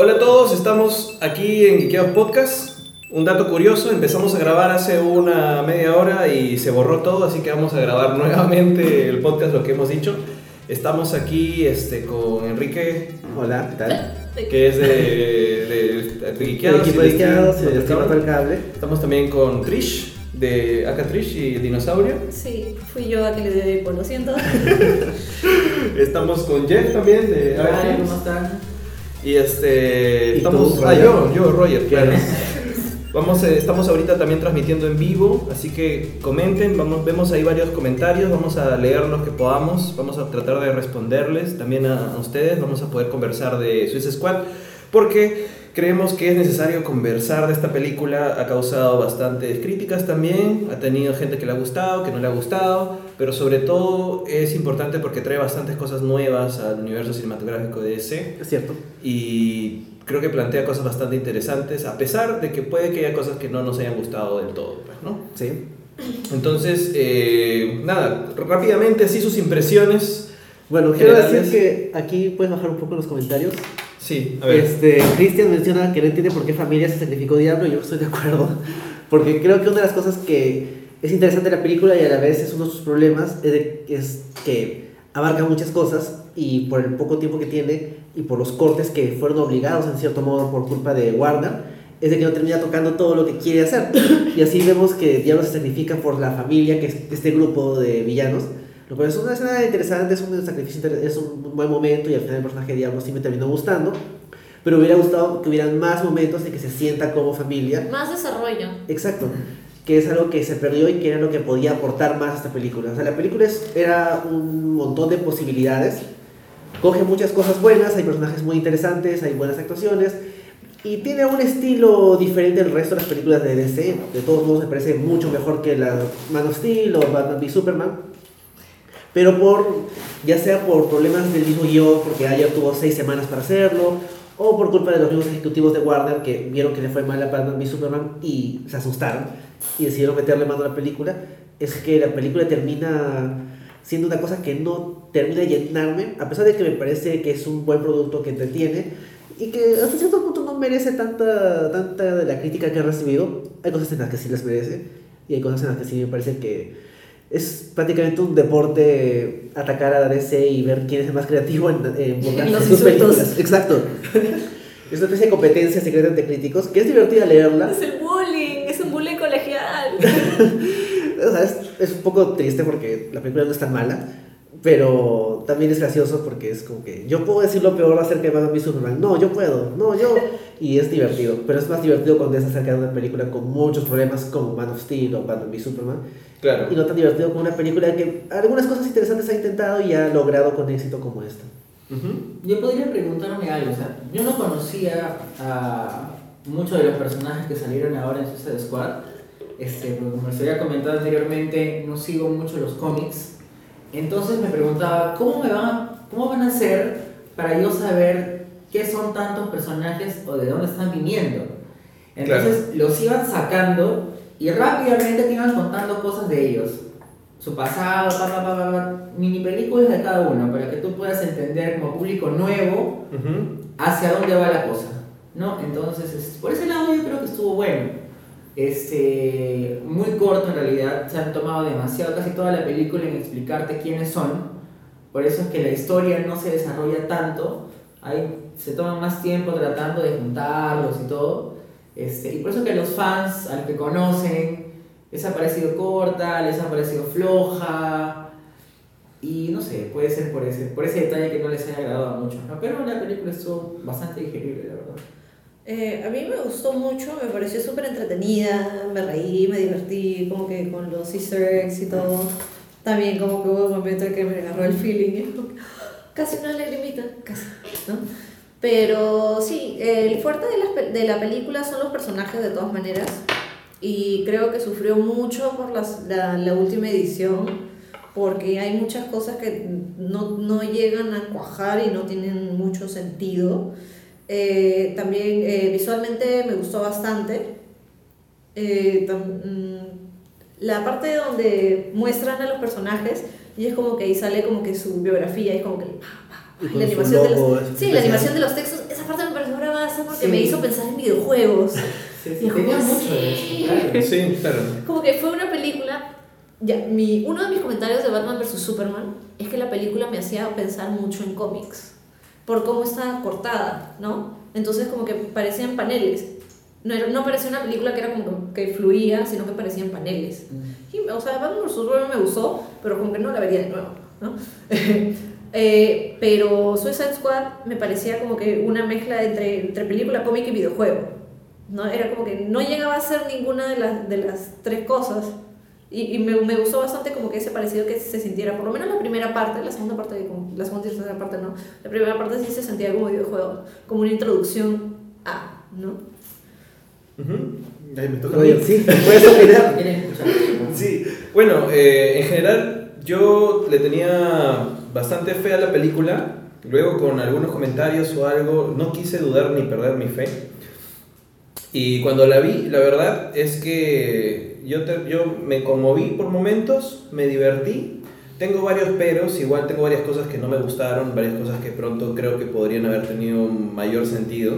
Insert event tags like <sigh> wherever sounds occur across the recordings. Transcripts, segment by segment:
Hola a todos, estamos aquí en Geekeados Podcast. Un dato curioso, empezamos a grabar hace una media hora y se borró todo, así que vamos a grabar <laughs> nuevamente el podcast, lo que hemos dicho. Estamos aquí este, con Enrique. Hola, ¿qué tal? Que es de, de, de Geekeados. equipo de Geekeados, el cable. Estamos también con Trish, de Aka Trish y Dinosaurio. Sí, fui yo a que le di por lo siento. <laughs> Estamos con Jeff también, de Hola, ¿cómo están? Y este. ¿Y estamos. tú, ah, yo, yo, Roger, claro. ¿Quién Vamos, eh, estamos ahorita también transmitiendo en vivo, así que comenten, vamos, vemos ahí varios comentarios, vamos a leer los que podamos, vamos a tratar de responderles también a, a ustedes, vamos a poder conversar de Suicide Squad, porque creemos que es necesario conversar de esta película, ha causado bastantes críticas también, ha tenido gente que le ha gustado, que no le ha gustado, pero sobre todo es importante porque trae bastantes cosas nuevas al universo cinematográfico de DC Es cierto. y creo que plantea cosas bastante interesantes, a pesar de que puede que haya cosas que no nos hayan gustado del todo, pues, ¿no? Sí. Entonces, eh, nada, rápidamente así sus impresiones. Bueno, quiero decir que aquí puedes bajar un poco los comentarios. Sí, a ver. Este, Cristian menciona que no entiende por qué familia se sacrificó Diablo, y yo estoy de acuerdo. Porque creo que una de las cosas que es interesante la película y a la vez es uno de sus problemas es, de- es que abarca muchas cosas y por el poco tiempo que tiene y por los cortes que fueron obligados en cierto modo por culpa de Warner, es de que no termina tocando todo lo que quiere hacer. <coughs> Y así vemos que Diablo se sacrifica por la familia, que es este grupo de villanos. Lo cual es una escena interesante, es un sacrificio, es un buen momento y al final el personaje de Diablo sí me terminó gustando. Pero hubiera gustado que hubieran más momentos en que se sienta como familia. Más desarrollo. Exacto. Que es algo que se perdió y que era lo que podía aportar más a esta película. O sea, la película es- era un montón de posibilidades. Coge muchas cosas buenas, hay personajes muy interesantes, hay buenas actuaciones. Y tiene un estilo diferente del resto de las películas de DC. De todos modos, me parece mucho mejor que la Man of Steel o Batman v Superman. Pero por, ya sea por problemas del mismo guion, porque ayer tuvo seis semanas para hacerlo, o por culpa de los mismos ejecutivos de Warner que vieron que le fue mal a Batman v Superman y se asustaron y decidieron meterle mano a la película, es que la película termina siendo una cosa que no termina de llenarme, a pesar de que me parece que es un buen producto que entretiene y que hasta cierto punto no merece tanta, tanta de la crítica que ha recibido. Hay cosas en las que sí las merece y hay cosas en las que sí me parece que es prácticamente un deporte atacar a DC y ver quién es el más creativo en, en <laughs> Los sus películas. Exacto. <laughs> Es una especie de competencia secreta entre críticos que es divertida leerla. Es el bullying. <laughs> O sea, es, es un poco triste porque la película no es tan mala, pero también es gracioso porque es como que yo puedo decir lo peor acerca de Batman v Superman. No, yo puedo, no, yo. Y es divertido, pero es más divertido cuando es acerca de una película con muchos problemas como Man of Steel o Batman v Superman. Claro. Y no tan divertido como una película que algunas cosas interesantes ha intentado y ha logrado con éxito como esta. Ujú. Yo podría preguntarme algo, o sea, yo no conocía a muchos de los personajes que salieron ahora en Suicide Squad, este, porque como les había comentado anteriormente, no sigo mucho los cómics, entonces me preguntaba, ¿cómo, me van a, ¿cómo van a hacer para yo saber qué son tantos personajes o de dónde están viniendo? Entonces los iban sacando y rápidamente te iban contando cosas de ellos. Su pasado, pa, pa, pa, mini películas de cada uno, para que tú puedas entender como público nuevo Ujú. hacia dónde va la cosa. ¿no? Entonces, es- por ese lado yo creo que estuvo bueno. Este, muy corto en realidad, se han tomado demasiado, casi toda la película en explicarte quiénes son. Por eso es que la historia no se desarrolla tanto. Ahí se toma más tiempo tratando de juntarlos y todo. Este, y por eso que los fans, al que conocen, les ha parecido corta, les ha parecido floja. Y no sé, puede ser por ese, por ese detalle que no les haya agradado a muchos. ¿no? Pero la película estuvo bastante digerible, la verdad. Eh, a mí me gustó mucho, me pareció súper entretenida, me reí, me divertí, como que con los easter eggs y todo. También como que hubo un momento en que me agarró el feeling, que, casi una lagrimita, casi, ¿no? Pero sí, el fuerte de la, de la película son los personajes de todas maneras. Y creo que sufrió mucho por las- la, la última edición, porque hay muchas cosas que no, no llegan a cuajar y no tienen mucho sentido. Eh, también eh, visualmente me gustó bastante. Eh, tam- mm, la parte donde muestran a los personajes y es como que ahí sale como que su biografía y como que Y la animación de logo los, sí, la animación de los textos, esa parte me pareció bravaza que Sí. me hizo pensar en videojuegos. Sí, Y sí, es como, tenía mucho de sí. eso, claro. Sí, claro. Como que fue una película. Ya, mi, uno de mis comentarios de Batman vs Superman es que la película me hacía pensar mucho en cómics, por cómo estaba cortada, ¿no? Entonces, como que parecían paneles. No, era, no parecía una película que era como que fluía, sino que parecían paneles. Y, o sea, Batman vs Superman me gustó, pero como que no la vería de nuevo, ¿no? <laughs> Eh, pero Suicide Squad me parecía como que una mezcla entre, entre película, cómic y videojuego. ¿no? Era como que no llegaba a ser ninguna de las, de las tres cosas. Y, y me, me gustó bastante como que ese parecido que se sintiera, por lo menos la primera parte, la segunda parte, como- la segunda y tercera parte no. La primera parte sí se sentía como videojuego, como una introducción a, ¿no? Ujú. Ahí me toca. Oye, sí, <laughs> puedes opinar. Sí, bueno, eh, en general yo le tenía bastante fe a la película, luego con algunos comentarios o algo, no quise dudar ni perder mi fe. Y cuando la vi, la verdad es que yo, te- yo me conmoví por momentos, me divertí. Tengo varios peros, igual tengo varias cosas que no me gustaron, varias cosas que pronto creo que podrían haber tenido mayor sentido.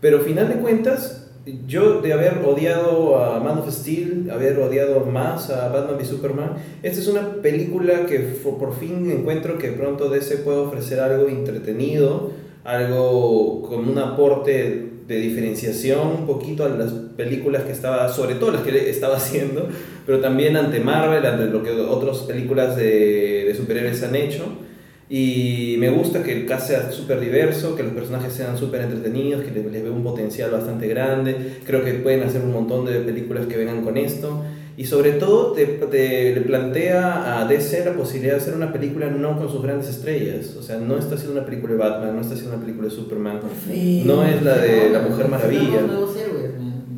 Pero al final de cuentas, yo de haber odiado a Man of Steel, haber odiado más a Batman v Superman, esta es una película que por fin encuentro que pronto DC puede ofrecer algo entretenido, algo con un aporte de diferenciación un poquito a las películas que estaba, sobre todo las que estaba <laughs> haciendo, pero también ante Marvel, ante lo que otras películas de, de superhéroes han hecho. Y me gusta que el cast sea súper diverso, que los personajes sean súper entretenidos, que les, les veo un potencial bastante grande. Creo que pueden hacer un montón de películas que vengan con esto. Y sobre todo te, te- le plantea a DC la posibilidad de hacer una película no con sus grandes estrellas. O sea, no está haciendo una película de Batman, no está haciendo una película de Superman. No es la de la Mujer Maravilla.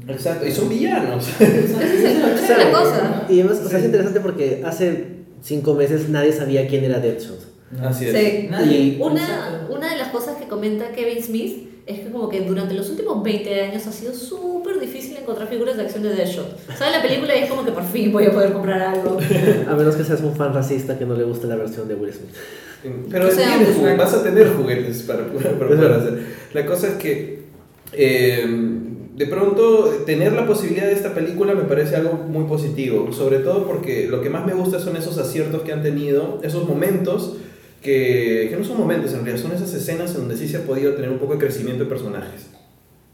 Exacto, y son villanos. Esa es la cosa. Y además, o sea, es interesante porque hace cinco meses nadie sabía quién era Deadshot. Así es. Sí. Nadie. Una, Exacto. una de las cosas que comenta Kevin Smith es que como que durante los últimos 20 años ha sido súper difícil encontrar figuras de acción de Deadshot. ¿Sabes la película? Y es como que por fin voy a poder comprar algo. <laughs> A menos que seas un fan racista que no le guste la versión de Will Smith. Pero O sea, tienes pues, vas a tener juguetes para, para poder hacer. La cosa es que eh, de pronto tener la posibilidad de esta película me parece algo muy positivo, sobre todo porque lo que más me gusta son esos aciertos que han tenido, esos momentos que, que no son momentos en realidad, son esas escenas en donde sí se ha podido tener un poco de crecimiento de personajes.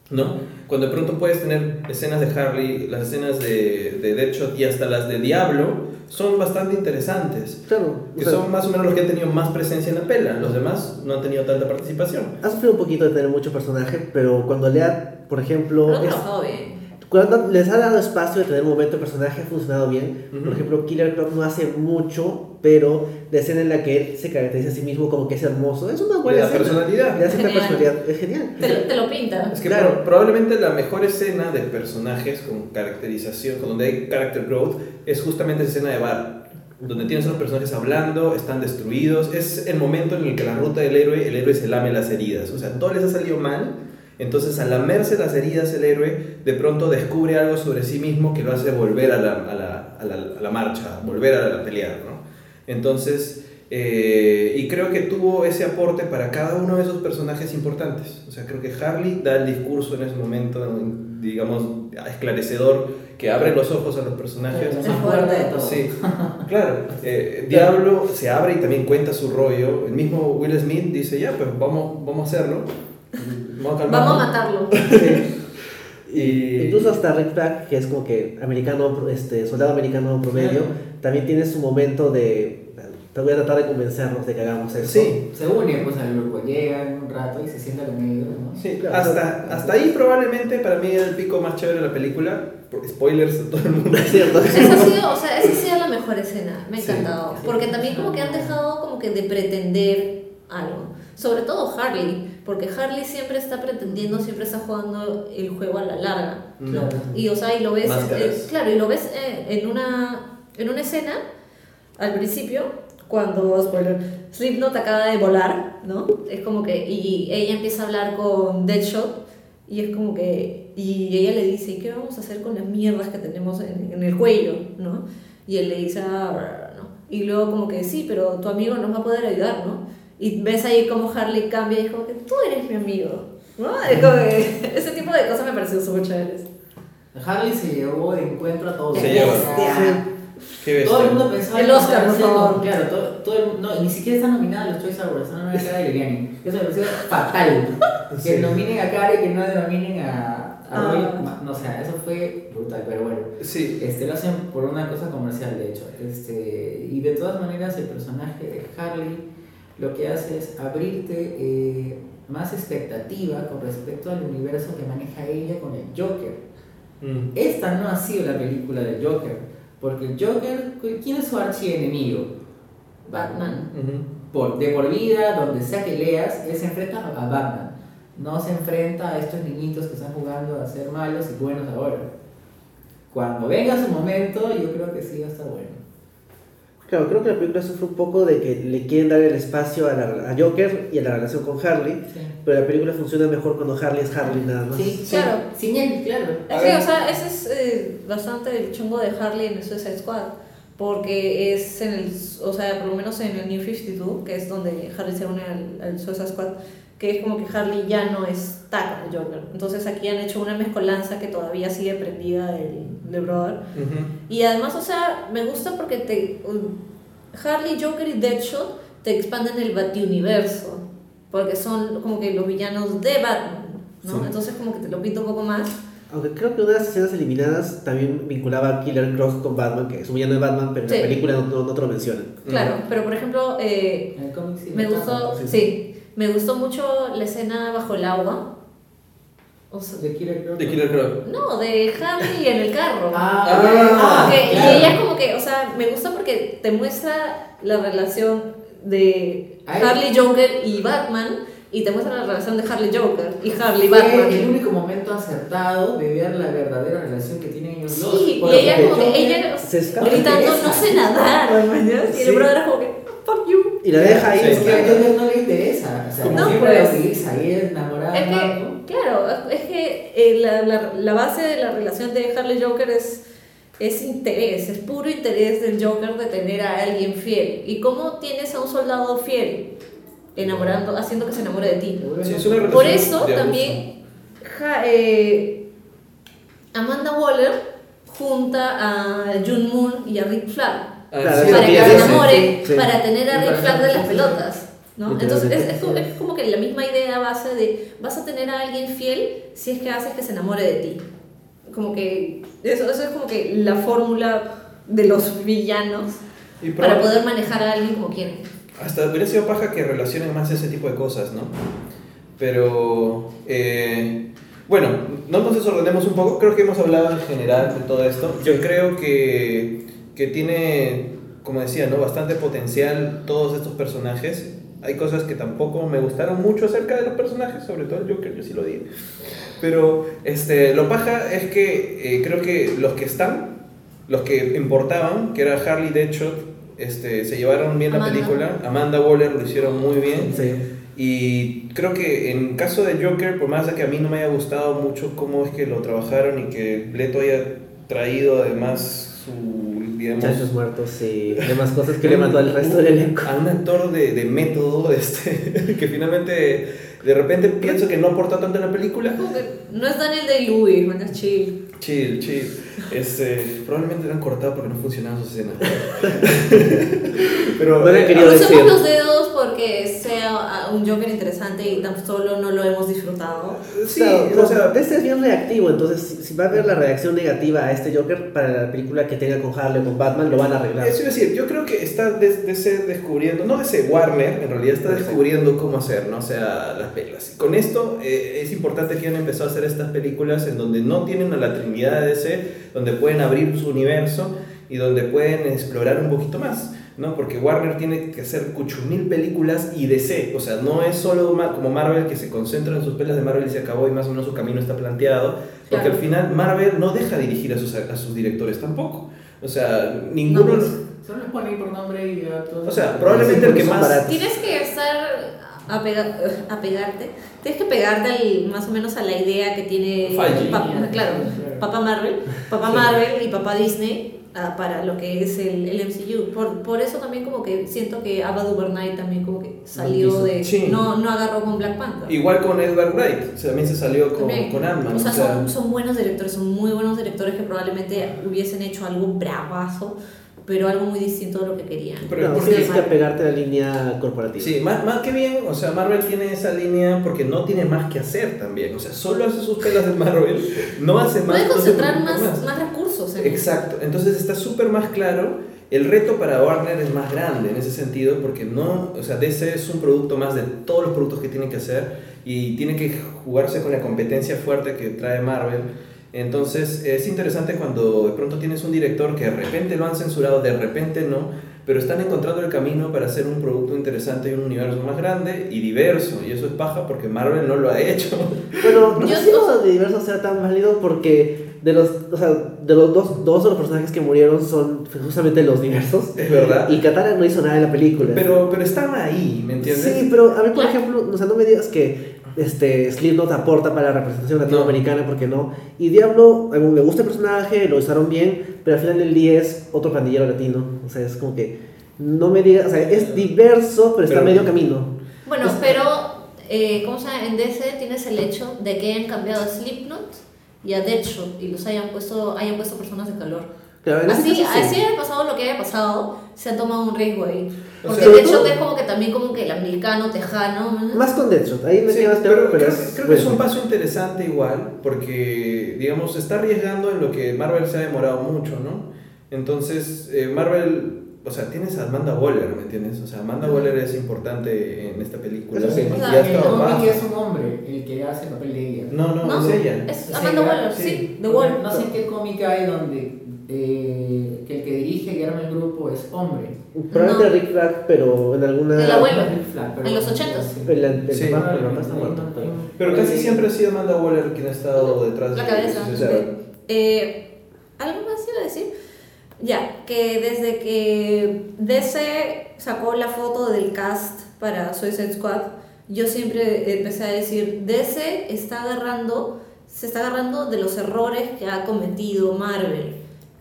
¿No? Cuando de pronto puedes tener escenas de Harley, las escenas de, de Deadshot y hasta las de Diablo son bastante interesantes. Claro, o Que sea, son más o menos los que han tenido más presencia en la pela. Los demás no han tenido tanta participación. ha sufrido un poquito de tener mucho personaje, pero cuando Lea, por ejemplo, Lo han es- bien. Cuando les ha dado espacio de tener un momento de personaje, ha funcionado bien. Ujú. Por ejemplo, Killer Croc no hace mucho, pero la escena en la que él se caracteriza a sí mismo como que es hermoso, es una Le buena da escena. personalidad. Le Genial. personalidad, es genial. Te lo, te lo pinta. Es que Claro. pro- probablemente la mejor escena de personajes con caracterización, con donde hay character growth, es justamente esa escena de bar. Donde tienes a los personajes hablando, están destruidos. Es el momento en el que la ruta del héroe, el héroe se lame las heridas. O sea, todo les ha salido mal. Entonces, al lamerse las heridas, el héroe de pronto descubre algo sobre sí mismo que lo hace volver a la, a la, a la, a la marcha, volver a, la pelear, ¿no? Entonces, eh, y creo que tuvo ese aporte para cada uno de esos personajes importantes. O sea, creo que Harley da el discurso en ese momento, digamos, esclarecedor, que abre los ojos a los personajes. Es fuerte de todo. Sí, <laughs> claro. Eh, Diablo se abre y también cuenta su rollo. El mismo Will Smith dice, ya, pues vamos, vamos a hacerlo. Vamos a calmarnos". Vamos a matarlo. <laughs> Y... Incluso hasta Rick Flag, que es como que americano, este, soldado americano promedio, también tiene su momento de. Te voy a tratar de convencernos de que hagamos eso. Sí, Se une pues al grupo, llegan un rato y se sienta con ellos, ¿no? Sí, Claro. hasta, hasta ahí probablemente para mí era el pico más chévere de la película. Spoilers a todo el mundo. <laughs> Es cierto. Esa ha sido, o sea, esa ha sido la mejor escena. Me ha Sí, encantado. sí. Porque también como que han dejado como que de pretender algo. Sobre todo Harley. Porque Harley siempre está pretendiendo, siempre está jugando el juego a la larga. Claro. Y o sea, y lo ves, eh, claro, y lo ves eh, en una en una escena al principio cuando spoiler, Slipknot acaba de volar, ¿no? Es como que y ella empieza a hablar con Deadshot y es como que y ella le dice, "¿Y qué vamos a hacer con las mierdas que tenemos en, en el cuello?", ¿no? Y él le dice, "Ah, ¿no? Y luego como que sí, pero tu amigo nos va a poder ayudar, ¿no? Y ves ahí como Harley cambia y es como que tú eres mi amigo. ¿No? Es como que <laughs> ese tipo de cosas me parecen súper chéveres. Harley se llevó de encuentro a todos. Se llevó. Qué. Todo el mundo pensaba El Oscar, por favor. Claro, todo, todo el, no, y ni siquiera está nominada a los Choice Awards, está nominada a Cara de Liliani. Eso me pareció fatal. <laughs> Sí. Que nominen a Cara y que no nominen a, a Ah. Roy. No, o sea, eso fue brutal, pero bueno. Sí. Este, lo hacen por una cosa comercial, de hecho. Este, y de todas maneras, el personaje de Harley lo que hace es abrirte eh, más expectativa con respecto al universo que maneja ella con el Joker. Mm. Esta no ha sido la película del Joker, porque el Joker, ¿quién es su archienemigo? Batman. Por, de por vida, donde sea que leas, él se enfrenta a Batman. No se enfrenta a estos niñitos que están jugando a ser malos y buenos ahora. Cuando venga su momento, yo creo que sí va a estar bueno. Claro, creo que la película sufre un poco de que le quieren dar el espacio a, la, a Joker y a la relación con Harley, Sí, pero la película funciona mejor cuando Harley es Harley nada más. sí, Claro. Sin él, claro. Es que, o sea, ese es eh, bastante el chongo de Harley en el Suicide Squad. Porque es en el, o sea, por lo menos en el New 52, que es donde Harley se une al, al Suicide Squad, que es como que Harley ya no está con el Joker. Entonces aquí han hecho una mezcolanza que todavía sigue prendida del, del brother. Y además, o sea, me gusta porque te um, Harley, Joker y Deadshot te expanden el Batiuniverso. Porque son como que los villanos de Batman, ¿no? Sí. Entonces como que te lo pinto un poco más. Aunque creo que una de las escenas eliminadas también vinculaba a Killer Croc con Batman, que es un villano de Batman, pero en Sí. la película no, no, no te lo mencionan. Claro, pero por ejemplo, eh, En el cómic sí me gustó, sí, sí, me gustó mucho la escena bajo el agua. O sea, De Killer Croc. De Killer Croc. no, de Harley en el carro. Ah, Ah, Como que- claro. Y ella es como que, o sea, me gusta porque te muestra la relación de Ay. Harley Joker y Batman y te muestra la relación de Harley Joker y Harley Fue Batman. el único momento acertado de ver la verdadera relación que tienen ellos dos. Sí, y ella como que ella gritando no sé nadar, <laughs> ¿me entiendes? Y Sí. el brother como que fuck you. Y la deja ahí. Sí, Es que a Joker no le interesa. O sea, No, siempre pues. la utiliza es enamorada. Es ¿no? que, claro, es que eh, la, la, la base de la relación de Harley Joker es, es interés, es puro interés del Joker de tener a alguien fiel. ¿Y cómo tienes a un soldado fiel? Enamorando, haciendo que se enamore de ti. Sí, es una relación Por eso también ja- eh, Amanda Waller junta a June Moon y a Rick Flag Sí, para sí, que sí, se sí, enamore, sí. para tener a Rick Flag de las sí. pelotas. ¿no? Entonces es, es como- es como que la misma idea base de vas a tener a alguien fiel si es que haces que se enamore de ti. Como que eso, eso es como que la fórmula de los villanos Y para poder manejar a alguien como quieren. Hasta hubiera sido paja que relacionen más ese tipo de cosas, ¿no? Pero, eh, bueno, no nos desordenemos un poco. Creo que hemos hablado en general de todo esto. Yo creo que, que tiene, como decía, ¿no? Bastante potencial todos estos personajes. Hay cosas que tampoco me gustaron mucho acerca de los personajes, sobre todo el Joker, yo sí lo dije. Pero este, lo paja es que eh, creo que los que están, los que importaban, que era Harley Deadshot, este, se llevaron bien la Amanda. película. Amanda Waller lo hicieron muy bien. Sí. Y creo que en caso de Joker, por más de que a mí no me haya gustado mucho cómo es que lo trabajaron y que Leto haya traído además su, digamos, Muchachos muertos y demás cosas que le <laughs> mató al resto del elenco. a un actor de, de método <laughs> este, que finalmente de repente pienso que no aporta tanto en la película. Que no es Daniel Day-Lewis, es chill. Chill, chill. Este, probablemente lo han cortado porque no funcionaban sus escenas. <laughs> Pero No le eh, quería decir. Crucemos los dedos sea un Joker interesante y tan solo no lo hemos disfrutado. sí, Claro, o sea, este es bien reactivo, entonces si, si va a haber la reacción negativa a este Joker para la película que tenga con Harley o con Batman, lo van a arreglar. Eso a decir, yo creo que está des- des- descubriendo, no ese Warner, en realidad está descubriendo cómo hacer, ¿no? O sea, las pelas. Con esto eh, es importante que hayan empezado a hacer estas películas en donde no tienen a la trinidad de DC, donde pueden abrir su universo y donde pueden explorar un poquito más, ¿no? Porque Warner tiene que hacer cuchumil películas y DC, o sea, no es solo como Marvel que se concentra en sus pelas de Marvel y se acabó y más o menos su camino está planteado, porque Claro. al final Marvel no deja dirigir a sus, a sus directores tampoco. O sea, ninguno... No, pues, Solo les pone por nombre y ya todo. O sea, probablemente el que más... baratos. Tienes que estar apega- apegarte, tienes que pegarte al- más o menos a la idea que tiene Feige. pa- claro, papá Marvel, papá Marvel y papá Disney ah, para lo que es el, el MCU. Por, por eso también como que siento que Ava DuVernay también como que salió de... Sí. No, no agarró con Black Panther. Igual con Edgar Wright, o sea, también se salió con, También. con Ant-Man. O sea, o sea, son, son buenos directores, son muy buenos directores que probablemente hubiesen hecho algo bravazo, pero algo muy distinto de lo que querían. Pero no, porque- tienes que apegarte a la línea corporativa. Sí, más, más que bien, o sea, Marvel tiene esa línea porque no tiene más que hacer también. O sea, solo hace sus pelas de Marvel, no hace más. Puede concentrar preocupa más, más recursos en Exacto, entonces está súper más claro. El reto para Warner es más grande en ese sentido porque no, o sea, DC es un producto más de todos los productos que tiene que hacer y tiene que jugarse con la competencia fuerte que trae Marvel. Entonces es interesante cuando de pronto tienes un director que de repente lo han censurado, de repente no, pero están encontrando el camino para hacer un producto interesante y un universo más grande y diverso. Y eso es paja porque Marvel no lo ha hecho. <laughs> Bueno, no Yo- sé si lo de diverso sea tan válido porque de los, o sea, de los dos, dos de los personajes que murieron son justamente los diversos. Es verdad. Y Katana no hizo nada en la película. Pero, pero están ahí, ¿me entiendes? Sí, pero a mí, por ejemplo, o sea, no me digas que este, Slipknot aporta para la representación latinoamericana, porque no. Y Diablo, a mí me gusta el personaje, lo usaron bien, pero al final del día es otro pandillero latino. O sea, es como que no me digas, o sea, es diverso, pero está Pero- a medio camino. Bueno, pero, eh, ¿cómo se llama? En DC tienes el hecho de que hayan cambiado a Slipknot y a Deadshot y los hayan puesto, hayan puesto personas de color. Claro, Así, caso sí. así haya pasado lo que haya pasado, se han tomado un riesgo ahí. O Porque sea, Deadshot todo- es como que también como que el americano, tejano. ¿no? Más con Deadshot, ahí me Sí, quedas pero creo, pero que- es, creo que es un paso interesante igual, porque, digamos, se está arriesgando en lo que Marvel se ha demorado mucho, ¿no? Entonces, eh, Marvel, o sea, tienes a Amanda Waller, ¿me entiendes? O sea, Amanda Waller es importante en esta película. Eso sí. y O sea, ha el baja. es un hombre el que hace el papel de ella. No, no, No, es ella. Es ¿Sí, Amanda? Waller, Sí. sí, The Wall. No sé qué cómic hay donde eh, que el que dirige y arma el grupo es hombre. Probablemente No. Rick Flag, pero en alguna. El abuelo. En los ochentas. sí. El, el Sí. papá, pero el papá está muerto. pero- Pero casi siempre ha sido Amanda Waller quien ha estado detrás La de cabeza. o sea, de- eh, ¿Algo más iba a decir? Ya, que desde que DC sacó la foto del cast para Suicide Squad, yo siempre empecé a decir, DC está agarrando, se está agarrando de los errores que ha cometido Marvel.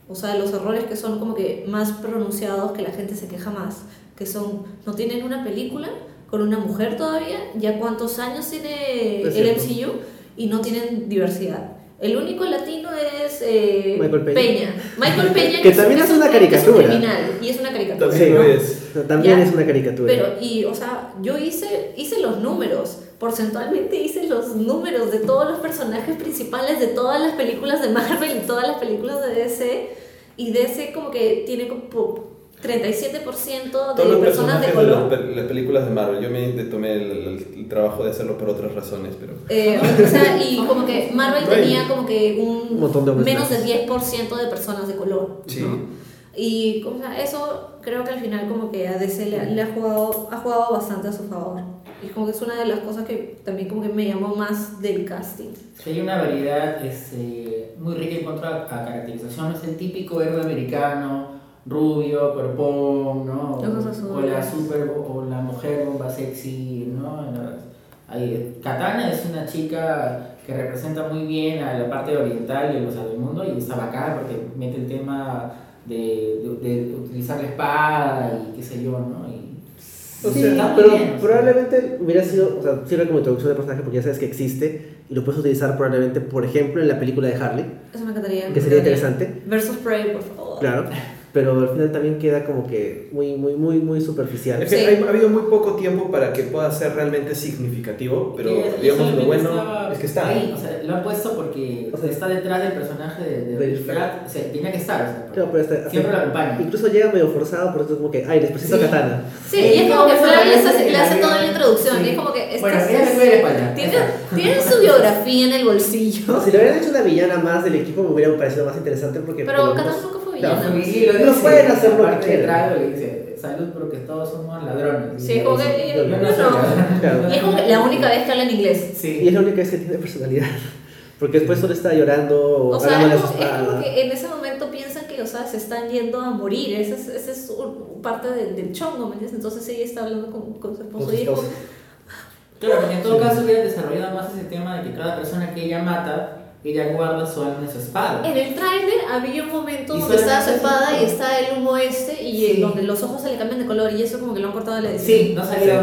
O sea, los errores que son como que más pronunciados que la gente se queja más. Que son, no tienen una película con una mujer todavía, ya cuántos años tiene el. MCU y no tienen diversidad. El único latino es eh, Michael Peña. Michael <laughs> Peña, Que también es una un- que es un caricatura. criminal, y es una caricatura. También ¿no? es. También es una caricatura. Pero, y, o sea, yo hice, hice los números, porcentualmente hice los números de todos los personajes principales de todas las películas de Marvel y todas las películas de DC, y DC como que tiene como 37% de Todos personas de personajes de, color. las, las películas de Marvel. Yo me tomé el, el- el trabajo de hacerlo por otras razones, pero... Eh, o sea, y como que Marvel Right. tenía como que un, Un montón de menos de blancos. 10% de personas de color. Sí. ¿no? Y o sea, eso creo que al final como que a DC le, le ha, jugado, ha jugado bastante a su favor. Y como que es una de las cosas que también como que me llamó más del casting. Sí, hay una variedad este, muy rica en cuanto a, a caracterización. Es el típico héroe americano, rubio, cuerpón, ¿no? O, la super, o la mujer bomba sexy, ¿no? Ahí, Katana es una chica que representa muy bien a la parte oriental y o sea, del mundo y está bacán porque mete el tema de, de, de utilizar la espada y qué sé yo, ¿no? Y, O Sí, sea, pero bien, o sea. probablemente hubiera sido, o sea, sirve como introducción de personaje porque ya sabes que existe y lo puedes utilizar probablemente, por ejemplo, en la película de Harley, Eso me encantaría. que sería interesante, Versus Prey, por favor. claro, <laughs> pero al final también queda como que muy, muy, muy, muy superficial. Es que Sí. hay- ha habido muy poco tiempo para que pueda ser realmente significativo, pero Y eso digamos lo bueno estaba es que está. ahí, o sea, lo han puesto porque O sea, está detrás del personaje de, de Flag, o sea, tenía que estar, o sea, Claro, pero está- siempre lo acompaña. incluso llega medio forzado, por eso es como que, ay, después hizo Sí. Katana. Sí, y es como que Flag les hace, le hace toda la introducción. Sí. Y es como que. Bueno, le espalda. <laughs> tiene, tiene su biografía en el bolsillo. Si le hubieran hecho una villana más del equipo me hubiera parecido más interesante porque... por Pero Katana menos- Y lo Pero dice, pueden hacer lo que quieran. trago, le dice, salud porque todos somos ladrones. Sí, Y como dice, que- yo yo no no. soy ladrón. <laughs> Claro. Y es como la única vez que habla en inglés. Y Sí. es la única vez que tiene personalidad. <laughs> Porque después solo está llorando o O sea, es como, es como espada. que en ese momento piensan que, o sea, se están yendo a morir. Esa es, esa es un- parte del, del chongo, ¿me entiendes? Entonces ella está hablando con, con su esposo y esposo. <laughs> Claro, porque en todo caso hubiera desarrollado más ese tema de que cada persona que ella mata ella guarda su alma en su espada. En el tráiler había un momento Y donde estaba su espada y está el humo este y Sí. donde los ojos se le cambian de color y eso como que lo han cortado de la edición. Sí, no salió.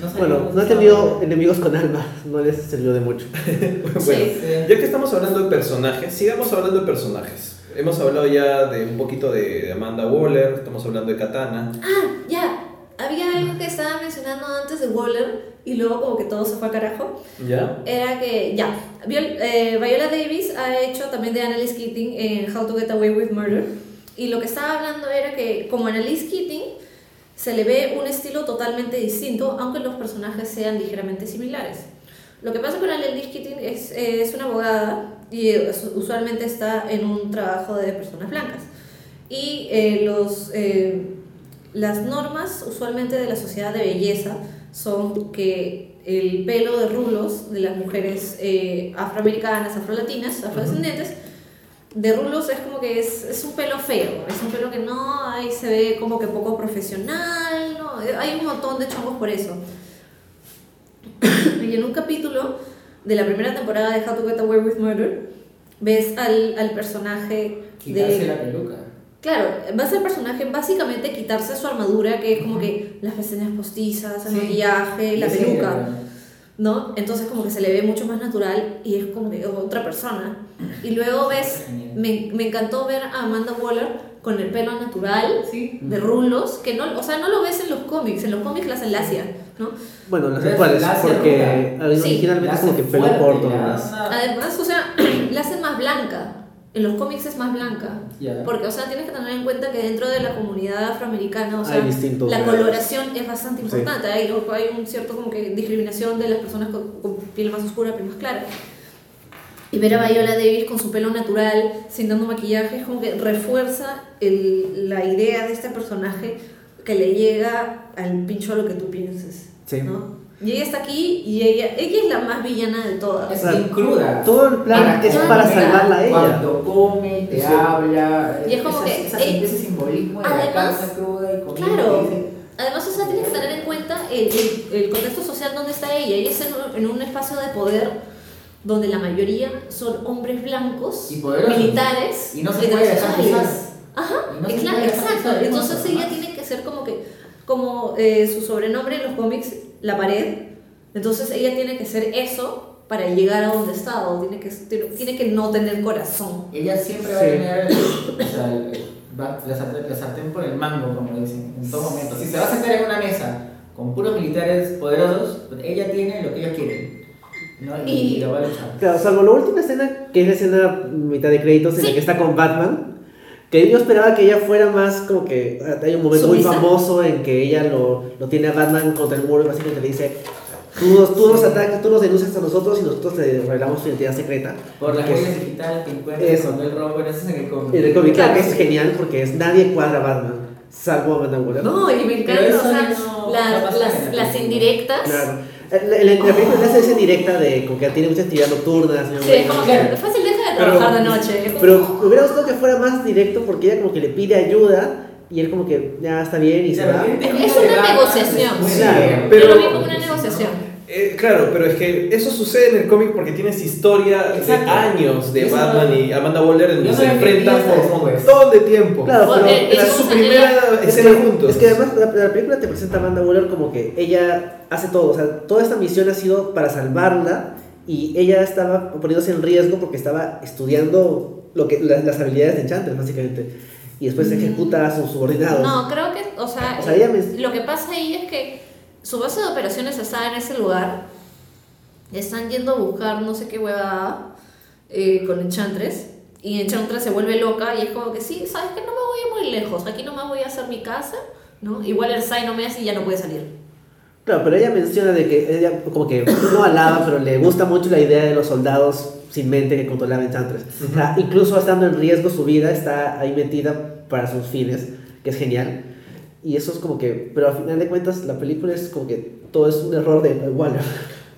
No salió Bueno, no he tenido enemigos con alma, no les sirvió de mucho. <laughs> Bueno, Sí. ya que estamos hablando de personajes, sigamos hablando de personajes. Hemos hablado ya de un poquito de Amanda Waller, estamos hablando de Katana. Ah, ya. Había algo que estaba mencionando antes de Waller y luego como que todo se fue al carajo. ¿Ya? Era que, ya, Viol- eh, Viola Davis ha hecho también de Annalise Keating en How to Get Away with Murder. Y lo que estaba hablando era que como Annalise Keating se le ve un estilo totalmente distinto, aunque los personajes sean ligeramente similares. Lo que pasa con Annalise Keating es, eh, es una abogada y eh, usualmente está en un trabajo de personas blancas. Y eh, los, eh, las normas usualmente de la sociedad de belleza son que el pelo de rulos de las mujeres eh, afroamericanas, afrolatinas, afrodescendientes, de rulos es como que es, es un pelo feo, es un pelo que no, ahí se ve como que poco profesional, no, hay un montón de chongos por eso. <coughs> y en un capítulo de la primera temporada de How to Get Away with Murder, ves al, al personaje Quitarse de... la peluca. Claro, vas al personaje básicamente quitarse su armadura, que es como que las pestañas postizas, el Sí. maquillaje, la Sí, peluca, ¿verdad? ¿no? Entonces como que se le ve mucho más natural y es como que otra persona. Y luego ves, me, me encantó ver a Amanda Waller con el pelo natural, Sí. de rulos, que no, o sea, no lo ves en los cómics, en los cómics la hacen lacia, ¿no? Bueno, las actuales, porque. Sí, originalmente es como que pelo corto Además, o sea, <clears throat> la hacen más blanca. En los cómics es más blanca. Ya. Porque, o sea, tienes que tener en cuenta que dentro de la comunidad afroamericana, o sea, la coloración es bastante importante. Hay, hay un cierto como que discriminación de las personas con, con piel más oscura, piel más clara. Y ver a Viola Davis con su pelo natural, sin dando maquillaje, es como que refuerza el, la idea de este personaje que le llega al pincho a lo que tú pienses. Sí. ¿no? Y ella está aquí y ella, ella es la más villana de todas. Es O sea, bien cruda. todo el plan es para salvarla a ella. Cuando come, te Sí. habla. Y es como esa- que, esa- eh, ese simbolismo de la además, casa cruda y comida. Claro. Además, o sea, tienes que tener en cuenta el, el, el contexto social donde está ella. Ella está en un, en un espacio de poder donde la mayoría son hombres blancos, Y militares, Y no se puede dejar pisar. Ajá, Y no se exacto. Entonces ella tiene que ser como que, como eh, su sobrenombre en los cómics, la pared. Entonces ella tiene que ser eso para llegar a donde está, o tiene que, tiene que no tener corazón. Ella siempre va a tener o sea, va- la, sartén, la sartén por el mango, como dicen, en todo momento. Si se va a sentar en una mesa con puros militares poderosos, pues ella tiene lo que ellos quieren. ¿no? Y, Y- y lo va a luchar. Claro, salvo la última escena, que es la escena mitad de créditos en la Sí. que está con Batman, que yo esperaba que ella fuera más como que hay un momento muy famoso en que ella lo, lo tiene a Batman contra el muro y básicamente le dice, tú nos, tú nos atacas, tú nos denuncias a nosotros y nosotros te revelamos tu identidad secreta. Por las Que es- huellas digitales que encuentran Eso. cuando roba, bueno, eso es en el cómic. En el cómic, claro, es genial porque es nadie cuadra a Batman, salvo a Amanda Waller. No, y me encanta, eso o sea, no- la- no las, la las película. indirectas. Claro. La, la- en la película le hace esa indirecta de como que tiene mucha actividad nocturna. Sí, como que fácil trabajar de noche. como- Pero hubiera gustado que fuera más directo porque ella como que le pide ayuda y él como que ya está bien y se va. Es una edad, negociación. Claro, pero- Yo lo vi como una negociación. Eh, claro, pero es que eso sucede en el cómic porque tienes historia Exacto. de años de Eso Batman no- y Amanda Waller donde no se enfrentan por un montón de tiempo. Claro, Bueno, pero eh, es su primera es escena que, juntos. es que además la, la película te presenta a Amanda Waller como que ella hace todo, o sea, toda esta misión ha sido para salvarla y ella estaba poniéndose en riesgo porque estaba estudiando lo que, las, las habilidades de Enchantress básicamente y después ejecuta a sus subordinados. No, creo que, o sea, O sea, me- lo que pasa ahí es que su base de operaciones está en ese lugar. Están yendo a buscar no sé qué huevada eh, con Enchantress. Y Enchantress se vuelve loca y es como que sí, sabes que no me voy a ir muy lejos. Aquí nomás voy a hacer mi casa, ¿no? Igual el Sai no me hace y ya no puede salir. Claro, pero ella menciona de que ella como que no alaba, pero le gusta mucho la idea de los soldados sin mente que controlaban Enchantress. O sea, incluso estando en riesgo su vida, está ahí metida para sus fines, que es genial. Y eso es como que, pero al final de cuentas la película es como que todo es un error de Waller.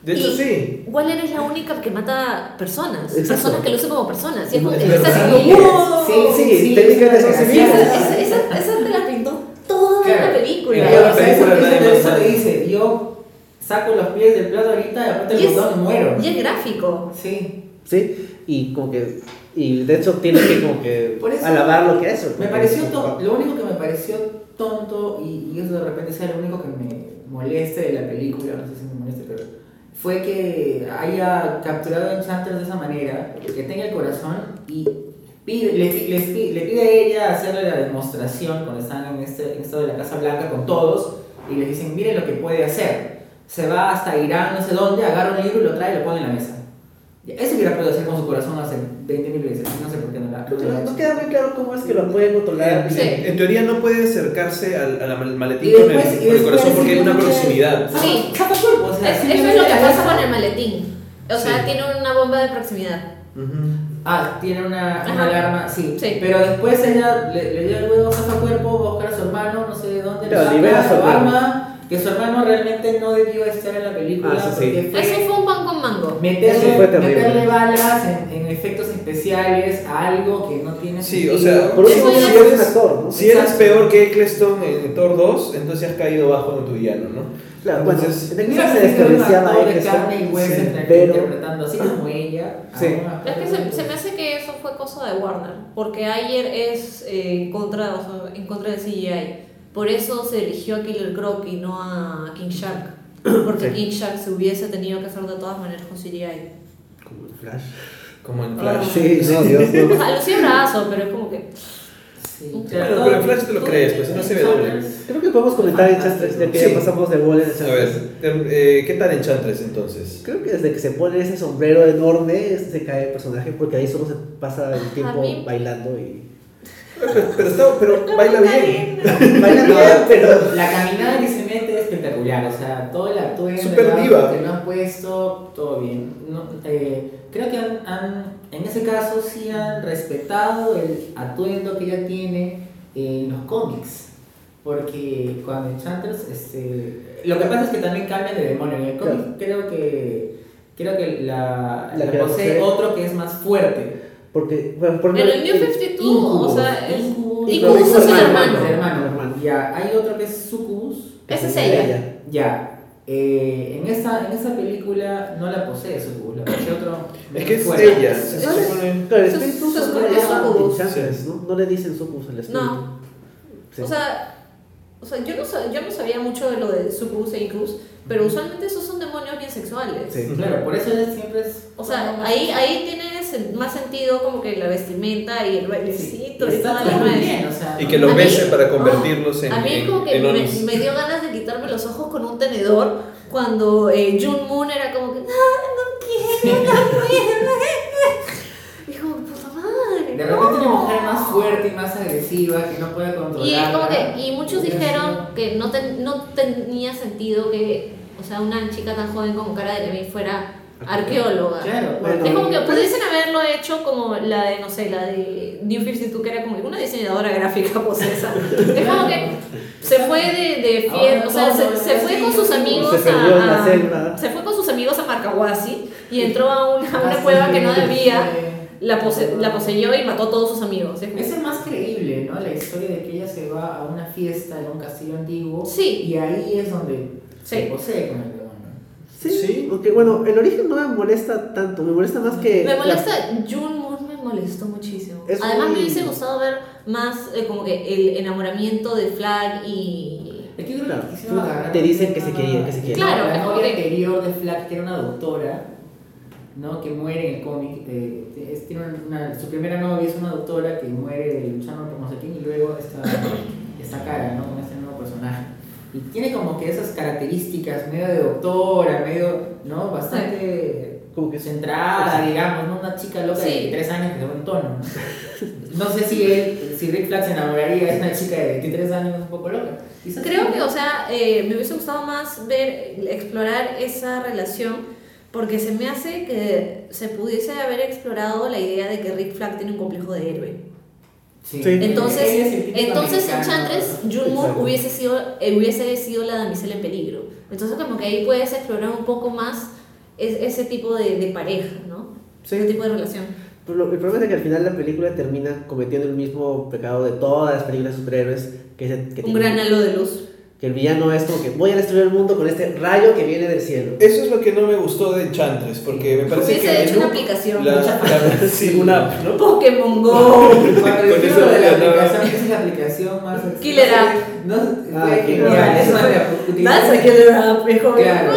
De hecho, Y sí. Waller es la única que mata personas. Exacto. Personas que lucen como personas. Y es Es está así Sí, como, ¡wow! sí, Sí, sí, técnicamente son sí, Esa, sí. esa, esa te la pintó toda Claro. la película. O sea, eso- eso- dice, yo saco los pies del plato ahorita y aparte Y el es- botón muero. Y es gráfico. Sí. ¿sí? Y como que, y de hecho tiene que como que <coughs> Por eso alabar lo que ha hecho. Me pareció es- lo único que me pareció tonto y, y eso de repente sea lo único que me moleste de la película, no sé si me moleste, pero fue que haya capturado a Enchantress de esa manera, que tenga el corazón y pide, le, les le pide a ella hacerle la demostración cuando están en, este, en esto de la Casa Blanca con todos y les dicen, miren lo que puede hacer. Se va hasta Irán, no sé dónde, agarra un libro y lo trae y lo pone en la mesa. Eso hubiera podido hacer con su corazón hace 20.000 veces, no sé por qué no la no No, queda muy claro cómo es que lo pueden controlar. En, Sí. en teoría no puede acercarse al, al maletín con el, después- con el después corazón porque hay una proximidad. Sí. O sea, Es- eso es lo que pasa con el maletín. O sea, Sí. tiene una bomba de proximidad. Ujú. Ah, tiene una, una alarma, sí. Sí. Pero después ella le, le dio el huevo, saca cuerpo, va a buscar a su hermano, no sé de dónde, le Claro, saca libera a su su hermano. arma, que su hermano realmente no debió estar en la película Ah, sí, sí. porque fue, Eso fue un pan con mango. meterle, Eso fue terrible. meterle balas en, en efectos especiales a algo que no tiene Sí, sentido. o sea, Por último, si eres un actor, ¿no? Si eres peor que Eccleston en Thor 2, entonces has caído bajo en tu villano, ¿no? Claro, bueno, Entonces, Texas se desperdiciaba de Eccleston, carne y hueso sí, entre- pero interpretando así como ella. <laughs> Sí. Es que se, se me hace que eso fue cosa de Warner, porque ayer es eh, en, contra, o sea, en contra del CGI. Por eso se eligió a Killer Croc y no a King Shark. Porque Sí. King Shark se hubiese tenido que hacer de todas maneras con CGI. como el Flash. como en Ah. Flash. Sí, no, <laughs> Dios, O no. sea, lucía brazo, pero es como que. Sí, Pero- todo- pero en Flash te lo crees, pues, no se ve doble. Creo que podemos comentar en Enchantress, ya que Sí. pasamos de Wall en A Enchantress. ver, eh, ¿qué tal Enchantress entonces? Creo que desde que se pone ese sombrero enorme se cae el personaje porque ahí solo se pasa el tiempo bailando y Pero, pero, está- pero <laughs> <laughs> baila bien. baila No, bien, pero La caminada que se mete es espectacular, o sea, todo el atuendo el diva. que lo han puesto, todo bien. No, eh, creo que han, han- en ese caso sí han respetado el atuendo que ella tiene en los cómics. Porque cuando Enchantress, este, lo que pasa es que también cambian de demonio. En el cómic Claro. creo que creo que la, La la que posee otro que es más fuerte. porque bueno, por En el New el- 52, Incubus, o sea, es. Incubus. Incubus es el hermano. El hermano. Hermano. Ya, hay otro que es Sucubus. Esa es ella. Ya, eh, en, esta, en esta película no la posee Sucubus, la posee otro. Es que es fuerte. ella. Se es- supone- Claro, que ¿no? No le dicen sucubus al espíritu. No. Sí. O sea, o sea yo, no, sa- yo no sabía mucho de lo de Sucubus e Incubus, pero usualmente esos son demonios bien sexuales. Sí. Claro, por eso ella siempre es. O sea, ahí, ahí tiene sen- más sentido como que la vestimenta y el bailecito y toda todo la bien, o sea. Y que los mí- bese para convertirlos en, A mí en, como que me, dio ganas de quitarme los ojos con un tenedor cuando eh, Jun Moon era como que, ah, no quiero, no puedo. <laughs> Y como, puta madre. De no". repente una mujer más fuerte y más agresiva que no puede controlar. Y es como que, y muchos dijeron que no, ten- no tenía sentido que, o sea, una chica tan joven como Cara de Levine fuera arqueóloga. Claro, Bueno, Es como que pudiesen haberlo hecho como la de, no sé, la de New 52, que era como una diseñadora gráfica posesa. <laughs> Es como que se fue de, de fiesta, o sea, se, se fue con sus amigos a, selva. a- se fue con sus amigos a Marcahuasi y entró a una, a una Ah, cueva que no debía, la, pose- la poseyó y mató a todos sus amigos. Es es más creíble, ¿no? La historia de que ella se va a una fiesta en un castillo antiguo. Sí. Y ahí es donde Sí. se posee con el. Sí, Sí. aunque bueno, el origen no me molesta tanto, me molesta más que... Me la- molesta, Jun Moon me molestó muchísimo. Es Además muy- me hubiese gustado ver más eh, como que el enamoramiento de Flag y... Es que creo Claro, que te dicen que se querían, que se quieren. Claro, la novia que- anterior de Flack, que era una doctora, ¿no? Que muere en el cómic. eh, es- tiene una, su primera novia es una doctora que muere luchando por no sé quién y luego esta, <laughs> esta cara, ¿no? Con este nuevo personaje. Y tiene como que esas características medio de doctora, medio, ¿no? Bastante Como que centrada, digamos, ¿no? Una chica loca Sí. de 3 años que ve un tono. ¿no? <laughs> No sé si él, si Rick Flag se enamoraría de una chica de 23 años un poco loca. Quizás Creo sí. que, o sea, eh, me hubiese gustado más ver, explorar esa relación porque se me hace que se pudiese haber explorado la idea de que Rick Flag tiene un complejo de héroe. Sí. Entonces, entonces americano. Enchantress, Jun Moon Exacto. hubiese sido, eh, hubiese sido la damisela en peligro. Entonces como que ahí puedes explorar un poco más es- ese tipo de, de pareja, ¿no? Sí. Ese tipo de relación. Pero lo- el problema es que al final la película termina cometiendo el mismo pecado de todas las películas de superhéroes, que es que Un tiene- gran halo de luz. Que el villano es como que voy a destruir el mundo con este rayo que viene del cielo. Eso es lo que no me gustó de Enchantress, porque me parece Hubiese que. hecho una aplicación. la- la- <laughs> sí, una app, ¿no? Pokémon Go. <laughs> Con lo de la aplicación, <laughs> esa es la aplicación más. Killer app. No, Ah, genial. Eso me That's a killer app. es como- Claro,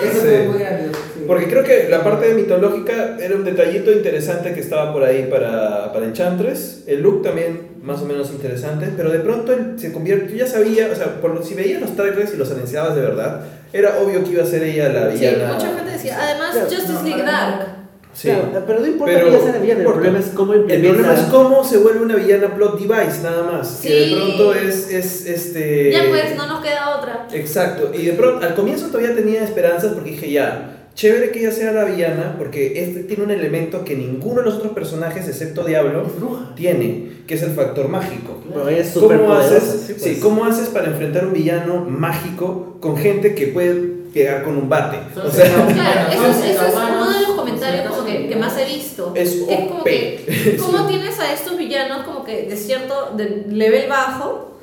eso fue muy. Porque creo que la parte de mitológica era un detallito interesante que estaba por ahí para, para Enchantress. El look también más o menos interesante, pero de pronto él se convierte, yo ya sabía, o sea, por, lo- si veías los trailers y los anunciabas de verdad, era obvio que iba a ser ella la Sí, villana. mucha gente decía. Además, Claro, Justice no, League no, Dark. Sí. Claro, pero no importa Pero- que ella sea la villana, el problema es cómo El problema es cómo se vuelve una villana plot device, nada más. Que de Sí. pronto es, es este. Ya pues, no nos queda otra. Exacto, y de pronto al comienzo todavía tenía esperanzas porque dije ya, chévere que ella sea la villana porque este tiene un elemento que ninguno de los otros personajes excepto Diablo tiene, que es el factor mágico. Pero ella es ¿Cómo poderosa. haces, sí, sí, pues. ¿Cómo haces para enfrentar un villano mágico con gente que puede pegar con un bate? O sea, Claro, eso es, eso es uno de los comentarios como que, que más he visto. es Es como OP. que, ¿cómo <laughs> tienes a estos villanos como que de cierto de level bajo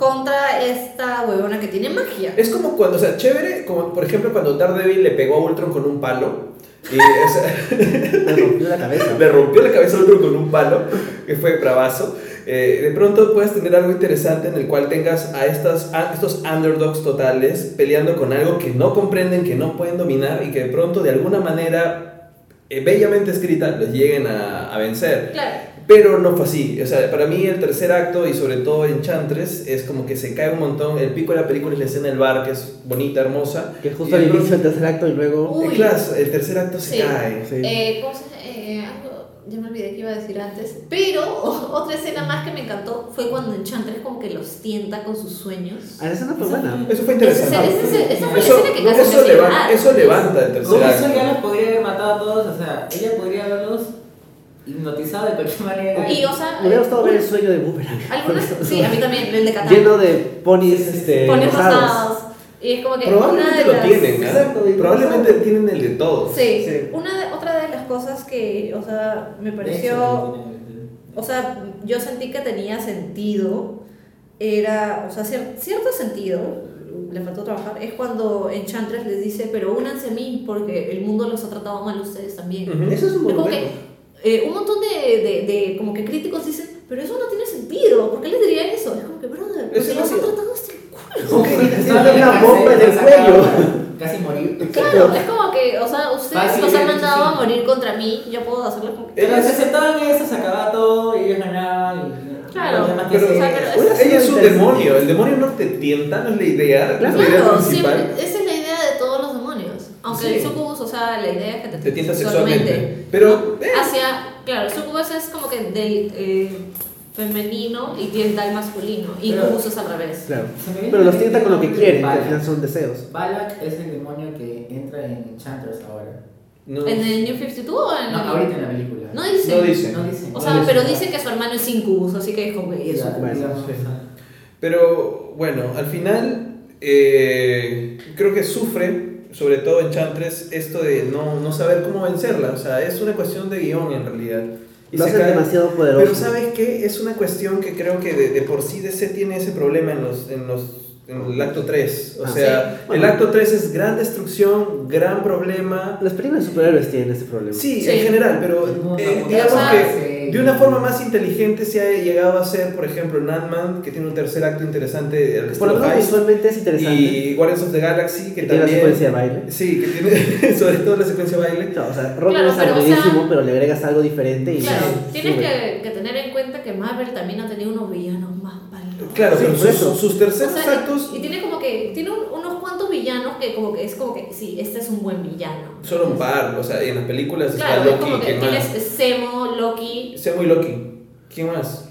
contra esta huevona que tiene magia? Es como cuando, o sea, chévere, como por ejemplo cuando Daredevil le pegó a Ultron con un palo. Y, o sea, <laughs> Me rompió la cabeza. <laughs> le rompió la cabeza a otro con un palo, que fue bravazo. Eh, de pronto puedes tener algo interesante en el cual tengas a, estas, a estos underdogs totales peleando con algo que no comprenden, que no pueden dominar y que de pronto de alguna manera eh, bellamente escrita los lleguen a, a vencer. Claro. Pero no fue así. O sea, para mí el tercer acto y sobre todo Enchantress es como que se cae un montón. El pico de la película es la escena del bar, que es bonita, hermosa. Que Y justo pronto- inicio del tercer acto y luego. Uy. Eh, claro, el tercer acto se Sí. cae. Sí. Eh, ¿cómo se eh, algo, ya me olvidé que iba a decir antes. Pero <laughs> otra escena más que me encantó fue cuando Enchantress como que los tienta con sus sueños. Ah, esa no fue buena. Eso fue interesante. ese- ese- esa fue la Eso, escena que casi eso me hizo leva- llorar. eso levanta el tercer Con eso acto. ya los podría haber matado a todos, o sea, ella podría haberlos hipnotizado de cualquier manera. Y o sea, Me hubiera gustado ver el eh, sueño de Boomerang. algunas, <laughs> sí, a mí también, el de Katana. Lleno de ponis este, Ponen rosados. rosados. Y es como que Probablemente lo las... tienen, ¿ah? Exacto, Probablemente no tienen el de todos. Sí, Sí. Una de, otra de las cosas que, o sea, me pareció, o sea, yo sentí que tenía sentido, era, o sea, cier- cierto sentido, le faltó trabajar, es cuando Enchantress les dice, pero únanse a mí porque el mundo los ha tratado mal a ustedes también. Ujú. Eso es un Es buen como que eh, un montón de, de, de, como que críticos dicen, pero eso no tiene sentido, ¿por qué les dirían eso? Es como que, brother, porque Eso los no han tratado hasta el culo. Una bomba en el cuello. Casi morir. Claro, es como que, o sea, ustedes los han mandado a morir contra mí, yo puedo hacerlo como que... Si aceptaban eso, se acababa todo y ellos ganaban. Y, Claro, pero- o sea, hacer. pero Hubiera Ella es un demonio. El demonio no te tienta, no es la idea. Claro. la idea principal. siempre, esa es la idea de todos los demonios. Aunque Sí. el sucubus, o sea, la idea es que te, Te tienta sexualmente. sexualmente. Pero, eh. Hacia, claro, el sucubus es como que del eh, femenino y tienta al masculino. Y Pero- incubus es al revés. Claro. Pero los tienta con lo que quieren, que al final son deseos. Balak es el demonio que entra en Enchantress ahora. No. ¿En el New 52 o en No, ahorita en la película. No dice. No dice. No dice. O No sea, dice pero dice que su hermano es incubus, así que es como que eso. Bueno, sí. Pero bueno, al final eh, creo que sufre, sobre todo Enchantress, esto de no, no saber cómo vencerla. O sea, es una cuestión de guion en realidad. Y Lo hacen demasiado Pero poderoso. ¿sabes qué? Es una cuestión que creo que de, de por sí DC tiene ese problema en, los, en, los, en el acto 3. O Ah, sea, sí. Bueno. el acto 3 es gran destrucción, gran problema. Las películas de superhéroes tienen ese problema. Sí, Sí. en general, pero eh, digamos que de una forma más inteligente se ha llegado a hacer, por ejemplo, en Ant-Man, que tiene un tercer acto interesante al Por lo menos visualmente es interesante. y Guardians of the Galaxy, que que tiene la también... secuencia de baile. Sí, que tiene <laughs> sobre todo la secuencia de baile. No, o sea, Rock Claro, es pero, o aburridísimo, sea- pero le agregas algo diferente y Claro, tienes que, que tener en cuenta que Marvel también ha tenido unos villanos más palos. Claro, Sí, pero por sus, eso. sus O terceros sea, actos y, y tiene como que, tiene un- villanos que como que es como que, sí, este es un buen villano. son un par, o sea, en las películas Claro, está es como Loki, que ¿quién tienes? Semo, Loki. Sea muy Loki. ¿Quién más?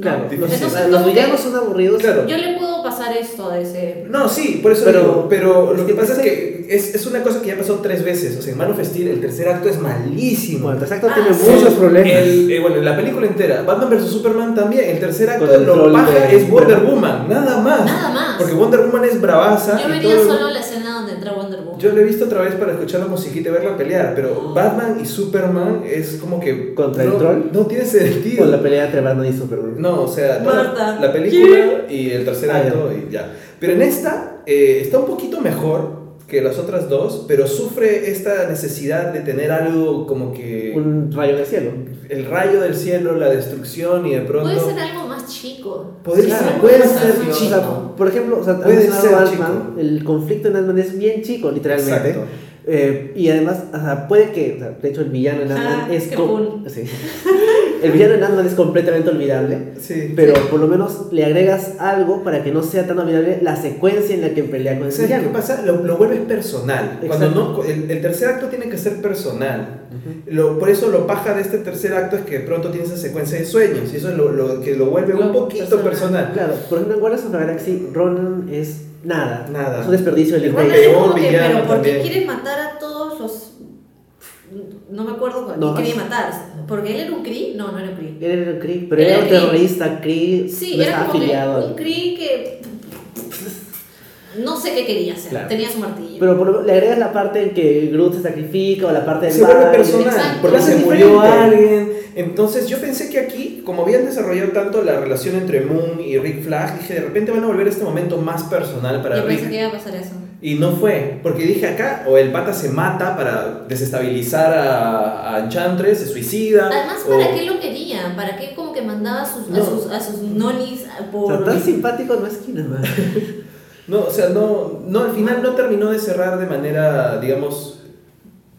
Claro, No, los, entonces villanos son aburridos. Claro. Yo le puedo pasar esto a ese... No, sí, por eso Pero- digo, pero lo que pasa es que es, es una cosa que ya pasó tres veces. O sea, en Man of Steel el tercer acto es malísimo. Bueno, el tercer acto Ah, tiene sí. muchos problemas. El, eh, bueno, la película entera, Batman vs Superman también, el tercer acto el lo paja de- es Wonder Woman, nada más. Nada más. Porque Wonder Woman es bravaza. Yo y vería todo- solo la escena donde entra Wonder Woman. Yo lo he visto otra vez para escuchar la musiquita y verla pelear, pero Batman y Superman es como que... ¿Contra el no, troll? No tiene sentido. Con la pelea entre Batman y Superman. No, o sea, Marta, la película y el tercer Ah, acto y ya. Pero en esta eh, está un poquito mejor que las otras dos, pero sufre esta necesidad de tener algo como que Un rayo del cielo. el rayo del cielo, la destrucción y de pronto... Puede ser algo más chico. Puede Claro, ser, puede ser chico. O chico. sea, por ejemplo, o sea, Puede ser chico. el conflicto en Ant-Man es bien chico, literalmente. Exacto. Eh, y además, o sea, puede que, o sea, de hecho, el villano en Ant-Man Ah, es. sí. <laughs> El villano en Ant-Man es completamente olvidable. Sí. Pero por lo menos le agregas algo para que no sea tan olvidable la secuencia en la que pelea con el ¿Sabes qué pasa? Lo, lo vuelves personal. Cuando no, el, el tercer acto tiene que ser personal. Lo, por eso lo paja de este tercer acto es que de pronto tiene esa secuencia de sueños y eso es lo, lo que lo vuelve un poquito personal. personal. Claro, por ejemplo, en Guardians of the Galaxy, Ronan es nada. Nada. Es un desperdicio del Igual es como que, pero ¿por qué también. quieres matar a todos los.? No me acuerdo a No, quería matar. ¿Porque él era un Kree? No, no era un Kree. Él era un Kree, pero Él era un terrorista. Kree Sí, no era como que afiliado. un Kree que. No sé qué quería hacer. Claro. Tenía su martillo. Pero por lo- le agregas la parte en que Groot se sacrifica o la parte del Se vuelve personal Exacto. porque se murió alguien. Entonces yo pensé que aquí, como habían desarrollado tanto la relación entre Moon y Rick Flag, dije de repente van a volver este momento más personal para Yo pensé Rick. que iba a pasar eso. Y no fue, porque dije acá, o el pata se mata para desestabilizar a, a Enchantress, se suicida. Además, o- ¿para qué lo quería? ¿Para qué como que mandaba a sus, a sus, a sus nonis O por. sea, tan simpático no es Kinnaman. <laughs> No, o sea, no, no, al final no terminó de cerrar de manera, digamos,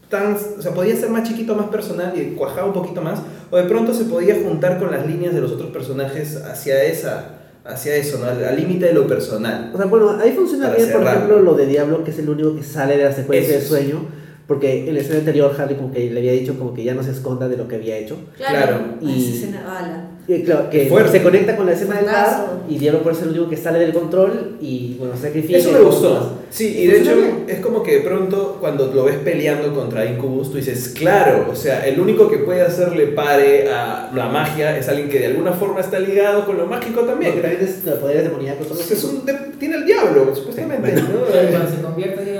tan, o sea, podía ser más chiquito, más personal y cuajaba un poquito más, o de pronto se podía juntar con las líneas de los otros personajes hacia esa, hacia eso, ¿no? Al límite de lo personal. O sea, bueno, ahí funciona Para bien, por ejemplo, lo de Diablo, que es el único que sale de la secuencia de sueño. Porque en la escena anterior, Harley como que le había dicho como que ya no se esconda de lo que había hecho. Claro. Claro. Y... Y- escena bala. Y claro, que Fuerte. se conecta con la escena del bar y Diablo puede ser el único que sale del control y bueno, sacrifica. Eso me gustó. más. Sí, y de hecho es como que de pronto cuando lo ves peleando contra Incubus, tú dices, claro, o sea, el único que puede hacerle pare a la magia es alguien que de alguna forma está ligado con lo mágico también. Porque también es los poderes demoníacos. Es un de- tiene el diablo, supuestamente. Bueno. ¿no? Cuando se convierte.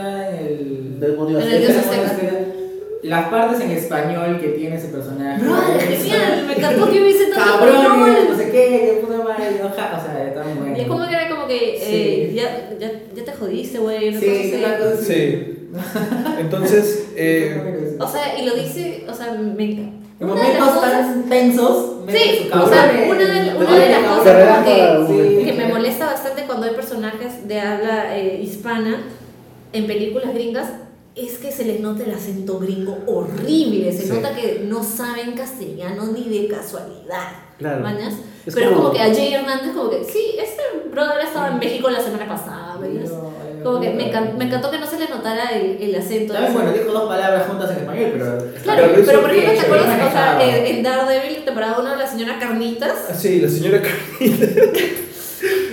Demonio En el dios azteca. azteca. Las partes en español que tiene ese personaje. Brother, genial. Me encantó que hubiese tanto Cabrones, no sé qué, qué puta madre, oja, o sea, está muy bueno. Y es como que era como que eh, Sí. ya, ya, ya te jodiste, güey. una Sí, cosa así. Sí. Entonces, <laughs> eh, O sea, y lo dice, o sea, me encanta. En momentos cosas- tan tensos, Sí, o sea, una de, una de las cosas que, que me molesta bastante cuando hay personajes de habla eh, hispana en películas gringas es que se les nota el acento gringo horrible, se Sí. nota que no saben castellano ni de casualidad. Claro. ¿mañas? Es Pero como- como... que a Jay Hernández como que, sí, este brother estaba en México la semana pasada, ¿mañas? Como que me, encan- me encantó que no se le notara el, el acento. También, bueno, dijo dos palabras juntas en español, pero. Claro, Pero por ejemplo, que- ¿te acuerdas? bien O sea, en, en Daredevil, temporada 1, la señora Carnitas, ah, sí, la señora Carnita <laughs>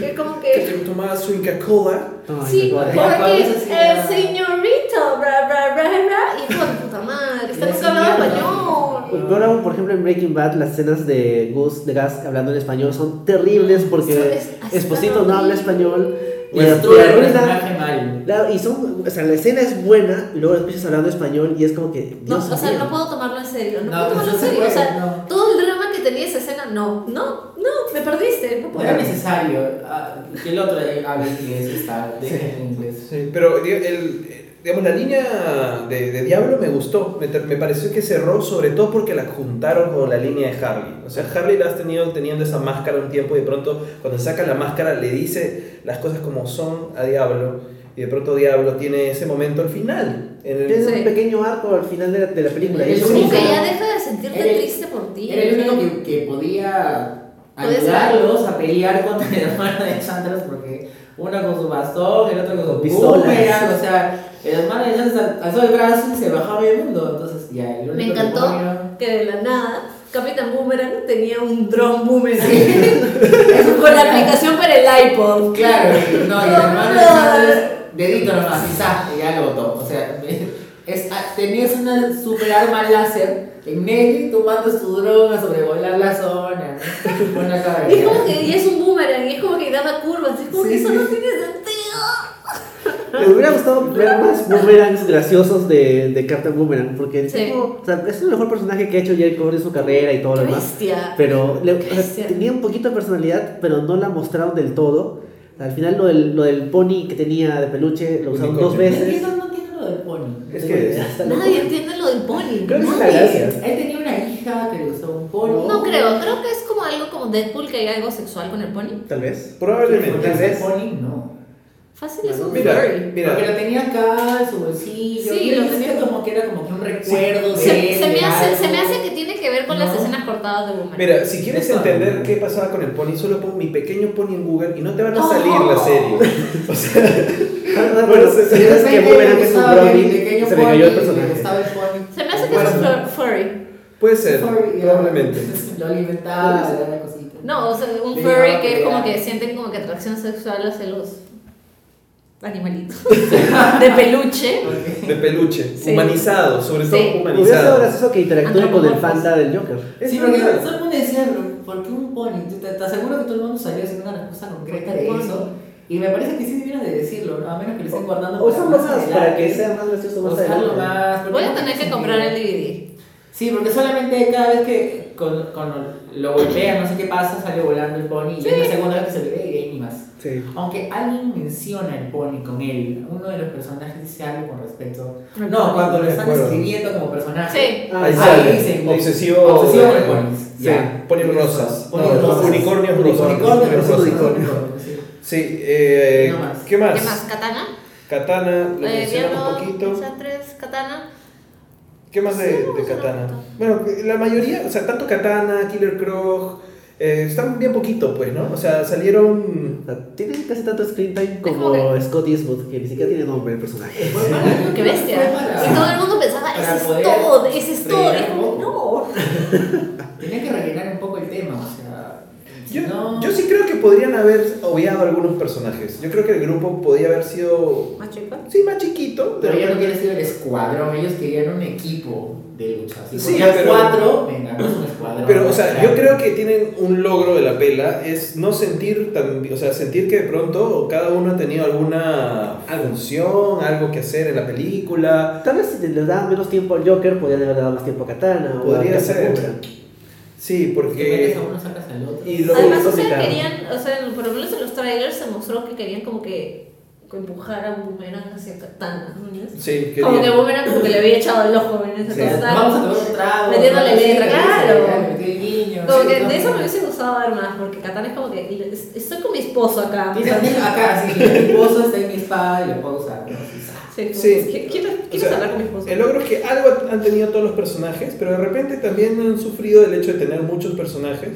que como que que... se tomaba su Inca Cola. Sí, porque el señorito, bra, bra, bra, bra, y hijo de puta madre, está nunca ya, español. Pues, Pero ahora, por ejemplo, en Breaking Bad, las escenas de Gus, de Gas hablando en español son terribles porque Eso es- Esposito no habla español. Y arruina-. Claro, y son, o sea, la escena es buena y luego escuchas hablando español y es como que. No, Dios o sea, mío. no puedo tomarlo en serio, no, No, puedo tomarlo en no se serio, o sea, puede, no. todo el drama que tenía esa escena, no, no, no, me perdiste, no era necesario ah, que el otro hable inglés, está, deje en inglés. Sí, pero el, eh, digamos, la línea de, de Diablo me gustó, me, me pareció que cerró sobre todo porque la juntaron con la línea de Harley. O sea, Harley la has tenido teniendo esa máscara un tiempo y de pronto cuando saca la máscara le dice las cosas como son a Diablo y de pronto Diablo tiene ese momento al final. En el- Sí. un pequeño arco al final de la, de la película. Es Como me que ya deja de sentirte el- triste por ti. Era el único que, que podía. Ayudarlos a pelear <laughs> contra el hermano de Chandras porque uno con su bastón, el otro con su boomerang, o sea, el hermano de Chandras alzó el brazo y se bajaba el mundo, entonces ya, el único Me que encantó que de la nada Capitán Boomerang tenía un drone boomerang. Con <laughs> la aplicación para el iPod. Claro, no, y el hermano de Chandras, dedito nomás, y ya lo botó, o sea, es, ah, tenías una super arma láser en medio y tomando su dron a sobrevolar la zona, ¿no? <laughs> Una Y es como que y es un boomerang, y es como que daba curvas, es como que eso sí. no tiene sentido. Me hubiera gustado ver más boomerangs graciosos de, de Captain Boomerang, porque el Sí. tipo, o sea, es el mejor personaje que ha hecho Jerry Corbin en su carrera y todo lo demás. bestia. Pero le- o sea, bestia. tenía un poquito de personalidad, pero no la mostraron del todo. Al final lo del, lo del pony que tenía de peluche lo usaron dos veces. Es que- <laughs> Hasta loco. Nadie entiende lo del pony. Creo que es Nadie. gracia. Él tenía una hija que le gustaba un pony. No creo, creo que es como algo como Deadpool que hay algo sexual con el pony. Tal vez. Probablemente. Tal vez. ese pony no. Fácil es un Mira, furry. mira. Porque lo tenía acá en su bolsillo. Sí, lo tenía- como que era como que un recuerdo de Se, él, se me hace, algo. se me hace que tiene que ver con las escenas cortadas de Boomerang. Mira, si quieres entender qué pasaba con el pony, solo pon mi pequeño pony en Google y no te van a salir la serie. <laughs> O sea, Bueno, se- se- se- es que Boomerang le es un brownie, se me cayó el pony, le personaje. se me hace que es un furry. puede ser, Furry, probablemente. <laughs> Lo alimentaba, le daba cositas. No, o sea, un Le furry que es como que sienten como que atracción sexual hacia los animalitos <laughs> de peluche. De peluche, Sí. humanizado, sobre todo Sí. Hubiera sido humanizado. gracioso que interactúe con el. Fanta del Joker. Es Sí, porque todo el mundo decía, ¿por qué un pony? Te, te aseguro que todo el mundo salió haciendo una respuesta concreta de Pony. eso. Y me parece que sí debieron de decirlo, ¿no? a menos que lo estén guardando O usarlo más para que sea más gracioso más adelante. Voy a tener que comprar el. DVD. Sí, porque solamente cada vez que con, con lo golpea, no sé qué pasa, sale volando el pony. Y es la segunda vez que se le ve Sí. Aunque alguien menciona el pony con él, uno de los personajes dice algo con respecto. No, cuando lo están escribiendo como personaje. Sí. Ah, Ahí Ahí sale, dicen, obsesivo, obsesivo con el ponis. Sí, Ya. ponis rosas. Ponis No, rosas. unicornios rosas. Unicornios rosas. sí. Eh, No más. ¿qué más? ¿Qué más? ¿Katana? Katana, lo Eh, mencionamos un poquito. Enchantress, Katana. ¿Qué más de, de Katana? no. Bueno, la mayoría, o sea, tanto Katana, Killer Croc, eh, están bien poquito, pues, ¿no? O sea, salieron... O sea, tiene casi tanto screen time como como Scott Eastwood, que ni siquiera tiene nombre el personaje. ¡Qué bestia! Y todo el mundo pensaba, ese es todo, ese es todo. No. <laughs> Tenía que rellenar un poco el tema, o sea. Yo, no- yo sí creo que podrían haber obviado algunos personajes. Yo creo que el grupo podía haber sido, ¿Más chico? sí, más chiquito. Pero de ellos no querían ser el escuadrón, ellos querían un equipo de lucha. Si Sí, pero- cuatro, venga, no es un escuadrón. Pero, o sea, yo creo que tienen un logro de la pela, es no sentir tan, o sea, sentir que de pronto cada uno ha tenido alguna función, algo que hacer en la película. Tal vez si les daban menos tiempo al Joker, podrían haber dado más tiempo a Katana o Podría a ser. Sí, porque... uno, sacas al otro. Y Además, o sea, querían, o sea, por lo menos en los trailers se mostró que querían como que empujar a Boomerang hacia Katana, ¿no? Sí, Como que quería- Boomerang como que le había echado el ojo en ese Sí. Vamos a tomar un trago. Metiéndole letra, claro. guiño, Como sí, que de eso me hubiese gustado ver más, porque Katana es como que "Es- estoy con mi esposo acá. Acá, sí, mi esposo está en mi espada y lo puedo usar. ¿no? Sí, Sí, como, Sí. "¿Qui- ¿Quieres, O quieres sea, hablar con mi esposo? El logro es que algo han tenido todos los personajes, pero de repente también han sufrido el hecho de tener muchos personajes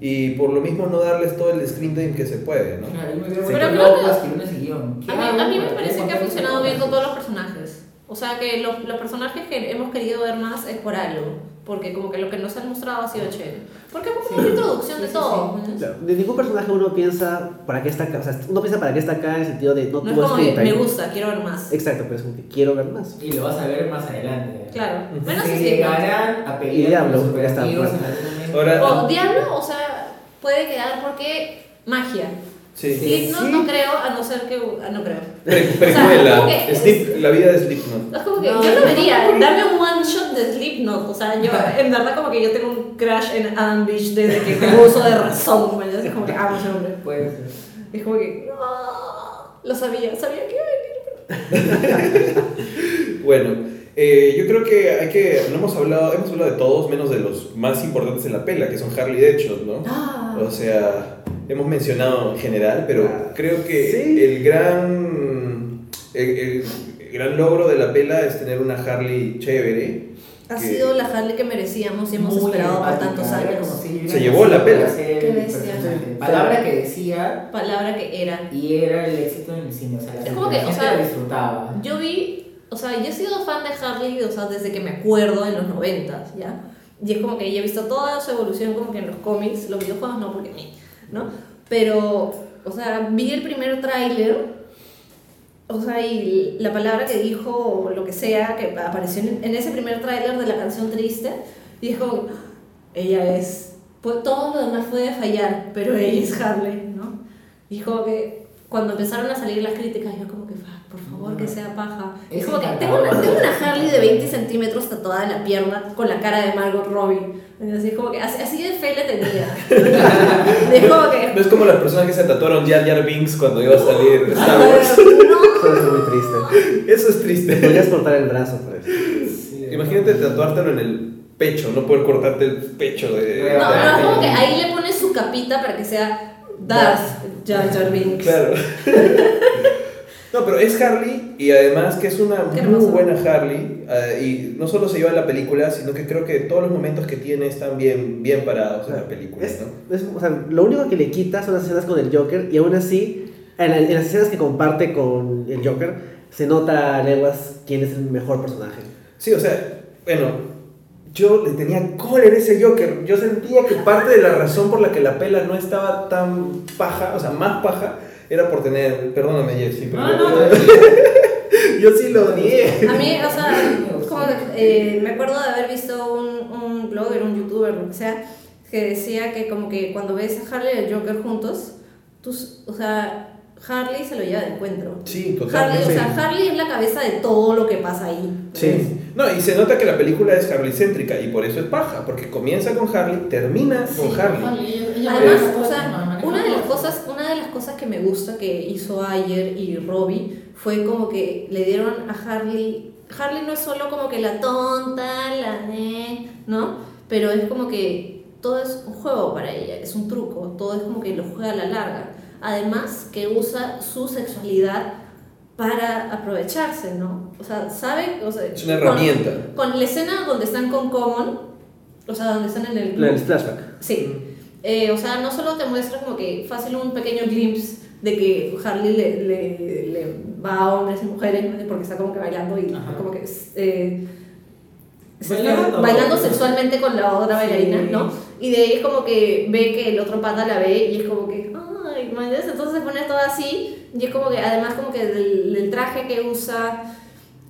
y por lo mismo no darles todo el screen time que se puede, ¿no? Claro, yo me veo Pero creo que- escribiendo ese guion. ¿Qué A mí, a mí me parece que ha funcionado bien con todos los personajes. O sea que los, los personajes que hemos querido ver más es por algo. Porque como que lo que nos han mostrado ha sido chévere. Porque es como Sí. una introducción de Sí, todo. sí. ¿no? Claro, De ningún personaje uno piensa para qué está acá. O sea, uno piensa para qué está acá en el sentido de no No es tuvo como que screen me gusta, quiero ver más. Exacto, pero es como que quiero ver más. Y lo vas a ver más adelante. Claro. Menos así. llegarán a Y pelear Diablo, con los ya está. Ahora- O Diablo, o sea, puede quedar porque magia. Sí. No, Sí. no creo, a no ser que. ah, no creo. <laughs> Precuela, la vida de Slipknot. Es como que No, yo lo no, vería, dame un one shot de Slipknot. O sea, yo <laughs> en verdad como que yo tengo un crash en Adam Beach desde que tengo uso de razón. Es como que amo a ese hombre. Puede ser. Es como que. ah, lo sabía, sabía que iba a venir. <laughs> Bueno, eh, yo creo que hay que, no hemos hablado, hemos hablado de todos, menos de los más importantes en la pela, que son Harley Deadshot, ¿no? Ah. O sea, hemos mencionado en general, pero Ah, creo que sí. el gran el, el- el gran logro de la pela es tener una Harley chévere. Ha que sido la Harley que merecíamos y hemos esperado por tantos años. como si Se llevó la pela. Qué bestia. Palabra que decía Palabra que era. y era el éxito en el cine. O sea, la, Es como que, o sea, disfrutaba. Yo vi, o sea, yo he sido fan de Harley, o sea, desde que me acuerdo en los noventas, ¿ya? Y es como que ya he visto toda su evolución como que en los cómics, los videojuegos no, porque mí, ¿no? Pero, o sea, vi el primer tráiler, o sea, y la palabra que dijo, o lo que sea, que apareció en, ese primer tráiler de la canción Triste, y es como, "Ah, ella es, pues, todo lo demás puede fallar, pero ella es Harley, ¿no? Como que cuando empezaron a salir las críticas, yo como que, por favor, que sea paja. Es Es como que tengo una, tengo una Harley de 20 centímetros tatuada en la pierna con la cara de Margot Robbie. Así, como que, así, así de fe le tenía. <laughs> es como que... No es como las personas que se tatuaron Jar Jar Binks cuando iba a salir de <laughs> Star Wars. <laughs> no. Eso es muy triste. Eso es triste. Podrías cortar el brazo por eso. Imagínate tatuártelo en el pecho, no poder cortarte el pecho de. No, no, es como que ahí le pones su capita para que sea Darth Jar Jar Binks. Claro. <laughs> No, pero es Harley y además que es una Qué muy hermoso. buena Harley eh, y no solo se lleva en la película, sino que creo que todos los momentos que tiene están bien, bien parados en la película, Es- ¿no? es- o sea, lo único que le quita son las escenas con el Joker y aún así, en, la- en las escenas que comparte con el Joker, se nota a leguas quién es el mejor personaje. Sí, o sea, bueno, yo le tenía cólera a ese Joker. Yo sentía que parte de la razón por la que la pela no estaba tan paja, o sea, más paja, era por tener. Perdóname, Jessy, pero. No, no, no. <laughs> yo sí lo odié. A mí, o sea, <laughs> como que, eh, me acuerdo de haber visto un, un blogger, un youtuber, lo que sea, que decía que como que cuando ves a Harley y el Joker juntos, tú, o sea, Harley se lo lleva de encuentro. Sí, Harley, o totalmente. sea, Harley es la cabeza de todo lo que pasa ahí. Sí. No, y se nota que la película es Harley céntrica y por eso es paja, porque comienza con Harley, termina con Harley. Además, o sea, una de las cosas, una de las cosas que me gusta que hizo Ayer y Robbie fue como que le dieron a Harley. Harley no es solo como que la tonta, la ne, ¿no? Pero es como que todo es un juego para ella, es un truco, todo es como que lo juega a la larga. Además, que usa su sexualidad para aprovecharse, ¿no? O sea, sabe, o sea, Es una con- herramienta. Con, la escena donde están con Common, o sea, donde están en el club. Del flashback. Sí. Eh, o sea, no solo te muestra como que fácil un pequeño glimpse de que Harley le, le, le va a hombres y mujeres ¿no? porque está como que bailando y Ajá. como que eh, Bailando. bailando sexualmente con la otra Sí. bailarina, ¿no? Y de ahí es como que ve que el otro pata la ve y es como que, ¿me entiendes? Entonces se pone todo así y es como que además como que del, del traje que usa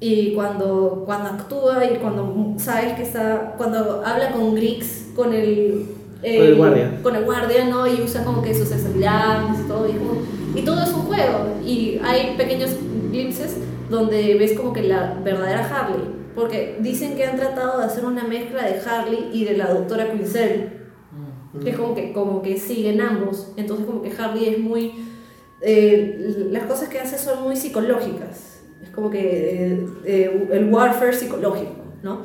y cuando, cuando actúa y cuando sabes que está, cuando habla con Grix, con el, Con el guardia. con el guardia, ¿no? Y usa como que sus sexualidades y todo, y, como- y todo es un juego. Y hay pequeños glimpses donde ves como que la verdadera Harley. Porque dicen que han tratado de hacer una mezcla de Harley y de la doctora Quinzel. Que es como que, como que siguen ambos. Entonces como que Harley es muy... eh, las cosas que hace son muy psicológicas. Es como que eh, eh, el warfare psicológico, ¿no?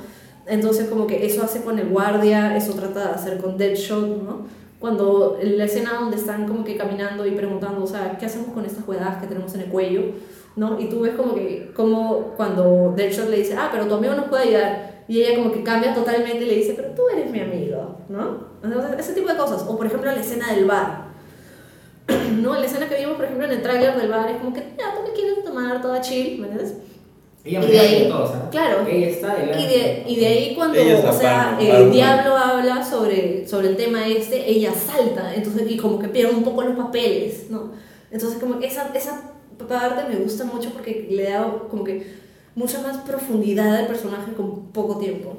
Entonces como que eso hace con el guardia, eso trata de hacer con Deadshot, ¿no? Cuando en la escena donde están como que caminando y preguntando, o sea, ¿qué hacemos con estas juegadas que tenemos en el cuello? ¿No? Y tú ves como que, como cuando Deadshot le dice, ah, pero tu amigo nos puede ayudar. Y ella como que cambia totalmente y le dice, pero tú eres mi amigo, ¿no? Entonces, ese tipo de cosas. O por ejemplo la escena del bar. <clears throat> ¿No? La escena que vimos, por ejemplo, en el tráiler del bar es como que, ya, tú me quieres tomar toda chill, ¿me entiendes? Ella Y me de ahí- todo, ¿sabes? claro. Ella está. Y de, y de ahí cuando, o sea, el diablo habla sobre, sobre el tema este, ella salta, entonces y como que pierde un poco los papeles, ¿no? Entonces como que esa, esa parte me gusta mucho porque le da como que mucha más profundidad al personaje con poco tiempo.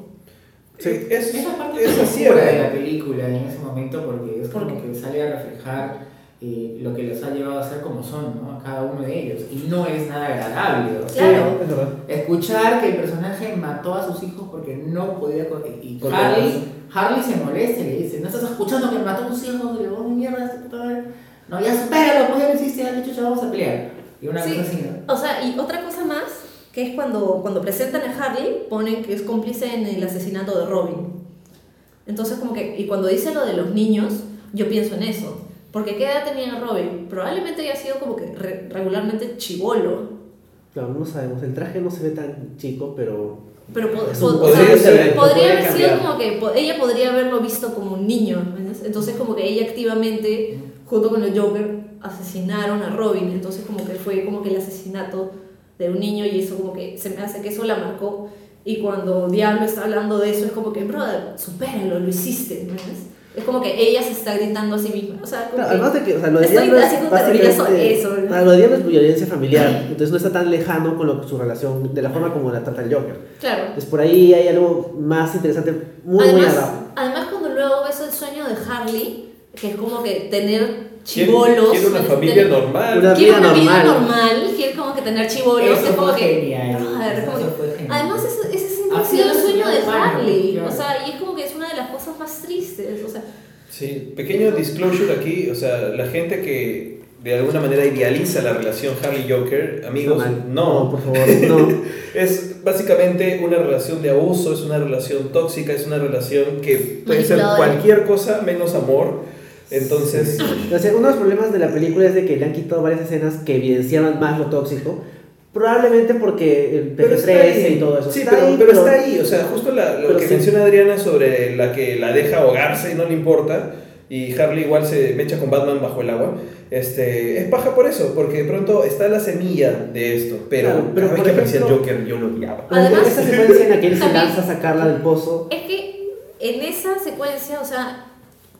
Sí, es, Esa parte es así, de la película en ese momento porque es como que sale a reflejar eh, lo que los ha llevado a ser como son, ¿no? A cada uno de ellos. Y no es nada agradable. o sea, Claro. Escuchar que el personaje mató a sus hijos porque no podía... Y Harley, Harley se molesta y le dice, ¿no estás escuchando que mató a tus hijos? Y le digo, "Oh, mierda, este puta madre". No, ya supéralo, pues ya lo hiciste, ya le chucha, vamos a pelear. Y una Sí. cosa así, ¿no? O sea, y otra cosa más, que es cuando, cuando presentan a Harley, ponen que es cómplice en el asesinato de Robin. Entonces, como que, y cuando dice lo de los niños, yo pienso en eso. Porque ¿qué edad tenía Robin? Probablemente haya sido como que re- regularmente chivolo. Claro, no sabemos. El traje no se ve tan chico, pero. Pero po- po- un- o podría sea, ser, podría podría haber sido cambiar. como que ella podría haberlo visto como un niño. ¿entiendes? Entonces, como que ella activamente, junto con el Joker, asesinaron a Robin. Entonces, como que fue como que el asesinato de un niño y eso, como que se me hace que eso la marcó. Y cuando Diablo está hablando de eso, es como que, brother, supéralo, lo hiciste. ¿entiendes? Es como que ella se está gritando a sí misma. O sea, como que- además de que, o sea, lo de Diablo es básicamente- eso, ¿no? lo de Diablo es violencia familiar, entonces no está tan lejano con lo, su relación, de la forma como la trata el Joker. Claro. Entonces por ahí hay algo más interesante, muy, muy además, abajo. además, cuando luego ves el sueño de Harley, que es como que tener chivolos. Quiere una familia normal. Vida una vida normal. quiere como que tener chivolos. Eso es como genial. Fue genial. Además, ese, siempre ha sido el es, sueño de Harley. O sea, y es como que es una de las cosas más tristes. O sea, Sí, pequeño disclosure aquí, o sea, la gente que de alguna manera idealiza la relación Harley-Joker, amigos, mal. no. por favor, no. <laughs> Es básicamente una relación de abuso, es una relación tóxica, es una relación que puede ser cualquier cosa menos amor. Entonces, O sea, uno de los problemas de la película es de que le han quitado varias escenas que evidenciaban más lo tóxico. Probablemente porque el pero está PG-13 ahí. y todo eso. Sí, está pero, ahí, pero está ahí, o sea, justo la- lo pero que sí. menciona Adriana sobre la que la deja ahogarse y no le importa, y Harley igual se mecha con Batman bajo el agua, este, es paja por eso, porque de pronto está la semilla de esto, pero, Claro, pero cada vez que aparecía el Joker yo lo odiaba. Pero Además, esa secuencia en la que él se lanza a sacarla del pozo. es que en esa secuencia, o sea,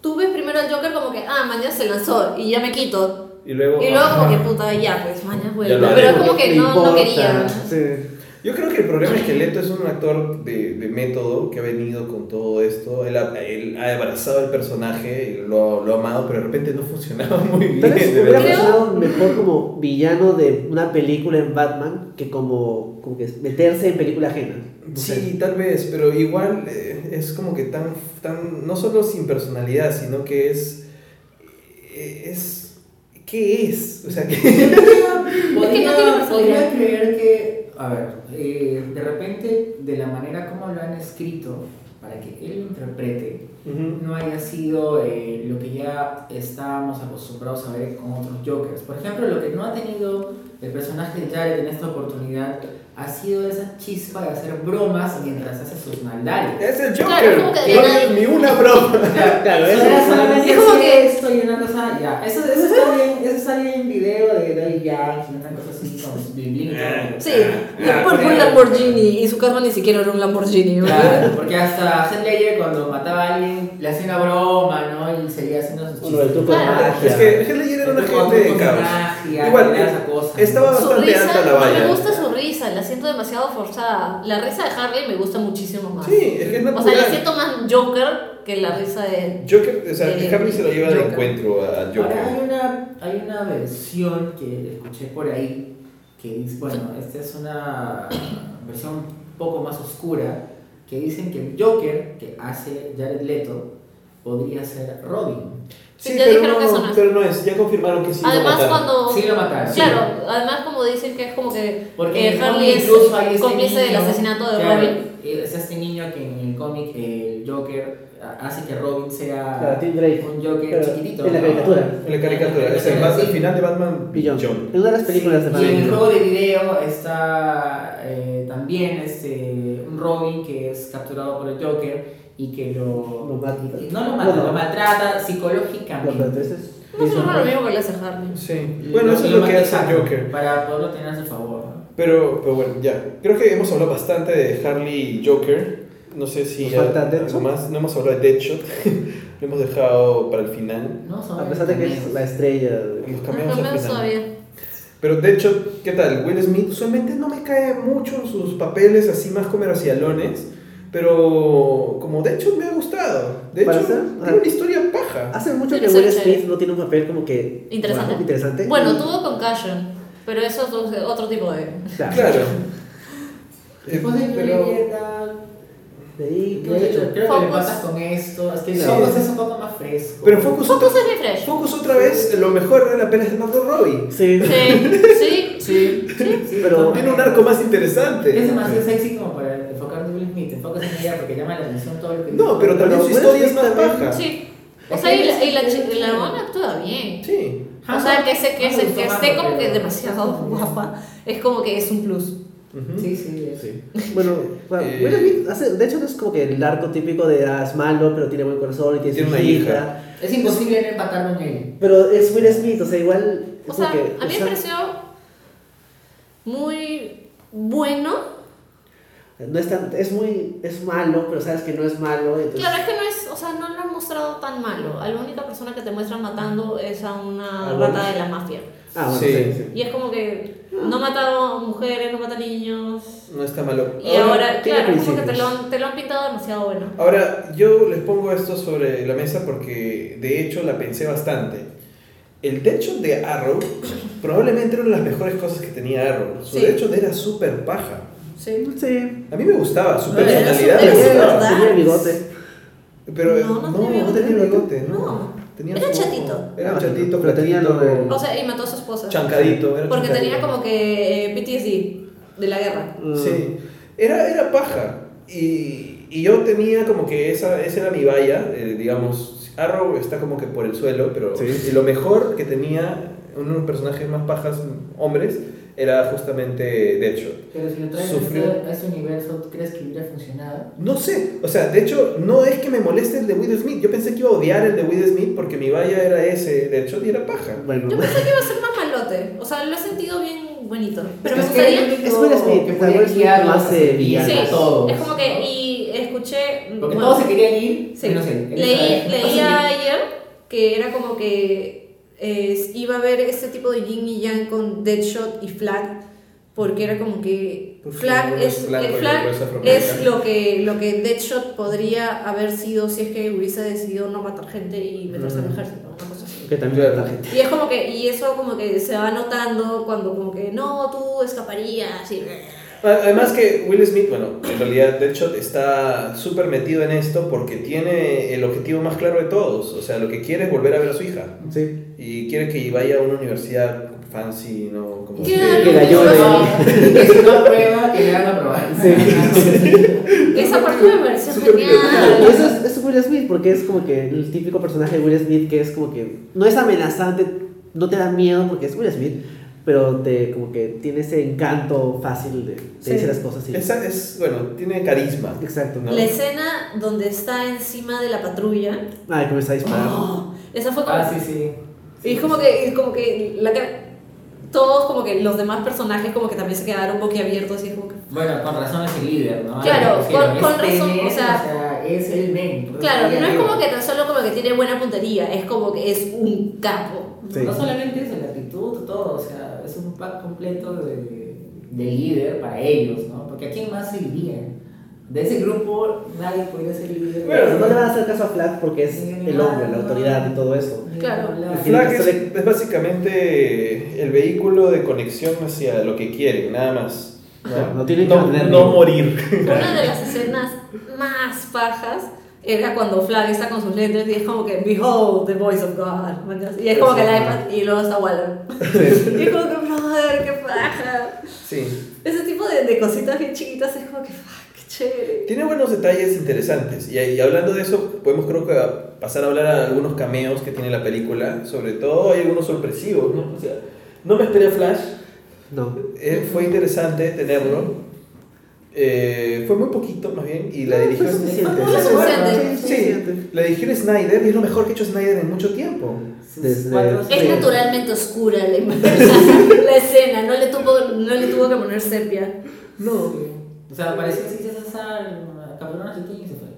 tú ves primero al Joker como que, ah, mañana se lanzó y ya me quito. Y luego, Y luego como que puta, ya, pues mañana vuelvo. Pero es como que no, no quería. sí. Yo creo que el problema es que Leto es un actor de, de método que ha venido con todo esto. Él ha, él ha abrazado el personaje, lo, lo ha amado, pero de repente no <laughs> funcionaba muy bien. Tal vez hubiera funcionado mejor como villano de una película en Batman que como, como que meterse en película ajena. No sé. Sí, tal vez, pero igual eh, es como que tan, tan, no solo sin personalidad, sino que es, eh, es, ¿qué es? O sea, <laughs> que... Podría, podría creer que, a ver, eh, de repente, de la manera como lo han escrito, para que él lo interprete, no haya sido eh, lo que ya estábamos acostumbrados a ver con otros Jokers. Por ejemplo, lo que no ha tenido el personaje de Jared en esta oportunidad ha sido esa chispa de hacer bromas mientras hace sus maldades. Es el Claro, Joker, como que no es ni una broma. Claro, <laughs> eso Solo- es- solamente es como que- esto y una cosa, ya. Eso, eso está bien, eso está bien en video de Daddy Yankee, una cosa así con <laughs> Biblín y todo. Sí, Ah, por un Lamborghini y su carro ni siquiera era un Lamborghini. Claro, porque hasta Heath Ledger cuando mataba a alguien le hacía una broma, ¿no? Y seguía haciendo sus chistes. de Claro. magia. Es que Heath Ledger era un Entonces, agente de con caos. magia, Igual, cosa, estaba bastante alta la valla. me gusta su siento demasiado forzada. La risa de Harley me gusta muchísimo más. Sí, es que es O sea, natural. la siento más Joker que la risa de... Joker, o sea, Eh, Harley se lo lleva de Joker. encuentro a Joker. Ahora hay una, hay una versión que escuché por ahí que dice, bueno, esta es una versión un poco más oscura, que dicen que el Joker que hace Jared Leto podría ser Robin. Sí, ya dijeron que eso no es. pero no es, ya confirmaron que sí lo Además mataron. cuando... Sí lo mataron. Claro, además como dicen que es como que Porque eh, Harley es este cómplice del niño, asesinato de claro, Robin. Es este niño que en el cómic el Joker hace que Robin sea Claro, Tim Drake. un Joker Pero chiquitito. en la ¿no? caricatura. En la caricatura, es el, más, el Sí. final de Batman. Beyond. En una de las películas Sí, de y en el Batman. juego de video está eh, también este, un Robin que es capturado por el Joker y que lo, Lo mata. y- no lo mata, Bueno. lo maltrata psicológicamente. No es lo mismo que le hace Harley. Sí. Bueno, eso es lo que mata hace Joker. Para poderlo tener a su favor. ¿no? Pero, pero bueno, ya. Creo que hemos hablado bastante de Harley y Joker. No sé si Nos ya falta algo Deadshot. más. No hemos hablado de Deadshot. <laughs> lo hemos dejado para el final. No, son A pesar de que es la estrella. de- Los No cambiamos al final. todavía. Pero Deadshot, ¿qué tal? Will Smith usualmente no me cae mucho en sus papeles así más comercialones. Pero como Deadshot me ha gustado. De ¿Para hecho, ser? tiene una historia paja. Hace mucho que Will Smith chévere. no tiene un papel como que. Interesante. bueno, interesante. Bueno, tuvo Concussion, pero eso es otro, otro tipo de... Claro. Claro. <laughs> Después de pero, De ahí, creo, ¿qué ha hecho? creo que le Focus. pasas con esto. Es que Sí. Focus es un poco más fresco. pero Focus, Focus otra, es. Focus otra vez, lo mejor de la pena es Margot Robbie. Sí. Sí, sí, Sí, sí, Pero- Tiene un arco más interesante. Es demasiado sexy como para porque llama la atención todo lo que No, pero también su historia es más baja. sí. O sea, y la, y la, actúa bien. Sí. O sea, que, se, que, Ah, se, que esté como que demasiado <laughs> guapa, es como que es un plus. Ujú. Sí, sí, es. Sí. <laughs> Bueno, bueno, Eh, Will Smith hace, de hecho no es como que el arco típico de ah, es malo, pero tiene buen corazón y tiene, Tiene su una hija. Es imposible no empatar con él. Pero es Will Smith, o sea, igual. O sea, que, a mí me pareció muy bueno. No es, tan, es muy. Es malo, pero sabes que no es malo. Entonces, Claro, es que no es, o sea, no lo han mostrado tan malo. A la única persona que te muestran matando es a una Ah, bueno. rata de la mafia. Ah, bueno, Sí. sí. sí. Y es como que no mata mujeres, no mata niños. No está malo. Y ahora, tiene claro, como que te lo, han, te lo han pintado demasiado bueno. Ahora, yo les pongo esto sobre la mesa porque de hecho la pensé bastante. el Deadshot de Arrow probablemente era una de las mejores cosas que tenía Arrow. Su Sí. Deadshot era súper paja. Sí. Sí. A mí me gustaba, su personalidad me gustaba. Tenía bigote. Pero No, no no, tenía no tenía bigote, no. No. Tenía Era chatito. Era Ah, chatito, pero tenía de- O sea, y mató a su esposa. chancadito. Era Porque chancadito. tenía como que eh, PTSD de la guerra. Mm. Sí, era, era paja. Y, y yo tenía como que esa, esa era mi valla, eh, digamos, Arrow está como que por el suelo, pero Sí. y lo mejor que tenía uno de los personajes más pajas hombres era justamente Deadshot. Pero si lo traes Sufrió. a ese- universo, ¿tú crees que hubiera funcionado? No sé, o sea, de hecho, no es que me moleste el de Will Smith. Yo pensé que iba a odiar el de Will Smith porque mi valla era ese, Deadshot, y era paja. Bueno, Yo pensé que iba a ser más malote. O sea, lo he sentido bien bonito. Pero me Es que gustaría. Es Will Smith, que podía Will Smith villano. Sí, a todos. es como que. Y escuché. Porque bueno, todos se querían ir, Sí. él. Él Leí, leía ayer que era como que eh, iba a haber este tipo de yin y yang con Deadshot y Flag, porque era como que Porque Flag es, eh, Flag es lo que, lo que Deadshot podría haber sido si es que hubiese decidido no matar gente y meterse Mm. ejército, una cosa así. que también era la gente. Y es como que, y eso como que se va notando cuando como que no, tú escaparías y... Además que Will Smith, bueno, en realidad Deadshot está súper metido en esto porque tiene el objetivo más claro de todos. O sea, lo que quiere es volver a ver a su hija. Sí. Y quiere que vaya a una universidad fancy, ¿no? Como ¿Qué que- la llore. Que si <laughs> no prueba, que le van a probar. Esa parte me pareció genial. eso es, es Will Smith, porque es como que el típico personaje de Will Smith que es como que no es amenazante, no te da miedo porque es Will Smith, pero te, como que tiene ese encanto fácil de, de Sí. decir las cosas. así. Esa es, bueno, tiene carisma. Exacto. ¿no? La escena donde está encima de la patrulla, Ay, comienza a disparar. ¡oh! esa fue como... Ah, sí, sí. Y es como que, y como que la todos como que los demás personajes como que también se quedaron boquiabiertos y es como que... Bueno, con razón es el líder, ¿no? Claro, con- con es razón, Tenet, o sea- es el men. Claro, no es como que tan solo como que tiene buena puntería, es como que es un capo. Sí. No solamente eso, la actitud, todo, o sea, es un pack completo de, de líder para ellos, ¿no? Porque ¿a quién más seguirían? De ese grupo nadie podría ser líder. Bueno, no le van a hacer caso a Flag porque es el hombre, la autoridad y todo eso. Claro. Tiene flag es, es básicamente el vehículo de conexión hacia lo que quieren, nada más. Claro, no tienen que no, no morir. Una de las escenas más bajas era cuando Flag está con sus lentes y es como que, behold, the voice of God. Y es como que el iPad y luego está Waller. <laughs> Y es como que, brother, qué paja. Sí. Ese tipo de, de cositas bien chiquitas es como que, qué chévere. Tiene buenos detalles interesantes. Y, y hablando de eso, podemos creo que pasar a hablar a algunos cameos que tiene la película. Sobre todo hay algunos sorpresivos, ¿no? O sea, no me esperé a Flash. No. Eh, fue interesante tenerlo. Eh, fue muy poquito, más bien, y la dirigió... Sí, Sí, suficiente. la dirigió Snyder y es lo mejor que ha hecho Snyder en mucho tiempo. Desde- Es Sí. naturalmente oscura la, <laughs> la escena, no le, tuvo, no le tuvo que poner sepia. No. Sí. O sea, parecía así, César, capturó a y se fue.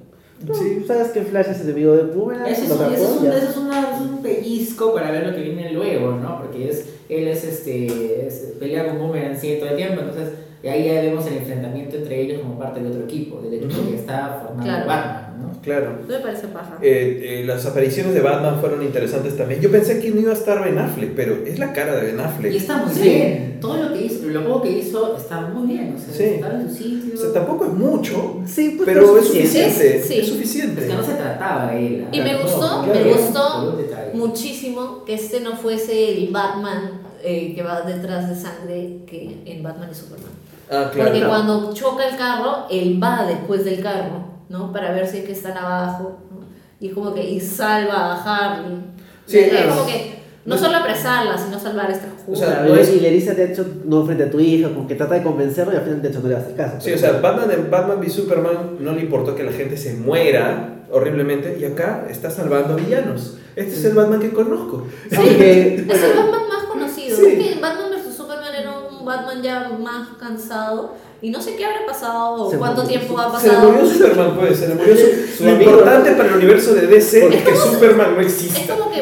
No, Sí. Sabes que Flash es enemigo de Boomerang, Eso es, un, eso, es un, eso es una- es un pellizco para ver lo que viene luego, ¿no? Porque es, él es este, es- pelea con Boomerang sí, todo el tiempo, entonces y ahí ya vemos el enfrentamiento entre ellos como parte de otro equipo, del equipo que está formando Claro. Batman, ¿no? Claro. No me parece paja. Eh, eh, las apariciones de Batman fueron interesantes también. Yo pensé que no iba a estar Ben Affleck, pero es la cara de Ben Affleck. Y está muy Sí. bien, todo lo que hizo, lo poco que hizo está muy bien, o sea, Sí. está en su sitio. O sea, tampoco es mucho, Sí, pues, pero es suficiente. Sí. Es suficiente. Es que no se trataba de él. Y me gustó, Claro, me gustó muchísimo que este no fuese el Batman eh, que va detrás de sangre que en Batman y Superman. Ah, Porque claro. cuando choca el carro, él va después del carro, ¿no? Para ver si es que están abajo, ¿no? Y como que y salva a Harley. Sí, es claro. como que no solo apresarla, sino salvar a este O sea, Claro, no y- es- Y le dice de hecho no frente a tu hija, como que trata de convencerlo y al final de hecho no le va a hacer caso. Sí, o sea, Batman en Batman v Superman no le importó que la gente se muera horriblemente y acá está salvando a villanos. Este es el Batman que conozco. Aunque, Es el Batman más conocido. Sí. Es que Batman vs Superman era un Batman ya más cansado. Y no sé qué habrá pasado o Se cuánto murió. tiempo ha Se le pasado. murió Superman, pues, se le murió su, <laughs> Su Lo amigo. importante para el universo de DC Porque- es que Superman no Es exista. como que.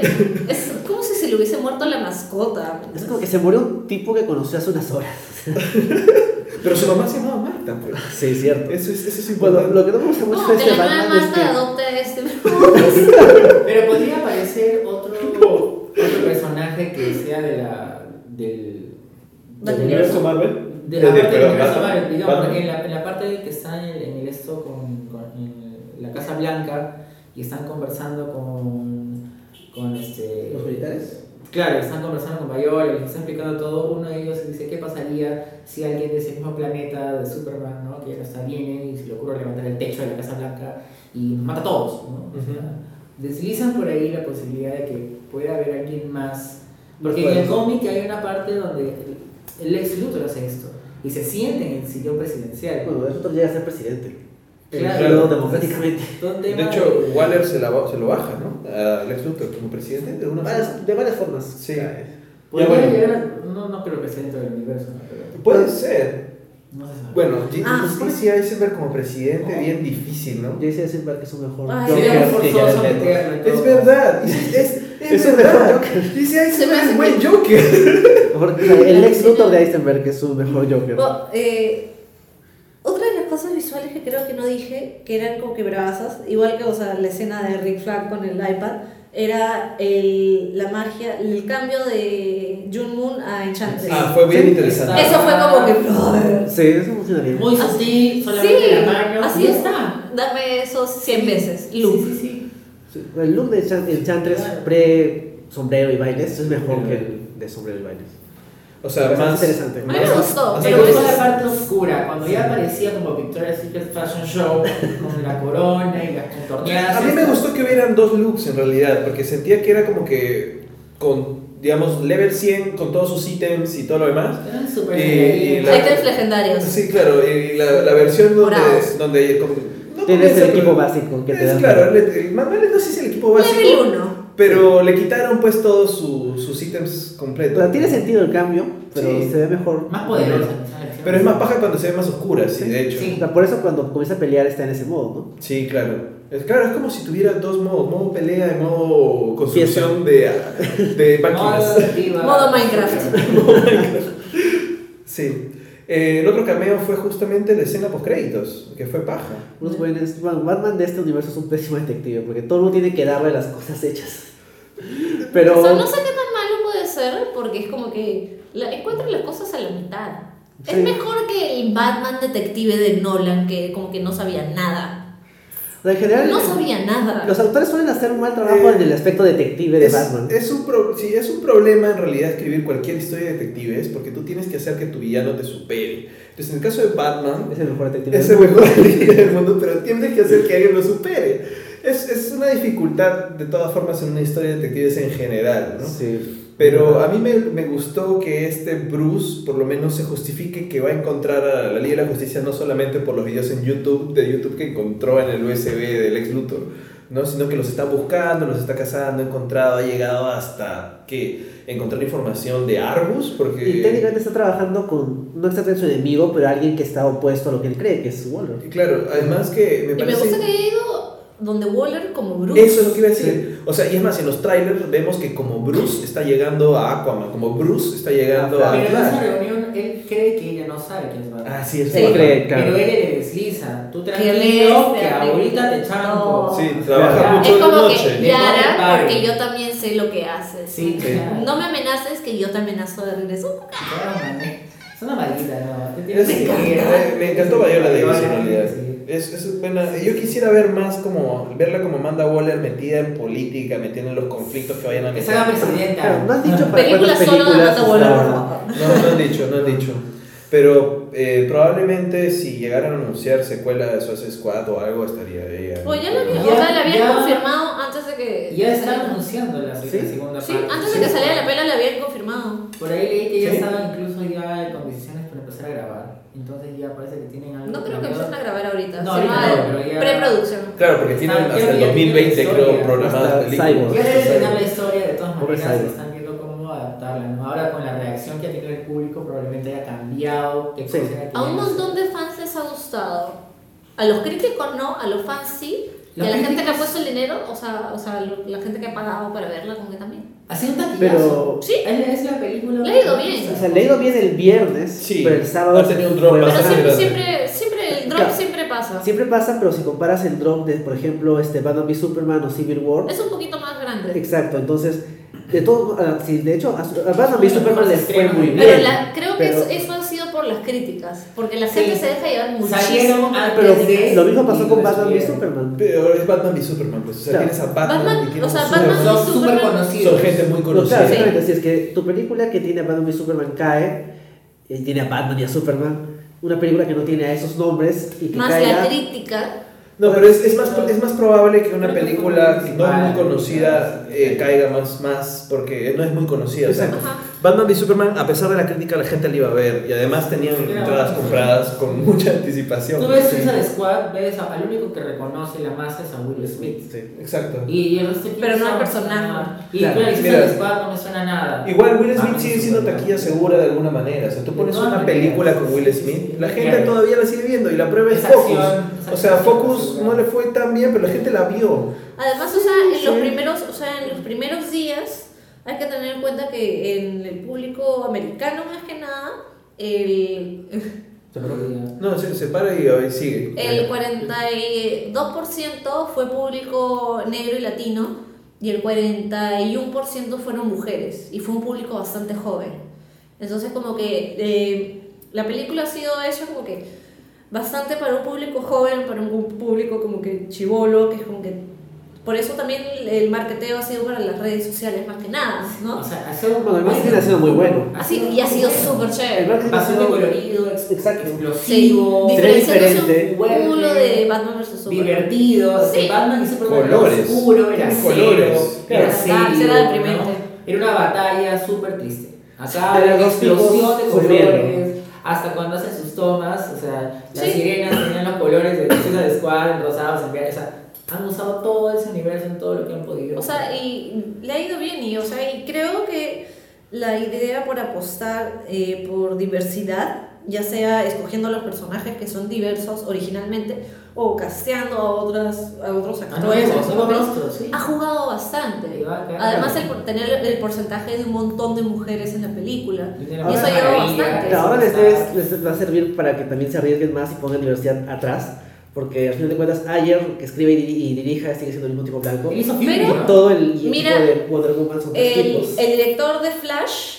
Es como si se le hubiese muerto la mascota. es como que se murió un tipo que conoció hace unas horas. <laughs> Pero su mamá se llamaba Marta, pues. Sí, cierto. Eso es, eso es Bueno, importante. lo que no me gusta mucho de que este la nueva Batman es Marta que... adopte a este. <laughs> Pero podría aparecer otro, otro personaje que sea de la, del, Del ¿Del universo Marvel? de la de- parte del perdón, universo. Marvel, digamos, en la, en la parte que está en el, en el esto con, con- en la Casa Blanca y están conversando con, con este... ¿Los militares? Claro, están conversando con Viola, les están explicando todo. Uno de ellos dice: ¿Qué pasaría si alguien de ese mismo planeta de Superman, ¿no? que ya no está bien, y se le ocurre levantar el techo de la Casa Blanca y mata a todos? ¿no? O sea, deslizan por ahí la posibilidad de que pueda haber alguien más. Porque en el cómic hay una parte donde el ex Luthor hace esto y se siente en el sillón presidencial. Bueno, el otro llega a ser presidente. Claro. Democráticamente. ¿Dónde De hecho, Waller se, la, se lo baja, ¿no? A Lex Luthor como presidente de una forma. Varias- de varias formas. Sí. Podría Ya, bueno. llegar a- no, no creo que sea dentro del universo, ¿no? pero Puede ser. no se sabe. Bueno, Ah, Justicia Eisenberg como presidente, bien difícil, ¿no? Jason Eisenberg es un mejor Ay, Joker que en todo. Es verdad, <laughs> es, es, es, Es un verdad. mejor Joker. Dice Eisenberg es buen Joker. Mejor- o sea, el ex Luthor de Eisenberg es su mejor Joker. Bueno, eh, otra de las cosas visuales que creo que no dije, que eran como que bravasas, igual que o sea, la escena de Rick Flag con el iPad, era el, la magia, el cambio de Jun Moon a Enchantress. Ah, fue bien Sí. interesante. Eso fue como que, brother. Sí, eso funciona bien. Muy sutil, solamente Sí, la mano. así está. Dame esos 100 veces. Sí, sí, sí. El look de Enchan- Enchantress Claro. pre sombrero y bailes es mejor que el de sombrero y bailes. O sea, Es más interesante. A mí me gustó, más- Me pero gustó es- la parte oscura, cuando ya aparecía como Victoria's Secret Fashion Show con la corona y las contorneadas. A mí me gustó que hubieran dos looks en realidad, porque sentía que era como que con, digamos, level 100 con todos sus ítems y todo lo demás. Items legendarios. Sí, claro, y la, la versión donde, donde Tienes el pero- equipo básico que te es dan. claro, el, el manual no sé si es el equipo básico, Level 1. pero le quitaron pues todos su- sus ítems O completos. sea, tiene sentido el cambio, pero Sí. se ve mejor. Más poderosa. Pero es más paja cuando se ve más oscura, sí, de hecho. Sí. O sea, por eso cuando comienza a pelear está en ese modo, ¿no? Sí, claro. Es, claro, es como si tuviera dos modos, modo pelea y modo construcción de, de máquinas. Modo <laughs> Minecraft. Sí. Eh, el otro cameo fue justamente la escena post créditos, que fue paja. Bruce Wayne es- bueno, Batman de este universo es un pésimo detective, porque todo el mundo tiene que darle las cosas hechas. <laughs> Pero... O sea, no sé qué tan malo puede ser, porque es como que la, encuentran las cosas a la mitad. Sí. Es mejor que el Batman detective de Nolan, que como que no sabía nada. En general, No sabía nada. los autores suelen hacer un mal trabajo Eh, en el aspecto detective de Es, Batman. es un pro- sí, es un problema en realidad escribir cualquier historia de detectives, porque tú tienes que hacer que tu villano te supere. Entonces, en el caso de Batman, Es el mejor detective. es del el mundo. mejor detective del mundo, pero tienes que hacer que alguien lo supere. Es, es una dificultad, de todas formas, en una historia de detectives en general, ¿no? Sí. Pero a mí me, me gustó que este Bruce por lo menos se justifique que va a encontrar a la Liga de la Justicia no solamente por los videos en YouTube, de YouTube que encontró en el USB del ex Luthor, ¿no? sino que los está buscando, los está cazando, ha encontrado, ha llegado hasta que encontrar información de Arbus, porque... Y técnicamente está trabajando con, no está su enemigo, pero alguien que está opuesto a lo que él cree, que es Waller. Y Claro, además que me Y me parece... gusta que haya ido donde Waller como Bruce. Eso es lo que iba a decir. O sea, y es más, en los trailers vemos que como Bruce está llegando a Aquaman, como Bruce está llegando Ah, a Pero en esa reunión él cree que ella no sabe quién es Batman. Ah, sí, es Sí. cree, claro. Pero él le desliza. Tú Que tranquilo, él es que ahorita te chanco. No. Sí, trabaja Claro. mucho Es de como noche. que Yara, porque yo también sé lo que haces. Sí, Sí. claro. No me amenaces que yo te amenazo de regreso. Claro, Es una maldita, ¿no? Te tienes Es- que me, me encantó Viola Davis en realidad. Sí. Es, es buena. Yo quisiera ver más como verla como Amanda Waller metida en política, metida en los conflictos que vayan a Que meter. se haga Claro, no presidenta. has dicho para Película cuántas solo de películas Amanda Waller. No, no han dicho, no han dicho. Pero eh, probablemente si llegaran a anunciar secuela de Suicide Squad o algo estaría ella. Pues ya Ya- o sea, la habían ya- confirmado antes de que. Ya están anunciando la, ¿Sí? segunda Sí, parte. antes de que saliera la pela la habían confirmado. Por ahí leí que ya ¿Sí? estaban incluso ya con decisiones para empezar a grabar. Entonces ya parece que tienen algo. No creo que empiecen a grabar ahorita. No, ahorita no, pero ya- preproducción. Claro, porque tienen Ah, hasta el ya 2020 tiene creo programadas películas. Deben tener la historia de todas maneras. Están viendo cómo adaptarla. ¿no? Ahora con la reacción que ha tenido el público, probablemente haya cambiado. qué Sí. que A un montón de fans les ha gustado. A los críticos no, a los fans sí. Y a la gente que ha puesto el dinero, o sea, o sea, la gente que ha pagado para verla, como que también. Ha sido un taquillazo. Pero, Sí, Es, es la película. Le ha ido bien. o sea, le ha ido bien el viernes, Sí, pero el sábado ha tenido un drop pero siempre, siempre, siempre, el drop Claro. siempre pasa. Siempre pasa, pero si comparas el drop de, por ejemplo, este Batman v Superman o Civil War, Es un poquito más grande. exacto, entonces De todo, ah, sí, de hecho, a, a Batman v Superman les fue muy bien. Pero la- creo que pero- eso, sido por las críticas, porque la Sí. gente se deja llevar muchísimo antes Pero de- lo mismo pasó con Y Batman destruyeron. Superman. Pero es Batman y Superman, pues. O sea, Claro. tienes a Batman, Batman, y tienes o sea, a Batman Superman. Son súper Superman- conocidos. Son gente muy No, claro, conocida. exactamente, si es que tu película que tiene a Batman v Superman cae, y tiene a Batman y a Superman, una película que no tiene a esos nombres y que Más caiga... la crítica. No, pero es, es, más, es más probable que una película muy no muy conocida eh, caiga más, más porque no es muy conocida. o sea, Exacto. Batman v Superman, a pesar de la crítica, la gente la iba a ver y además tenían entradas compradas con <laughs> mucha anticipación. Tú ves Sí. Suicide Squad, ves a- al único que reconoce la masa es a Will Smith. Sí, exacto. Y el resto Pero no el personaje. Y Claro. claro. Suicide Squad no me suena a nada. Igual Will Smith Ah, sigue sí, siendo sí. taquilla segura de alguna manera. O sea, tú pones una película con Will Smith, la gente Claro. todavía la sigue viendo y la prueba es Focus. acción, O sea, Focus no le fue tan bien, pero la gente la vio. Además, o sea, en los sí. primeros, o sea, en los primeros días hay que tener en cuenta que en el público americano más que nada, el. No, se, se para y ahí sigue. el 42% fue público negro y latino y el 41% fueron mujeres y fue un público bastante joven. Entonces como que eh, la película ha sido hecha como que bastante para un público joven, para un público como que chivolo, que es como que... Por eso también el, el marketeo ha sido para las redes sociales más que nada, ¿no? O sea, ha sido Bueno, el marketing ha sido muy bueno. Así, y ha sido súper El chévere. marketing ha sido- colorido, ex- Exacto. explosivo, Sí, diferente. un culo de Batman vs Superman. divertido. Sí. Batman y Superman era Colores. oscuro, era colores. era Era serio, era deprimente. ¿no? Era una batalla súper triste. Acá había dos explosión de colores. Hasta cuando hacen sus tomas, o sea, las Sí. sirenas tenían los colores de Suicide Squad, rosados, en verde, o sea, han usado todo ese universo en todo lo que han podido. O sea, y le ha ido bien y, o sea, y creo que la idea por apostar eh, por diversidad, ya sea escogiendo a los personajes que son diversos originalmente o casteando a, otras, a otros Ah, no, actores, eso, o nuevos rostros, sí. ha jugado bastante. Y va a quedar Además, el, claro. tener el porcentaje de un montón de mujeres en la película. Y Y tiene eso ayuda bastante. Pero ahora les, debes- les va a servir para que también se arriesguen más y pongan diversidad atrás. Porque al final de cuentas, Ayer, que escribe y, diri- y dirija, sigue siendo el mismo tipo blanco. Hizo Pero-. Todo el, y el Mira, tipo de Wonder Woman son tres El, tipos. el director de Flash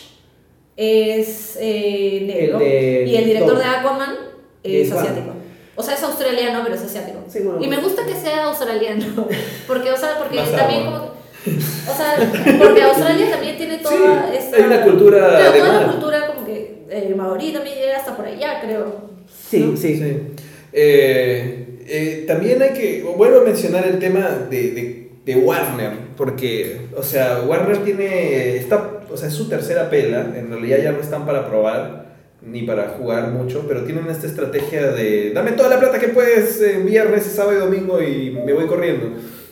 es eh, negro El de y el director de Aquaman es asiático. O sea, es australiano, pero es asiático. Sí, bueno, y me bueno. gusta que sea australiano, <laughs> porque, o sea, porque Más también agua. como... O sea, porque Australia también tiene toda Sí, esta... hay una cultura Claro, toda la cultura como que eh, maorí también llega hasta por allá, creo. Sí, sí. Sí. Eh, eh, también hay que, vuelvo a mencionar el tema de, de, de Warner, porque, o sea, Warner tiene, está, o sea, es su tercera pela, en realidad ya no están para probar, ni para jugar mucho, pero tienen esta estrategia de, dame toda la plata que puedes en viernes, sábado y domingo y me voy corriendo,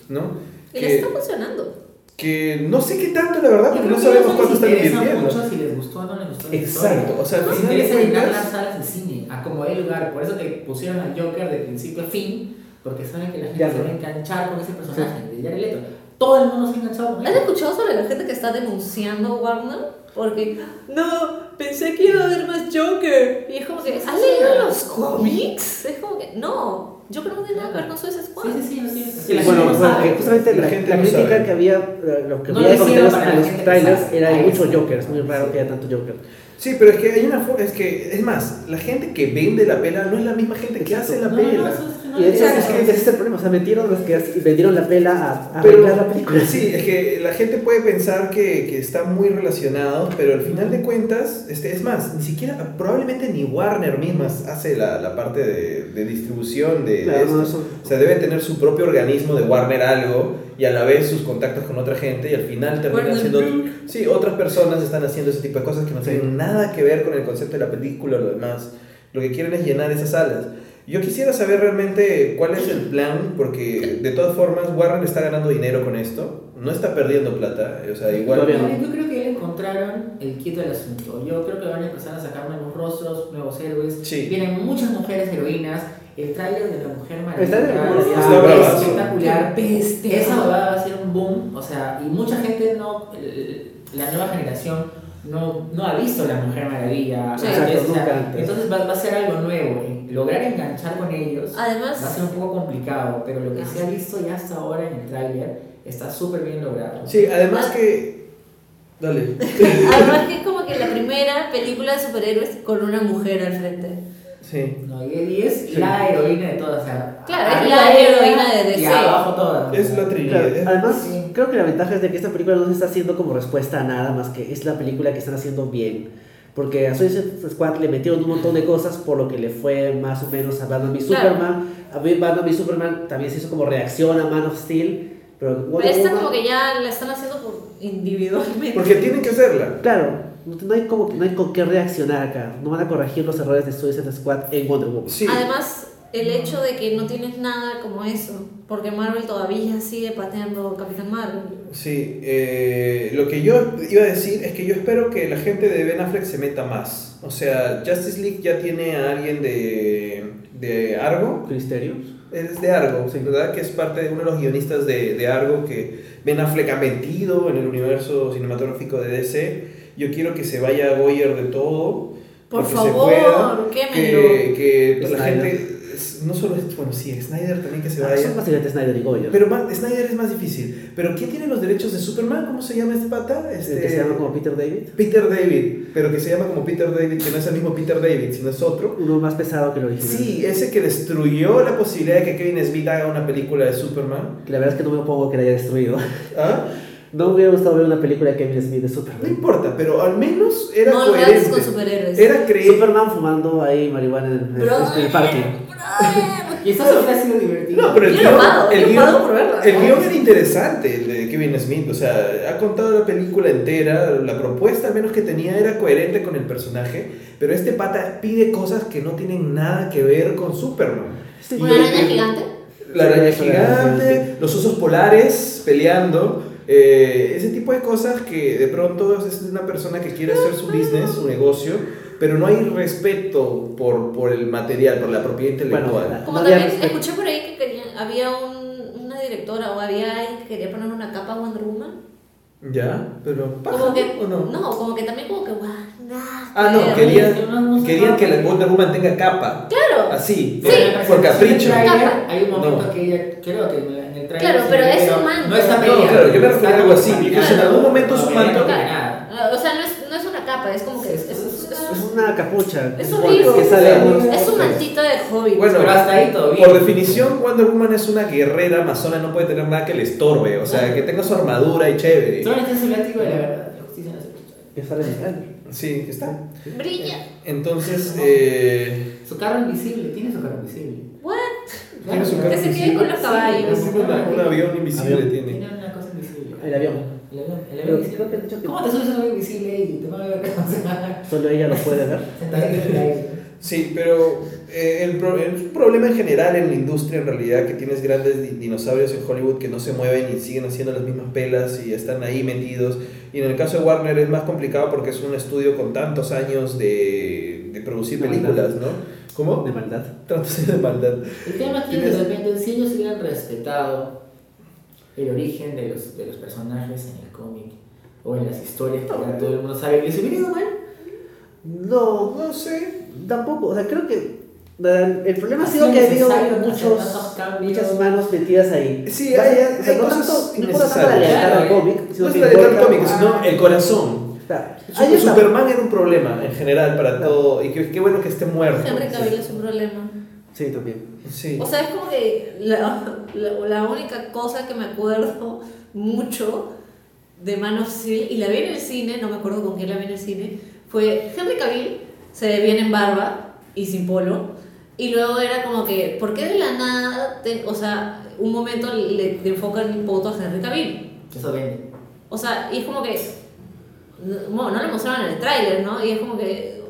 ¿no? Y Que- les está funcionando. Que no sé qué tanto, la verdad, porque no sabemos cuánto están invirtiendo. mucho si les gustó o no les gustó Exacto, o sea, al les final interesa llenar las salas de cine, a como el lugar. Por eso te pusieron al Joker de principio a fin, porque saben que la gente Ya se va a enganchar con ese personaje, de Jared Leto. Todo el mundo se ha enganchado con él. ¿Has escuchado sobre la gente que está denunciando Warner? Porque, no, pensé que iba a haber más Joker. Y es como que, ¿has leído los cómics? Es como que, no, Joker no tiene nada que ver con Suicide Squad. Sí, sí, sí, que la Bueno, gente bueno, sabe. que justamente La la, gente la crítica sabe. que había, eh, lo que No había para en los que trailers era A hay mucho eso. Joker, es muy raro que haya tanto Joker. Sí, pero es que hay una fo- es que es más, la gente que vende la pela no es la misma gente que hace la No, no, pela. Y de le es que ese es el problema, o sea, metieron los que vendieron la pela a, a Pero la película. sí, es que la gente puede pensar que, que están muy relacionados, pero al final de cuentas, este, es más, ni siquiera, probablemente ni Warner mismas hace la, la parte de, de distribución de, de Claro, esto. no, eso- O sea, debe tener su propio organismo de Warner algo y a la vez sus contactos con otra gente y al final terminan siendo... Sí, otras personas están haciendo ese tipo de cosas que no tienen nada que ver con el concepto de la película o lo demás. Lo que quieren es llenar esas salas. Yo quisiera saber realmente cuál es el plan, porque de todas formas Warner está ganando dinero con esto, no está perdiendo plata, o sea, igual... Yo creo que encontraron el quieto del asunto. Yo creo que van a empezar a sacar nuevos rostros, nuevos héroes. Sí. Vienen muchas mujeres heroínas. El tráiler de la Mujer Maravilla es espectacular. Bestia. Esa va a ser un boom. O sea, y mucha gente no. La nueva generación no, no ha visto la Mujer Maravilla. Sí. Exacto, nunca antes. entonces va, va a ser algo nuevo. Lograr enganchar con ellos Además, va a ser un poco complicado. Pero lo que Ah. se ha visto ya hasta ahora en el tráiler está súper bien logrado. Sí, además que Dale. <laughs> Además que es como que la primera película de superhéroes con una mujer al frente. Sí. No, y y es la heroína de todas. O sea, Claro, es la heroína de DC. Y abajo todas. Es la trinidad. Claro, además, Sí. creo que la ventaja es de que esta película no se está haciendo como respuesta a nada más que es la película que están haciendo bien. Porque a Suicide Squad le metieron un montón de cosas por lo que le fue más o menos a Batman v Claro. Superman. A mí Batman v Superman también se hizo como reacción a Man of Steel. Pero Pero Wonder esta Woman- como que ya la están haciendo por individualmente. Porque tienen que hacerla. Claro, no no hay, como, no hay con qué reaccionar acá. No van a corregir los errores de Suicide Squad en Wonder Woman. Sí. Además, el hecho de que no tienes nada como eso, porque Marvel todavía sigue pateando Capitán Marvel. Sí, eh, lo que yo iba a decir es que yo espero que la gente de Ben Affleck se meta más. O sea, Justice League ya tiene a alguien de, de Argo. Cristerio. Es de Argo, Sí. ¿verdad? Que es parte de uno de los guionistas de, de Argo que Ben Affleck ha metido en el universo cinematográfico de DC. Yo quiero que se vaya Goyer de todo. Por favor, se pueda, quémelo. que, que la Snyder. gente, no solo es, bueno, sí, Snyder también que se Ah, vaya. son básicamente Snyder y Goyer. Pero ma- Snyder es más difícil. Pero ¿quién tiene los derechos de Superman? ¿Cómo se llama este pata? Este, El que se llama como Peter David. Peter David, pero que se llama como Peter David, que no es el mismo Peter David, sino es otro. Uno más pesado que el original. Sí, ese que destruyó la posibilidad de que Kevin Smith haga una película de Superman. Que la verdad es que no me opongo que la haya destruido. ¿Ah? <laughs> No me hubiera gustado ver una película de Kevin Smith de No Superman. importa, pero al menos era no coherente. con superhéroes. Era creíble. Superman fumando ahí marihuana en, en- Brother, en el parque. <laughs> Y eso ha sido divertido. No, pero el guion, el guión- el guion era interesante, el de Kevin Smith. O sea, ha contado la película entera. La propuesta, al menos que tenía, era coherente con el personaje. Pero este pata pide cosas que no tienen nada que ver con Superman. ¿Una araña gigante? La araña Sí, la araña gigante, los osos polares peleando. Eh, ese tipo de cosas que de pronto es una persona que quiere hacer su business, su negocio, pero no hay respeto por, por el material, por la propiedad intelectual. Bueno, Como No también respeto. escuché por ahí que querían, había un- una directora o había alguien que quería poner una capa a Wonder Woman. ¿Ya? Pero ¿paja, Como que, o no? no, como que también como que, guau, Ah, no, querían, es que no- no querían que la Wonder Woman tenga capa. Claro, Así, por capricho. Hay un momento No. que ella, creo que en el trailer. Claro, pero es un manto. No está No, peleando. claro, yo me refiero a algo así, caminando. que en algún momento su No, manto- no, Claro. O sea, no es, no es una capa, es como que es, es, es- Es una capucha. es que horrible. sale es unos- Es un mantito de hobbit. Bueno, Pero hasta ahí todo bien. Por definición, Wonder Woman es una guerrera amazona, no puede tener nada que le estorbe. O sea, que tenga su armadura y chévere. Solamente es el látigo de la verdad. La justicia no se lucha. que sale en el. Sí, está. Brilla. Entonces, eh, Su carro invisible, tiene su carro invisible. What? tiene su carro Que se quede invisible. con los caballos. Sí, una- un avión invisible Avión. tiene. Tiene una cosa invisible. El avión. El avión, el avión creo que invisible. dicho que ¿Cómo te subes a un avión invisible y te van a ver solo ella lo puede ver. el? Sí, pero eh, el, pro- es un problema en general en la industria, en realidad, que tienes grandes di- dinosaurios en Hollywood que no se mueven y siguen haciendo las mismas pelas y están ahí metidos. Y en el caso de Warner es más complicado porque es un estudio con tantos años de, de producir De maldad. películas, ¿no? ¿Cómo? De maldad. Tantos años de maldad. El tema aquí es de repente, si ellos hubieran respetado el origen de los, de los personajes en el cómic o en las historias que ya todo el mundo sabe, ¿les hubiera ido mal? No, No sé. tampoco. O sea, creo que el problema ha sido que ha habido muchos, muchas manos metidas ahí. Sí, sea, hay- o sea, hay no cosas tanto, no tanto la innecesarias. lealtad al Claro, cómic, No sino es que la cómic, sino el corazón. o sea, Super- hay Superman era un problema en general para todo. Y qué, qué bueno que esté muerto. Henry Cavill es un problema. Sí, también. Sí. O sea, es como que la, la, la única cosa que me acuerdo mucho de Man of Steel, y la vi en el cine, no me acuerdo con quién la vi en el cine, fue Henry Cavill se ve bien en barba y sin polo, y luego era como que, ¿por qué de la nada, te- o sea, un momento le, le enfocan el poto a Henry Cavill? Eso vende. O sea, y es como que, bueno, no lo mostraron en el tráiler, ¿no? Y es como que,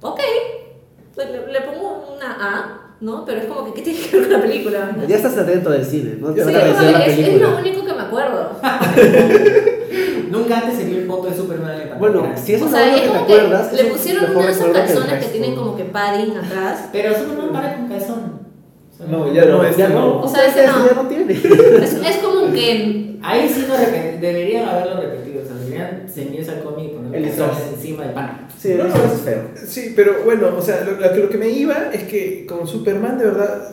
ok, le, le pongo una A, ¿no? Pero es como que, ¿qué tiene que ver con la película? Ya estás atento del cine, ¿no? Te Sí, van a es, la es- lo único que me acuerdo. <laughs> Nunca antes se vio el foto de Superman en la pantalla Bueno, si eso O es sea, es que te que acuerdas, le pusieron una de esas recuerdo que que tienen como que padding atrás. Pero Superman para con calzón. No, ya no, este ya no. no. O sea, ese este no. ya no tiene. Es, es como un Ken. Ahí sí no deberían haberlo repetido. O sea, deberían ceñirse al cómic y poner El encima del pan. Sí, No. eso es feo. Sí, pero bueno, o sea, lo, lo que- lo que me iba es que con Superman de verdad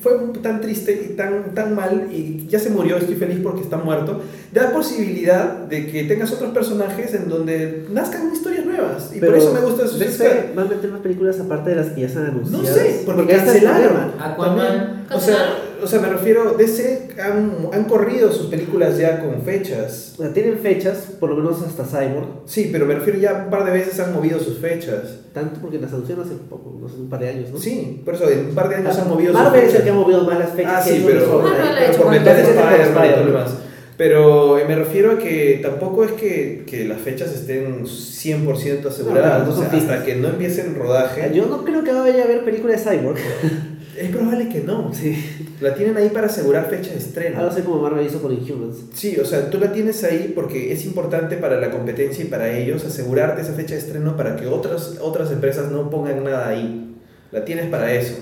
fue tan triste y tan, tan mal y ya se murió, estoy feliz porque está muerto, da posibilidad de que tengas otros personajes en donde nazcan historias nuevas. Y por eso me gusta Suicide Squad. DC va a meter más películas aparte de las que ya se han anunciado. No sé, porque, el cancelaron. Aquaman. O sea, o sea, me refiero, DC han, han corrido sus películas ya con fechas. O sea, tienen fechas, por lo menos hasta Cyborg, Sí, pero me refiero ya un par de veces han movido sus fechas. tanto porque las anunciaron hace poco, no sé, un par de años, ¿no? Sí, por eso en un par de años han movido Marvel sus es el fechas. que ha movido más las fechas Ah, que sí, pero. Marvel ha pero por meter Spider-Man, y todo demás. Pero eh, me refiero a que tampoco es que, que las fechas estén 100% aseguradas. No, no o son sea, hasta que no empiece el rodaje. Yo no creo que vaya a haber película de Cyborg. <laughs> Es probable que no. sí. La tienen ahí para asegurar fecha de estreno. Algo así como Marvel hizo con Inhumans. Sí, o sea, tú la tienes ahí porque es importante para la competencia y para ellos asegurarte esa fecha de estreno para que otras, otras empresas no pongan nada ahí. La tienes para eso.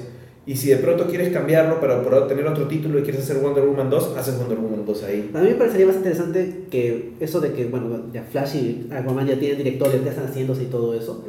Y si de pronto quieres cambiarlo para poder tener otro título y quieres hacer Wonder Woman 2, haces Wonder Woman 2 ahí. A mí me parecería más interesante que eso de que, bueno, ya Flash y Aquaman ya tienen directores, ya están haciéndose y todo eso.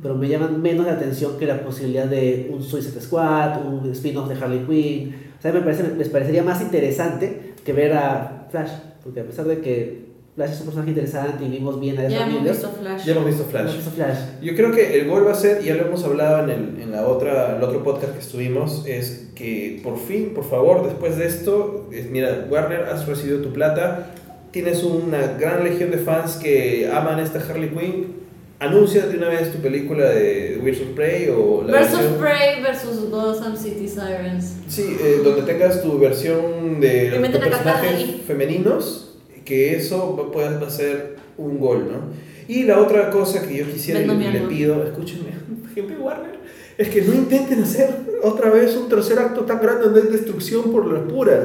Pero me llaman menos la atención que la posibilidad de un Suicide Squad, un spin-off de Harley Quinn. O sea, me, parece, me parecería más interesante que ver a Flash. Porque a pesar de que Flash es un personaje interesante y vimos bien a Ya hemos visto Flash. Ya hemos visto hemos Flash. visto Flash. Yo creo que el gol va a ser, y ya lo hemos hablado en el, en la otra, el otro podcast que estuvimos, es que por fin, por favor, después de esto, es, mira, Warner, has recibido tu plata, tienes una gran legión de fans que aman esta Harley Quinn, anuncia de una vez tu película de of Prey o la Versus versión- Prey versus Gotham City Sirens. Sí, eh, donde tengas tu versión de los personajes femeninos, que eso pueda ser un gol, ¿no? Y la otra cosa que yo quisiera y le alma. pido, escúchenme, <laughs> gente de Warner, es que no intenten hacer otra vez un tercer acto tan grande hay destrucción por las puras.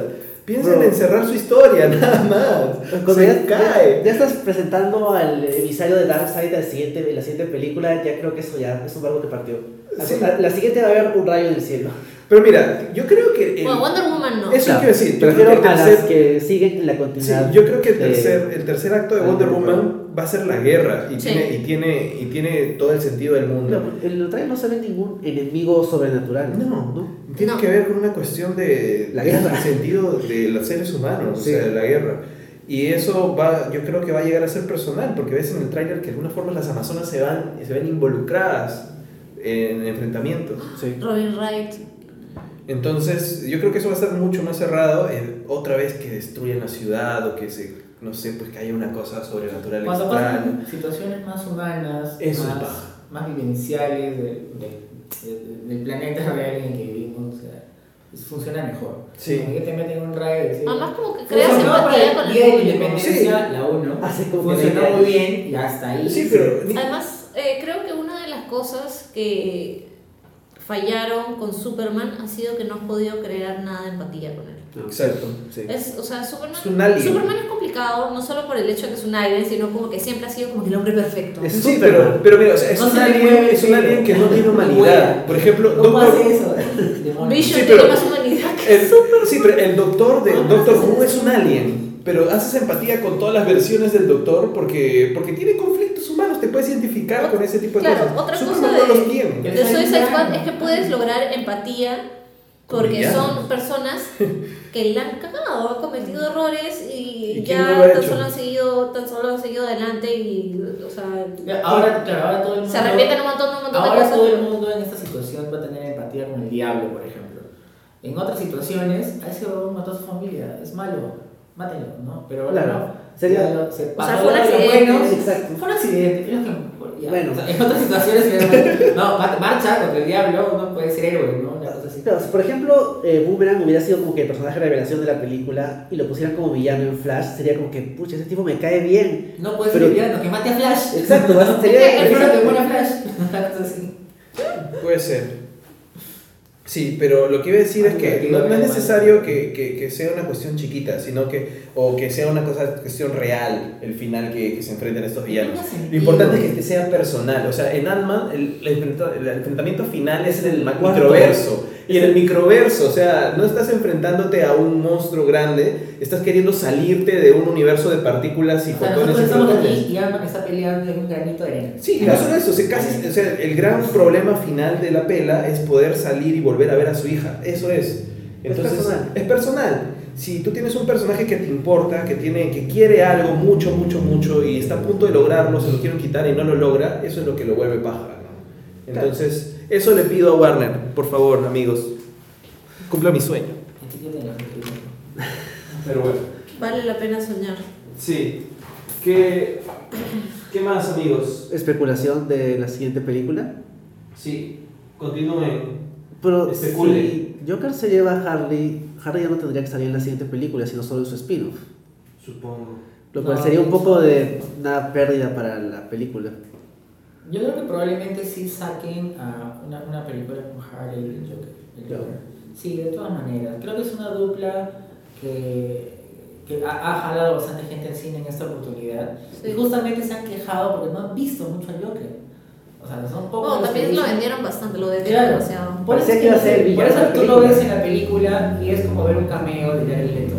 Piensen en cerrar su historia, <laughs> nada más. Cuando Se ya, cae. ya- ya estás presentando al emisario de Darkseid al siguiente, en la siguiente película, ya creo que eso ya es un barco que partió. La- Sí. La, la siguiente va a haber un rayo en el cielo. Pero mira, yo creo que... el- Bueno, Wonder Woman no. Eso Claro, quiero decir, yo creo que el tercer- que siguen en la Sí, continuidad. yo creo que el de- tercer, el tercer acto de Wonder Wonder Woman va a ser la guerra y, Sí. tiene, y, tiene, y tiene todo el sentido del mundo. No, en el trailer no se ve ningún enemigo sobrenatural. No, ¿no? Tiene No. que ver con una cuestión de La del guerra. sentido de los seres humanos, Sí. o sea, de la guerra. Y eso va, yo creo que va a llegar a ser personal, porque ves en el tráiler que de alguna forma las amazonas se van se ven involucradas en enfrentamientos. Sí. Robin Wright. Entonces, yo creo que eso va a estar mucho más cerrado, eh, otra vez que destruyan la ciudad o que se, no sé, pues que haya una cosa sobrenatural Cuando extraña. pasan situaciones más humanas, Eso es más, más vivenciales de- de- de- del planeta real en el que vivimos, funciona mejor. Sí. Como que te meten un rayo y decir, Además, como que creas funcionó para empatía con el público. Independencia, la 1, Hace como que funcionó 20 muy bien y hasta ahí. Sí, pero... Además, eh, creo que una de las cosas que fallaron con Superman ha sido que no has podido crear nada de empatía con él. No. Exacto. Sí. Es, o sea, Superman, Es un alien. Superman es complicado, no solo por el hecho de que es un alien, sino como que siempre ha sido como que el hombre perfecto. Es Sí, pero, pero mira, o sea, es, No un alien, es un alien que no tiene humanidad. Por ejemplo, ¿Cómo Doctor- hace eso? Demonio. Vision Sí, pero- tiene más humanidad que El- sí, pero el doctor de Ah, Doctor Who es un alien, pero haces empatía con todas las versiones del doctor porque, porque tiene conflictos humanos, te puedes identificar con ese tipo de Claro, cosas. otra Superman cosa no de- los tiene. De Suicide Squad es que puedes lograr empatía porque Villanos. son personas que la han cagado, han cometido errores y, ¿Y ya tan solo han seguido, tan solo han seguido adelante y o sea Ahora, claro, ahora todo el mundo. se arrepienten un montón, un montón de Ahora cosas. todo el mundo en esta situación va a tener empatía con el diablo, por ejemplo. En otras situaciones, a ese huevón mató a su familia, es malo, mátelo, ¿no? Pero ahora Claro. no. Sería- Ya lo- se O sea, fue un accidente. buenos. Exacto. Fue un accidente, que. ya, Bueno. o sea, en otras situaciones, no, ma- marcha contra el diablo, uno puede ser héroe, ¿no? Claro, si por ejemplo eh, Boomerang hubiera sido como que el personaje de revelación de la película y lo pusieran como villano en Flash, sería como que, pucha, ese tipo me cae bien. No puede Pero- ser villano, que mate a Flash. Exacto, <laughs> vas- sería... Prefiero que muera Flash. <laughs> Puede ser. Sí, pero lo que iba a decir es que no, no es necesario que, que, que sea una cuestión chiquita, sino que, o que sea una cosa, cuestión real, el final que, que se enfrenten estos villanos. Lo importante es que sea personal, o sea, en Ant-Man el, el enfrenta- el enfrentamiento final es el Cuarto. Y en el microverso, o sea, no estás enfrentándote a un monstruo grande, estás queriendo salirte de un universo de partículas y O sea, fotones y aquí y Ant-Man está peleando en un granito de arena. Sí, no solo eso, o sea, casi, o sea, el gran problema final de la pela es poder salir y volver a ver a su hija. Eso es. Es Entonces, personal. es personal. Si tú tienes un personaje que te importa, que, tiene, que quiere algo mucho, mucho, mucho y está a punto de lograrlo, se lo quieren quitar y no lo logra, eso es lo que lo vuelve paja. ¿no? Entonces, eso le pido a Warner, por favor, amigos. Cumpla mi sueño. Pero bueno. Vale la pena soñar. Sí. ¿Qué, qué más, amigos? Especulación de la siguiente película. Sí, continúen. Pero Especule. si Joker se lleva a Harley, Harley ya no tendría que salir en la siguiente película, sino solo en su spin-off. Supongo. Lo cual No, sería un poco de una pérdida para la película. Yo creo que probablemente sí saquen a una, una película con Harley y el Joker. el. Joker. Sí, de todas maneras. Creo que es una dupla que, que ha, ha jalado bastante gente al cine en esta oportunidad. Sí. Y justamente se han quejado porque no han visto mucho al Joker. O sea, son pocos Bueno, que también lo vendieron bastante, lo vendieron Claro. demasiado. Por eso, que ser por eso tú lo ves en la película y es como ver un cameo de Jared Leto.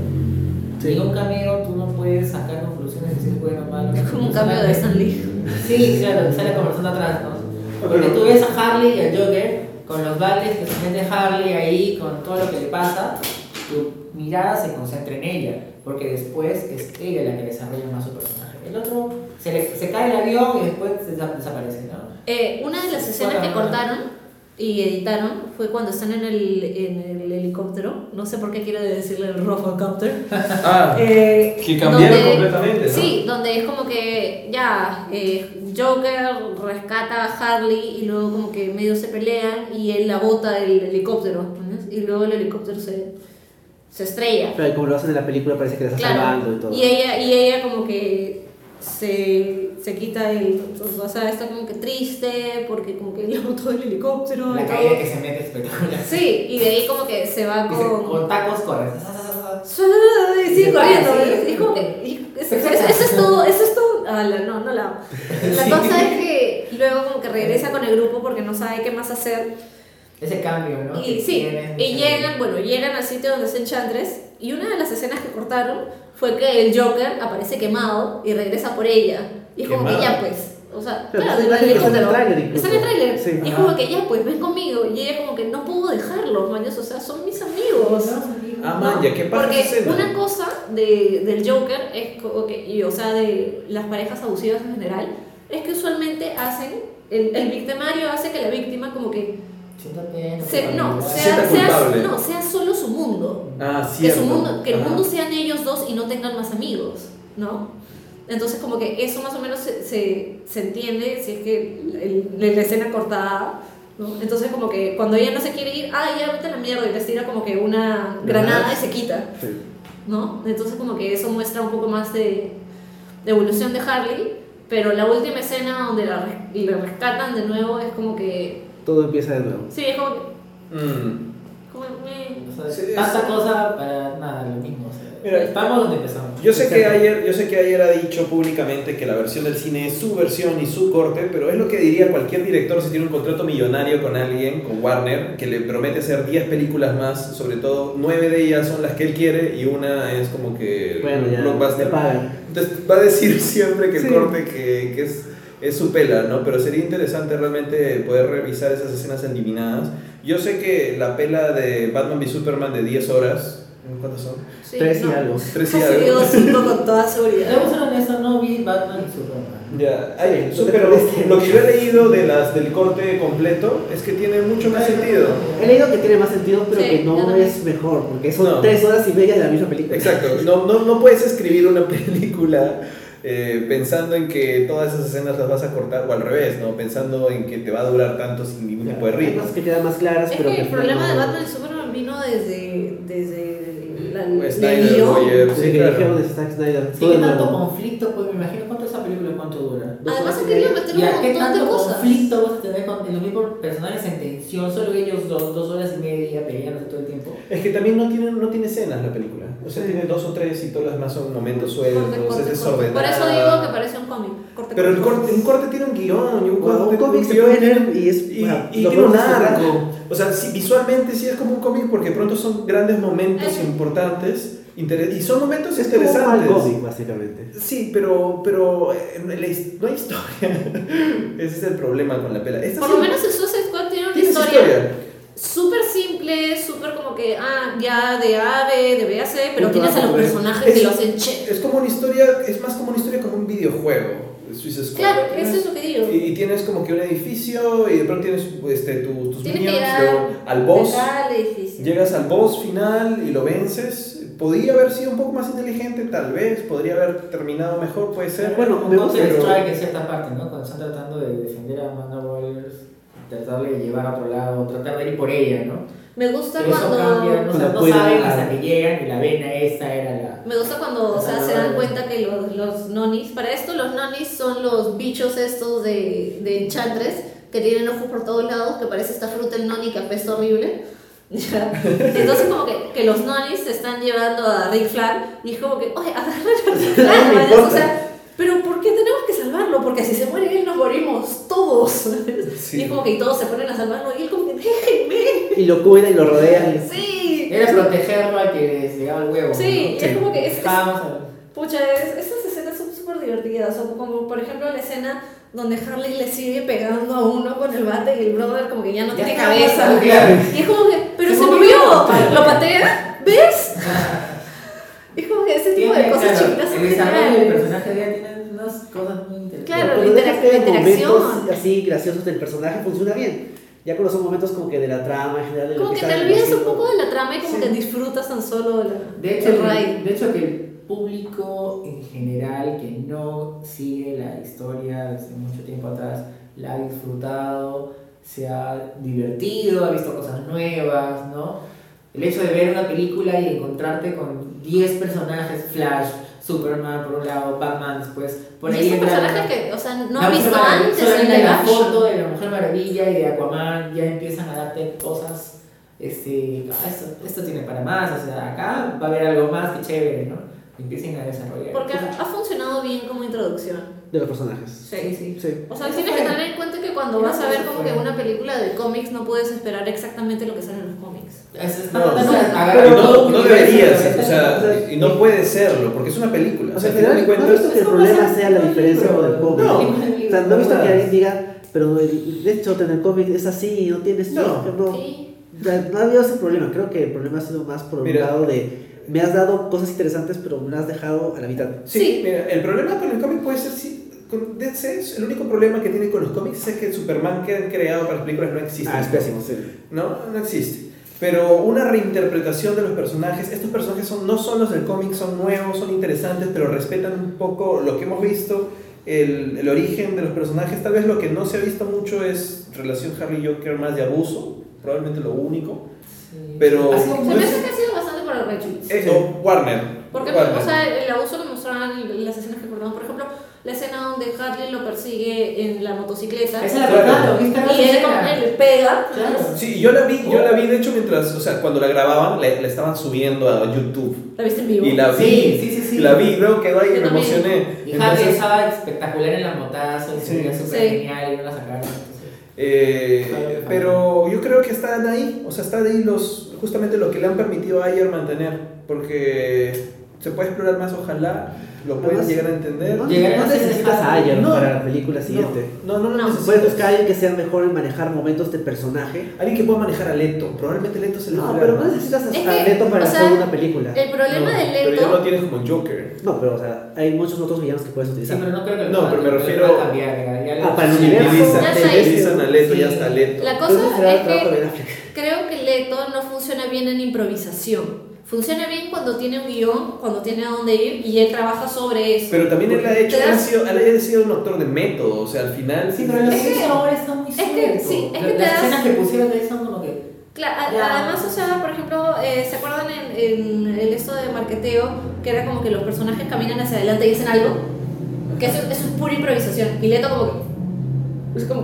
Sí. En un cameo tú no puedes sacar conclusiones y decir bueno o malo. Es como un cambio de Stan Lee. Sí, claro, sale conversando atrás, ¿no? Porque tú ves a Harley y al Joker con los baldes que se mete Harley ahí, con todo lo que le pasa, tu mirada se concentra en ella, porque después es ella la que desarrolla más su personaje. El otro se, le- se cae el avión y después desa- desaparece, ¿no? Eh, una de las escenas que cortaron y editaron fue cuando están en el, en el helicóptero. No sé por qué quiero decirle el Rofocopter. <laughs> Ah, Eh, que cambiaron donde- completamente, ¿no? Sí, donde es como que ya eh, Joker rescata a Harley y luego como que medio se pelean y él la bota del helicóptero ¿entiendes? y luego el helicóptero se, se estrella. Pero como lo hacen en la película parece que la está Claro. salvando y todo. Y ella, y ella como que se, se quita el... O sea, está como que triste porque como que <laughs> le botó el helicóptero La todo. caída que se mete espectacular. <laughs> Sí, y de ahí como que se va con... con tacos corre. Y sigue corriendo. Y como que- eso, es todo, eso es todo. Ala, no, no la. <laughs> La cosa es que luego como que regresa con el grupo porque no sabe qué más hacer. Ese cambio, ¿no? Y sí, y llegan, bueno, llegan al sitio donde está Enchantress y una de las escenas que cortaron fue que el Joker aparece quemado y regresa por ella. Y es como que ya pues, o sea, Pero claro, está en del el tráiler, está en el tráiler. Sí. Y es como que ya pues, ven conmigo. Y ella como que no puedo dejarlos, maños, o sea, son mis amigos. Ah, man, ya, ¿qué pasa Porque una cosa de, del Joker es, que- y, o sea, de las parejas abusivas en general, es que usualmente hacen, el, el victimario hace que la víctima como que, Sienta pena, se- no, sea, sea, no, sea. Ah, Que, su mundo, que el Ajá. mundo sean ellos dos y no tengan más amigos, ¿no? Entonces como que eso más o menos se, se, se entiende si es que el- la escena cortada, ¿no? Entonces como que cuando ella no se quiere ir, ah, ya vete a la mierda y les tira como que una granada y se quita. Sí. ¿no? Entonces como que eso muestra un poco más de, de evolución de Harley, pero la última escena donde la, la rescatan de nuevo es como que... Todo empieza de nuevo. Sí, es como que... Mm. como que- O sea, Sí, tanta cosa para nada, lo mismo. O sea, Mira, estamos donde empezamos. Yo sé, que ayer, yo sé que ayer ha dicho públicamente que la versión del cine es su versión y su corte, pero es lo que diría cualquier director si tiene un contrato millonario con alguien, con Warner, que le promete hacer 10 películas más, sobre todo 9 de ellas son las que él quiere y una es como que Bueno, ya. blockbuster. te pagan. Entonces va a decir <laughs> siempre que el Sí. corte que, que es, es su pela, ¿no? Pero sería interesante realmente poder revisar esas escenas eliminadas. Yo sé que la pela de Batman v Superman de 10 horas, ¿cuántas son? sí, Tres y algo. Tres y algo. digo cinco con toda seguridad. Ser honesto, no vi Batman y Superman. Ya, ay, Sí, lo pero que parece. lo que yo he leído de las, del corte completo es que tiene mucho más sentido. He leído que tiene más sentido, pero Sí, que yo no es mejor, porque son No. tres horas y media de la misma película. Exacto, no, no, no puedes escribir una <laughs> película eh, pensando en que todas esas escenas las vas a cortar, o al revés, ¿no? Pensando en que te va a durar tanto sin ningún tipo de ritmo. que quedan más claras, Es pero que el problema final de no- Batman y Superman vino desde, desde la, Pues el Snyder, guion. Sí, que claro. dijeron de Zack Snyder. Sí, ¿qué tanto nuevo. conflicto? Pues me imagino cuánto esa película, cuánto dura. Además han querido meter ¿Y un qué montón de tanto cosas. conflicto vas a tener con los mismos personajes en tensión? Solo ellos dos, dos horas y media peleándose todo el tiempo. Es que también no tiene, no tiene escenas la película. O sea, Sí. tiene dos o tres y todos los demás son momentos sueltos, corte, es corte. desordenado. Por eso digo que parece un cómic. Corte, Pero el corte. corte, un corte tiene un guion y un, corte un cómic se puede leer y es- y, bueno, y tiene un arco. O sea, sí, visualmente sí es como un cómic porque pronto son grandes momentos importantes y son momentos Es como interesantes. cómic, básicamente. Sí, pero, pero eh, no hay historia. <laughs> Ese es el problema con la pela. Esta Por lo menos el Suicide Squad tiene una su historia súper simple súper como que, ah, ya de A, B, de B a C, pero tienes a los personajes que Es- lo hacen che. Es como una historia, es más como una historia como un videojuego. Squad. Claro, Tienes- eso es lo que digo. Y, y tienes como que un edificio y de pronto tienes este, tu- tus Tienes que minions, al boss. edificio. Llegas al boss final y lo vences. Podría haber sido un poco más inteligente, tal vez. Podría haber terminado mejor, puede ser. Bueno, Un gusta, pero- Strike en cierta parte, ¿no? Cuando están tratando de defender a Amanda Warriors, tratar de llevar a otro lado, tratar de ir por ella, ¿no? Me gusta eso cuando... cambia, no, o sea, no pueden saben hasta que llegan y la vena esta era la... Me gusta cuando o sea, se dan cuenta que los, los nonis, para esto los nonis son los bichos estos de, de enchantres que tienen ojos por todos lados, que parece esta fruta el noni que apesta horrible. <laughs> Entonces como que, que los nonis se están llevando a Rick Flag y es como que, oye, agarra a <laughs> o sea, pero ¿por qué tenemos que salvarlo? Porque si se muere él nos morimos todos. Sí. Y es como que todos se ponen a salvarlo y él como que, déjenme. Y lo cuidan y lo rodean. Sí. Era protegerlo al que les llegaba el huevo. Sí, ¿no? es como que es, es- Pucha, es- esas escenas son súper divertidas. O como por ejemplo la escena donde Harley le sigue pegando a uno con el bate y el brother como que ya no Ya tiene cabeza. claro. Y es como que, pero Se movió. lo patea, ¿ves? <laughs> Es como que ese tipo de cosas claro, El desarrollo del personaje de ella tiene unas cosas muy interesantes. Claro, la interac- la interacción. momentos así graciosos del personaje funciona bien. Ya cuando son momentos como que de la trama en general. Como que te olvidas un poco de la trama y como Sí. que disfrutas tan solo la, De hecho, el el, ride. de hecho, que el público en general que no sigue la historia desde mucho tiempo atrás la ha disfrutado, se ha divertido, ha visto cosas nuevas, ¿no? El hecho de ver una película y encontrarte con 10 personajes, Flash, Superman por un lado, Batman después, por y ahí entra- personajes que, o sea, no la Mujer visto antes en la action. foto de la Mujer Maravilla y de Aquaman ya empiezan a darte cosas este ah, esto, esto tiene para más o sea acá va a haber algo más que chévere no empiecen a desarrollar Porque ha ha funcionado bien como introducción. De los personajes. Sí, sí. Sí. O sea, tienes que tener en cuenta que cuando vas a ver como que una película de cómics no puedes esperar exactamente lo que sale en los cómics. Es- No, o sea, pero Y no, un no universo, deberías, pero o sea, y no puede serlo, porque es una película. O O sea, al final de general, no he cuentas, visto que el problema sea la diferencia libro. con el cómic. No. O sea, no he visto que alguien diga, pero el hecho en el cómic es así, no tienes No. no. Sí. O sea, no ha habido ese problema. Creo que el problema ha sido más por un Mira. lado de me has dado cosas interesantes, pero me has dejado a la mitad. Sí, Sí. mira, el problema con el cómic puede ser si. Con DC, el único problema que tiene con los cómics es que el Superman que han creado para las películas no existe. Ah, es pésimo, sí. No, no existe. Pero una reinterpretación de los personajes, estos personajes son, no son los del cómic, son nuevos, son interesantes, pero respetan un poco lo que hemos visto, el, el origen de los personajes. Tal vez lo que no se ha visto mucho es relación Harley-Joker más de abuso, probablemente lo único. Sí. Pero- Se me hace que ha sido bastante por el retweets. Eh, o Warner. Porque, Warner. o sea, el abuso que mostraban las escenas que cortaban, por ejemplo, la escena donde Harley lo persigue en la motocicleta esa es la verdad y él, como le pega. Claro. Sí, yo la vi, yo la vi de hecho mientras, o sea, cuando la grababan, la, la estaban subiendo a YouTube. ¿La viste en vivo? Y la vi, Sí, sí, sí, sí. la vi, luego quedó ahí y Yo me también. emocioné. y Harley Entonces, estaba espectacular en la motazo y se veía súper Sí. genial y no la sacaron entonces. eh, pero yo creo que están ahí, o sea, están ahí los, justamente lo que le han permitido a Ayer mantener, porque se puede explorar más, ojalá, lo pueden Además, llegar a entender. No, Llegar a no necesitas a. Ayer No. para la película siguiente. No, no, no, No. Puedes buscar a alguien que sea mejor en manejar momentos de personaje. Alguien que pueda manejar a Leto, probablemente Leto se le No, pero no necesitas Es a que, Leto para o sea, hacer una película. El problema No, de Pero ya Leto. lo tienes como Joker. No, pero o sea, hay muchos otros villanos que puedes Sí, utilizar. pero no creo que No, pero me refiero- puedan cambiar, ya- ya Ah, para el Sí, universo. utilizan, Ya a Leto y Sí. hasta Leto. La cosa es que creo que Leto no funciona bien en improvisación. Funciona bien cuando tiene un guion, cuando tiene a dónde ir y él trabaja sobre eso. Pero también él ha hecho, él ha sido, él ha sido un actor de método, o sea, al final. Sí, pero lo Es que que- hizo ahora está muy es que- sí, es que Las te das- escenas que pusieron ahí son como que... Cla- a- Ya. Además, o sea, por ejemplo, eh, ¿se acuerdan en, en el esto de marqueteo? Que era como que los personajes caminan hacia adelante y dicen algo. Que eso, eso es pura improvisación. Y Leto como que... Es como...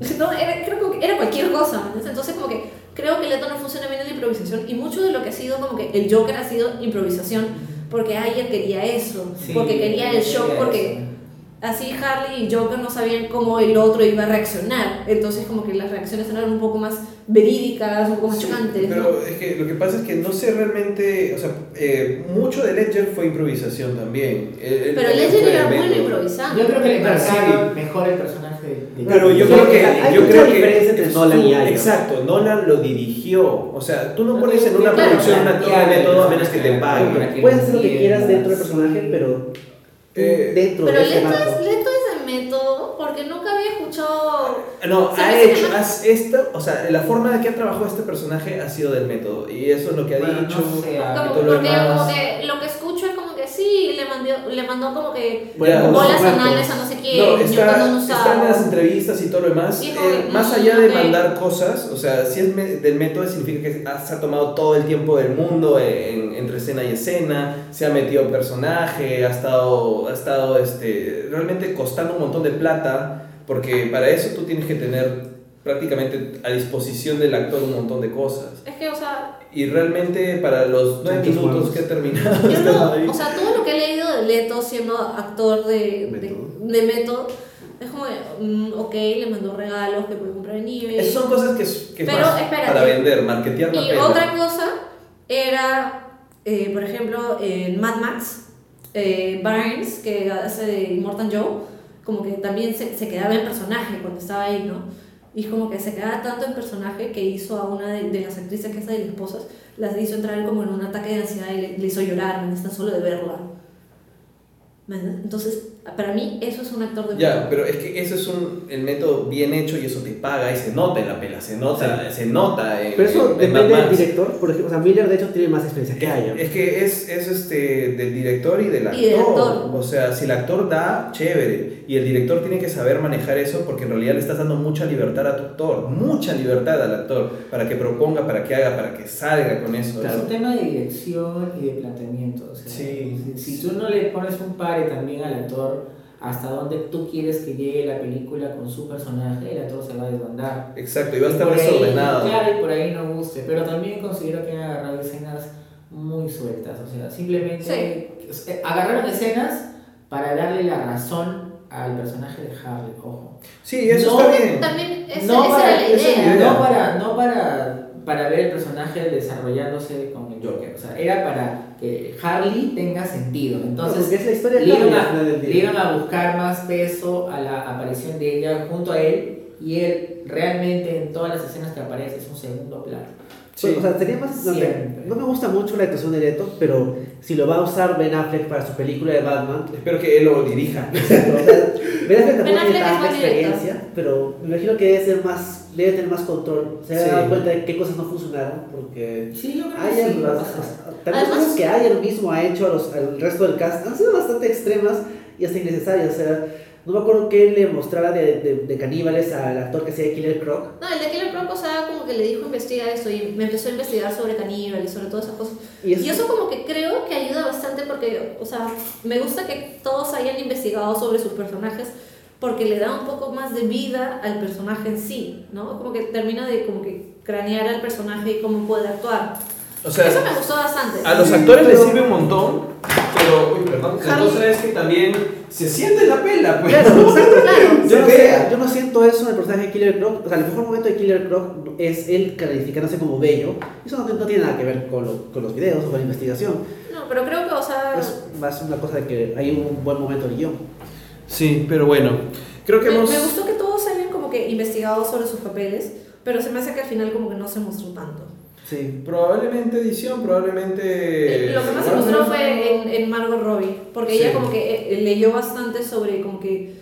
<laughs> No, era, creo que era cualquier cosa. ¿me entiendes? Entonces como que creo que Leto no funciona bien en la improvisación. Y mucho de lo que ha sido como que el Joker ha sido improvisación. Porque Ayer quería eso. Sí, porque quería el quería Porque... eso. Así Harley y Joker no sabían cómo el otro iba a reaccionar. Entonces como que las reacciones eran un poco más verídicas, un poco más chocantes. ¿no? Pero es que lo que pasa es que no sé realmente, o sea, eh, mucho de Ledger fue improvisación también. Él- él Pero también Ledger era muy improvisante. Yo creo que le Ah, sí. mejor el personaje de de... Pero yo creo que. hay yo mucha creo que entre Nolan y Ayo. Exacto, Nolan lo dirigió. O sea, tú no No pones en una que producción un plantear actor de método a el menos que te paguen. Puedes hacer lo que quieras dentro del personaje, pero Eh, dentro Pero de Leto marco. es, Leto es de método porque nunca había escuchado. No, Se ha hecho, no- has- esto, o sea, la forma de que ha trabajado este personaje ha sido del método. Y eso es lo que ha Bueno, dicho. no sé, ah, y Como, todo lo demás. como que lo que escucho sí, le mandó, le mandó como que Bueno, bolas anales a no sé quién, No, yo está, no en las entrevistas y todo lo demás. Eh, más allá de mandar cosas, o sea, si es me- del método significa que ha- se ha tomado todo el tiempo del mundo en- entre escena y escena, se ha metido personaje, ha estado, ha estado este, realmente costando un montón de plata, porque para eso tú tienes que tener prácticamente a disposición del actor un montón de cosas. Es que, o sea, Y realmente para los nueve minutos juegos. que he terminado, yo <laughs> no, o sea, todo lo que he leído de Leto siendo actor de, de, Método. de método, es como, mm, ok, le mandó regalos que puede comprar en eBay. Esas son cosas que, que Pero, más espérate. para vender, marketear la Y pela. otra cosa era, eh, por ejemplo, en Mad Max, eh, Barnes, que hace de Immortal Joe, como que también se, se quedaba en personaje cuando estaba ahí, ¿no? Y es como que se quedaba tanto en personaje que hizo a una de, de las actrices que es de las esposas, las hizo entrar como en un ataque de ansiedad y le, le hizo llorar, ¿me entiendes? solo de verla. Entonces, para mí eso es un actor de Ya, pero es que eso es un, el método bien hecho y eso te paga y se nota en la pela, se nota, se nota en, Pero eso en- en Mad depende del director. Por ejemplo, o sea, Miller de hecho tiene más experiencia que Ayo. Es que es, es este, del director y del actor. Y del actor. O sea, si el actor da, chévere. Y el director tiene que saber manejar eso porque en realidad le estás dando mucha libertad a tu actor. Mucha libertad al actor para que proponga, para que haga, para que salga con eso. Es un tema de dirección y de planteamiento. O sea, Sí. si, si tú no le pones un pare también al actor hasta donde tú quieres que llegue la película con su personaje, el actor se va a desbandar. Exacto, y va a estar desordenado. claro, y por ahí no guste. Pero también considero que han agarrado escenas muy sueltas. O sea, simplemente sea, agarraron escenas para darle la razón al personaje de Harley. Ojo. Sí, eso No, está bien. También esa, no esa para, era la esa la idea. no para, no para, para ver el personaje desarrollándose con el Joker, o sea, era para que Harley tenga sentido. No, Entonces, porque es la historia le iban, a, del le iban a buscar más peso a la aparición de ella junto a él, y él realmente en todas las escenas que aparece es un segundo plano. Sí. O sea, sería más. No, no me gusta mucho la actuación de Leto, pero si lo va a usar Ben Affleck para su película de Batman. Espero que él lo dirija. <laughs> Exacto, o sea, Ben Affleck tampoco tiene tanta experiencia, pero me imagino que debe ser más. Debe tener más control. Se Sí. ha dado cuenta de qué cosas no funcionaron, porque. Sí, yo creo que Ayer, sí, las- pasa. también Además- cosas que Ayer mismo ha hecho a los- al resto del cast han sido bastante extremas y hasta innecesarias. O sea, no me acuerdo qué le mostraba de, de, de caníbales al actor que hacía Killer Croc. No, el de Killer Croc, o sea, como que le dijo investiga esto y me empezó a investigar sobre caníbales, sobre todas esas cosas. Y eso- Y eso como que creo que ayuda bastante porque, o sea, me gusta que todos hayan investigado sobre sus personajes porque le da un poco más de vida al personaje en sí, ¿no? Como que termina de como que cranear al personaje y cómo puede actuar. O sea, eso me gustó bastante. A los actores les sirve un montón, pero, uy, perdón, la Harley- cosa es que también se siente la pela, pues. Claro, exacto. Claro. <laughs> Yo no, sé, yo no siento eso en el personaje de Killer Croc. O sea, el mejor momento de Killer Croc es él calificándose como bello. Eso no, no tiene nada que ver con, lo- con los videos o con la investigación. No, pero creo que, o sea, Es más una cosa de que hay un buen momento del guion. Sí, pero bueno, creo que me, hemos... me gustó que todos hayan como que investigado sobre sus papeles, pero se me hace que al final como que no se mostró tanto. Sí. Probablemente edición, probablemente... Lo que más se mostró fue en, en Margot Robbie, porque Sí. ella como que eh, leyó bastante sobre como que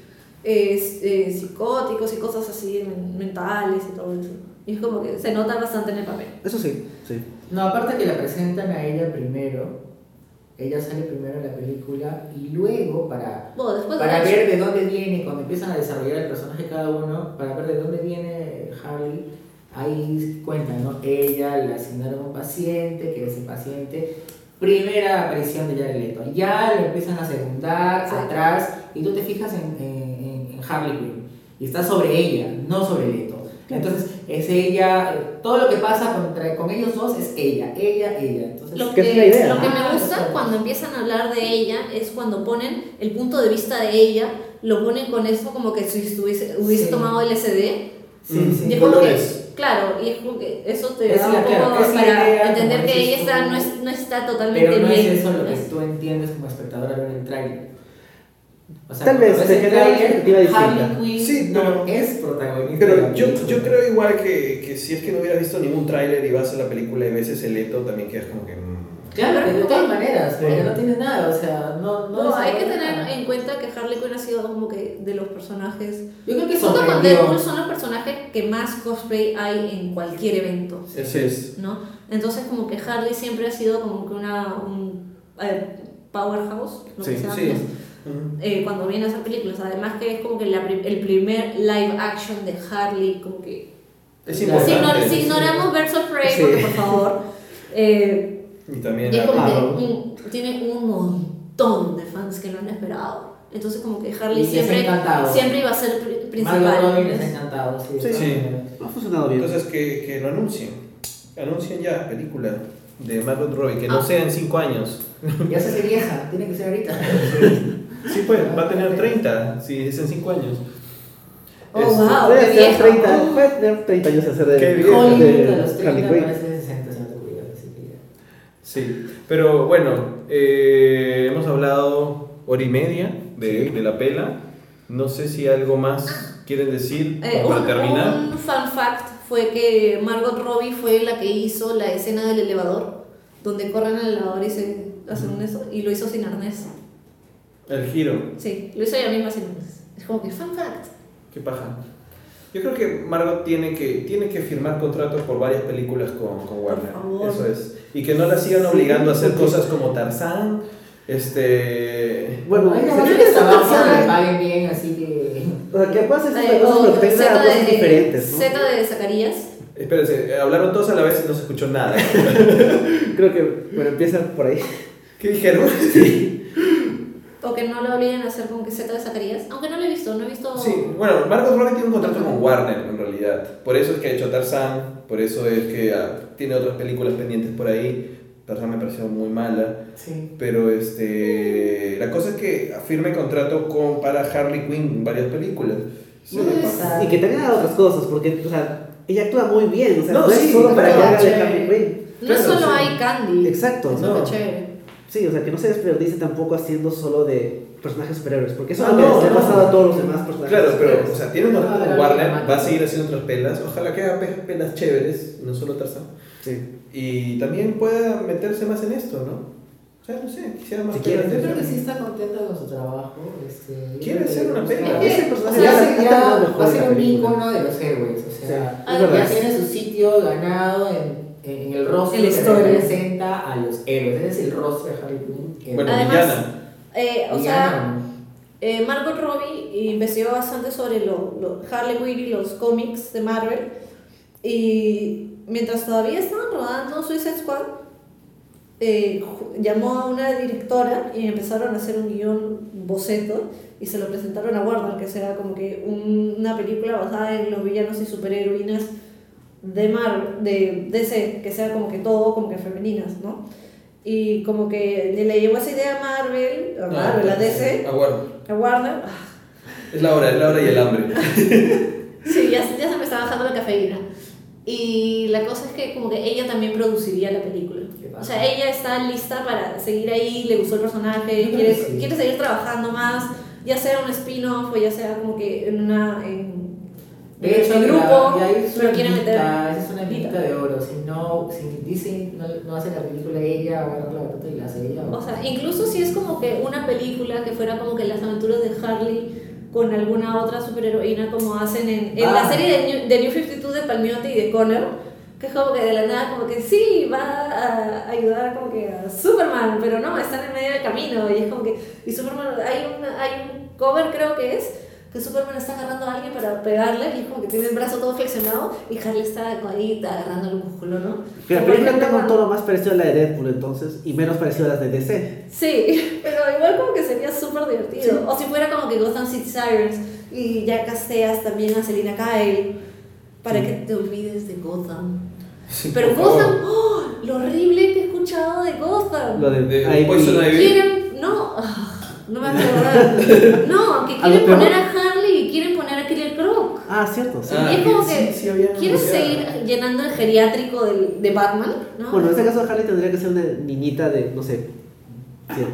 eh, eh, psicóticos y cosas así men- mentales y todo eso. Y es como que se nota bastante en el papel. Eso sí, sí. No, aparte que la presentan a ella primero, ella sale primero en la película y luego para Bueno, después de para ver de dónde viene, cuando empiezan a desarrollar el personaje cada uno, para ver de dónde viene Harley, ahí cuentan, ¿no? Ella le asignaron un paciente, que ese paciente, primera aparición de Jared Leto, ya lo empiezan a secundar Sí. atrás y tú te fijas en, en- en Harley Quinn y está sobre ella, no sobre Leto. Entonces es ella, todo lo que pasa contra, con ellos dos es ella, ella, ella. Entonces, Lo Que es la idea. lo que me gusta cuando empiezan a hablar de ella es cuando ponen el punto de vista de ella, lo ponen con eso como que si estuviese, hubiese Sí. tomado LSD. sí, sí. Colores. Claro, y es como que eso te Es da la- un poco claro, es para idea, entender que ella está, no, es, no está totalmente Pero no bien. es eso lo que tú entiendes como espectador al ver el tráiler. O sea, Tal vez, te genera una perspectiva distinta. Sí, no es protagonista. de Pero yo, yo creo igual que, que si es que no hubieras visto ningún tráiler y vas a la película y ves ese leto, también quedas como que... Claro, de todas maneras, porque Sí. no tiene nada, o sea, no... No, No, hay que tener nada. en cuenta que Harley Quinn ha sido como que de los personajes. Yo creo que Junto con. Deadpool son los personajes que más cosplay hay en cualquier evento. Ese es. ¿no? Entonces como que Harley siempre ha sido como que una un, eh, powerhouse, lo que Sí, sea sí. antes, Ujú. eh, cuando viene a hacer películas. Además que es como que la el primer live action de Harley, como que... Es importante. si sí. ignoramos Birds of Prey, Sí. porque por favor... <laughs> eh, Y también... es como que tiene un montón de fans que lo han esperado. Entonces como que Harley Y siempre, siempre iba a ser Margot principal. Les ha encantado, sí. Sí, de. Ha funcionado bien. Entonces que, que lo anuncien. Anuncien ya película de Margot Robbie, que no Ah. sea en 5 años. Ya se hace vieja, tiene que ser ahorita. Sí, pues, va a tener 30, si es en 5 años. Oh, Es- wow, Puede vieja. 30, Oh. puede tener 30 años y hacer de, de, de 30 Harley Quinn. parece de 60, si no te cuidas, así que ya. Sí, pero bueno, eh, hemos hablado hora y media de, Sí. de la pela. No sé si algo más quieren decir Eh, para un, terminar. un fun fact fue que Margot Robbie fue la que hizo la escena del elevador, donde corren al elevador y se hacen eso, y lo hizo sin arnés. El giro, Sí, lo hizo ella misma sin arnés. Es como que fun fact. qué paja. Yo creo que Margot tiene que, tiene que firmar contratos por varias películas con, con Warner. favor. Eso es. Y que no la sigan obligando a hacer cosas como Tarzán. Este. Bueno, Ay, no, que trabajo, le paguen bien, así que... O sea, que puedas hacer cosas, que cosas diferentes, ¿no? Z de Zacarías. Espérense, hablaron todos a la vez y no se escuchó nada. <laughs> Creo que, bueno, empieza por ahí. ¿Qué dijeron? O que no lo obliguen a hacer como que Z de Zacarías. Aunque no lo he visto, no he visto. Sí, bueno, Margot Robbie tiene un contrato con Warner en realidad. Por eso es que ha hecho Tarzán, por eso es que ah, tiene otras películas pendientes por ahí. Tarzán me pareció muy mala. Sí. Pero este, la cosa es que firme contrato con, para Harley Quinn en varias películas. Sí, ¿no? está- Y que tenga otras cosas, porque, o sea, ella actúa muy bien, o sea, No, no, sí, es solo para que haga de. Harley Quinn. No Claro, solo sí. hay Candy. Exacto, Eso no. chévere. Sí, o sea, que no se desperdice tampoco haciendo solo de personajes superhéroes, porque eso Ah, no, les ha no. pasado a todos los demás personajes. Claro, pero, o sea, tiene un Ah, Warner, va a seguir haciendo otras pelas. Ojalá que haga pe- pelas chéveres, no solo Tarzán. Sí. Y también pueda meterse más en esto, ¿no? O sea, no sé, quisiera más Si pelas Yo creo que sí está contenta con su trabajo. Este, Quiere hacer le una peli. Ese personaje va a ser un ícono de los héroes. O sea, ya tiene su sitio ganado en, en el rostro En la que representa a los héroes. Ese es el rostro de Harley Quinn. Bueno, Además. Eh, o sea, eh, Margot Robbie investigó bastante sobre lo, lo- Harley Quinn y los cómics de Marvel. Y mientras todavía estaban rodando Suicide Squad, eh, llamó a una directora y empezaron a hacer un guion boceto y se lo presentaron a Warner, que sea como que un- una película basada en los villanos y superheroínas de Marvel, de DC, que sea como que todo como que femeninas, ¿no? Y como que le llevó esa idea a Marvel, a Marvel, a DC, A Warner. a Warner. Es la hora, es la hora y el hambre. <laughs> Sí, ya, ya se me está bajando la cafeína. Y la cosa es que como que ella también produciría la película. O sea, ella está lista para seguir ahí, le gustó el personaje, quiere, sí. quiere seguir trabajando más, ya sea un spin-off o ya sea como que en una... En, De hecho, en la- grupo, y ahí es pero una quiere meter... es una Minita. de oro. Si no, si Disney no, no hace la película ella, va a agarrar la batuta y la hace ella. O sea, incluso si es como que una película que fuera como que las aventuras de Harley con alguna otra superheroína como hacen en, en la Ah. serie de New, de New 52 de Palmiotti y de Connor, que es como que de la nada como que sí, va a ayudar como que a Superman, pero no, están en medio del camino y es como que, y Superman, hay, una, hay un cover creo que es, que Superman está agarrando a alguien para pegarle y es como que tiene el brazo todo flexionado y Harley está ahí agarrando el músculo, ¿no? Que la O por película tenga un tono más parecido a la de Deadpool entonces, y menos parecido a las de DC. Sí, <laughs> pero igual como que sería súper divertido. O si fuera como que Gotham City Sirens y ya casteas también a Selina Kyle para que te olvides de Gotham. Sí, Pero. Gotham, ¡oh! lo horrible que he escuchado de Gotham. Lo de, De Ivy. Poison Ivy. Quieren, no, <laughs> no me vas <laughs> a acordar. No, que quieren poner a Ah, cierto. Sí. Quieres seguir llenando el geriátrico de, de Batman. Bueno, en este caso Harley tendría que ser una niñita de, no sé,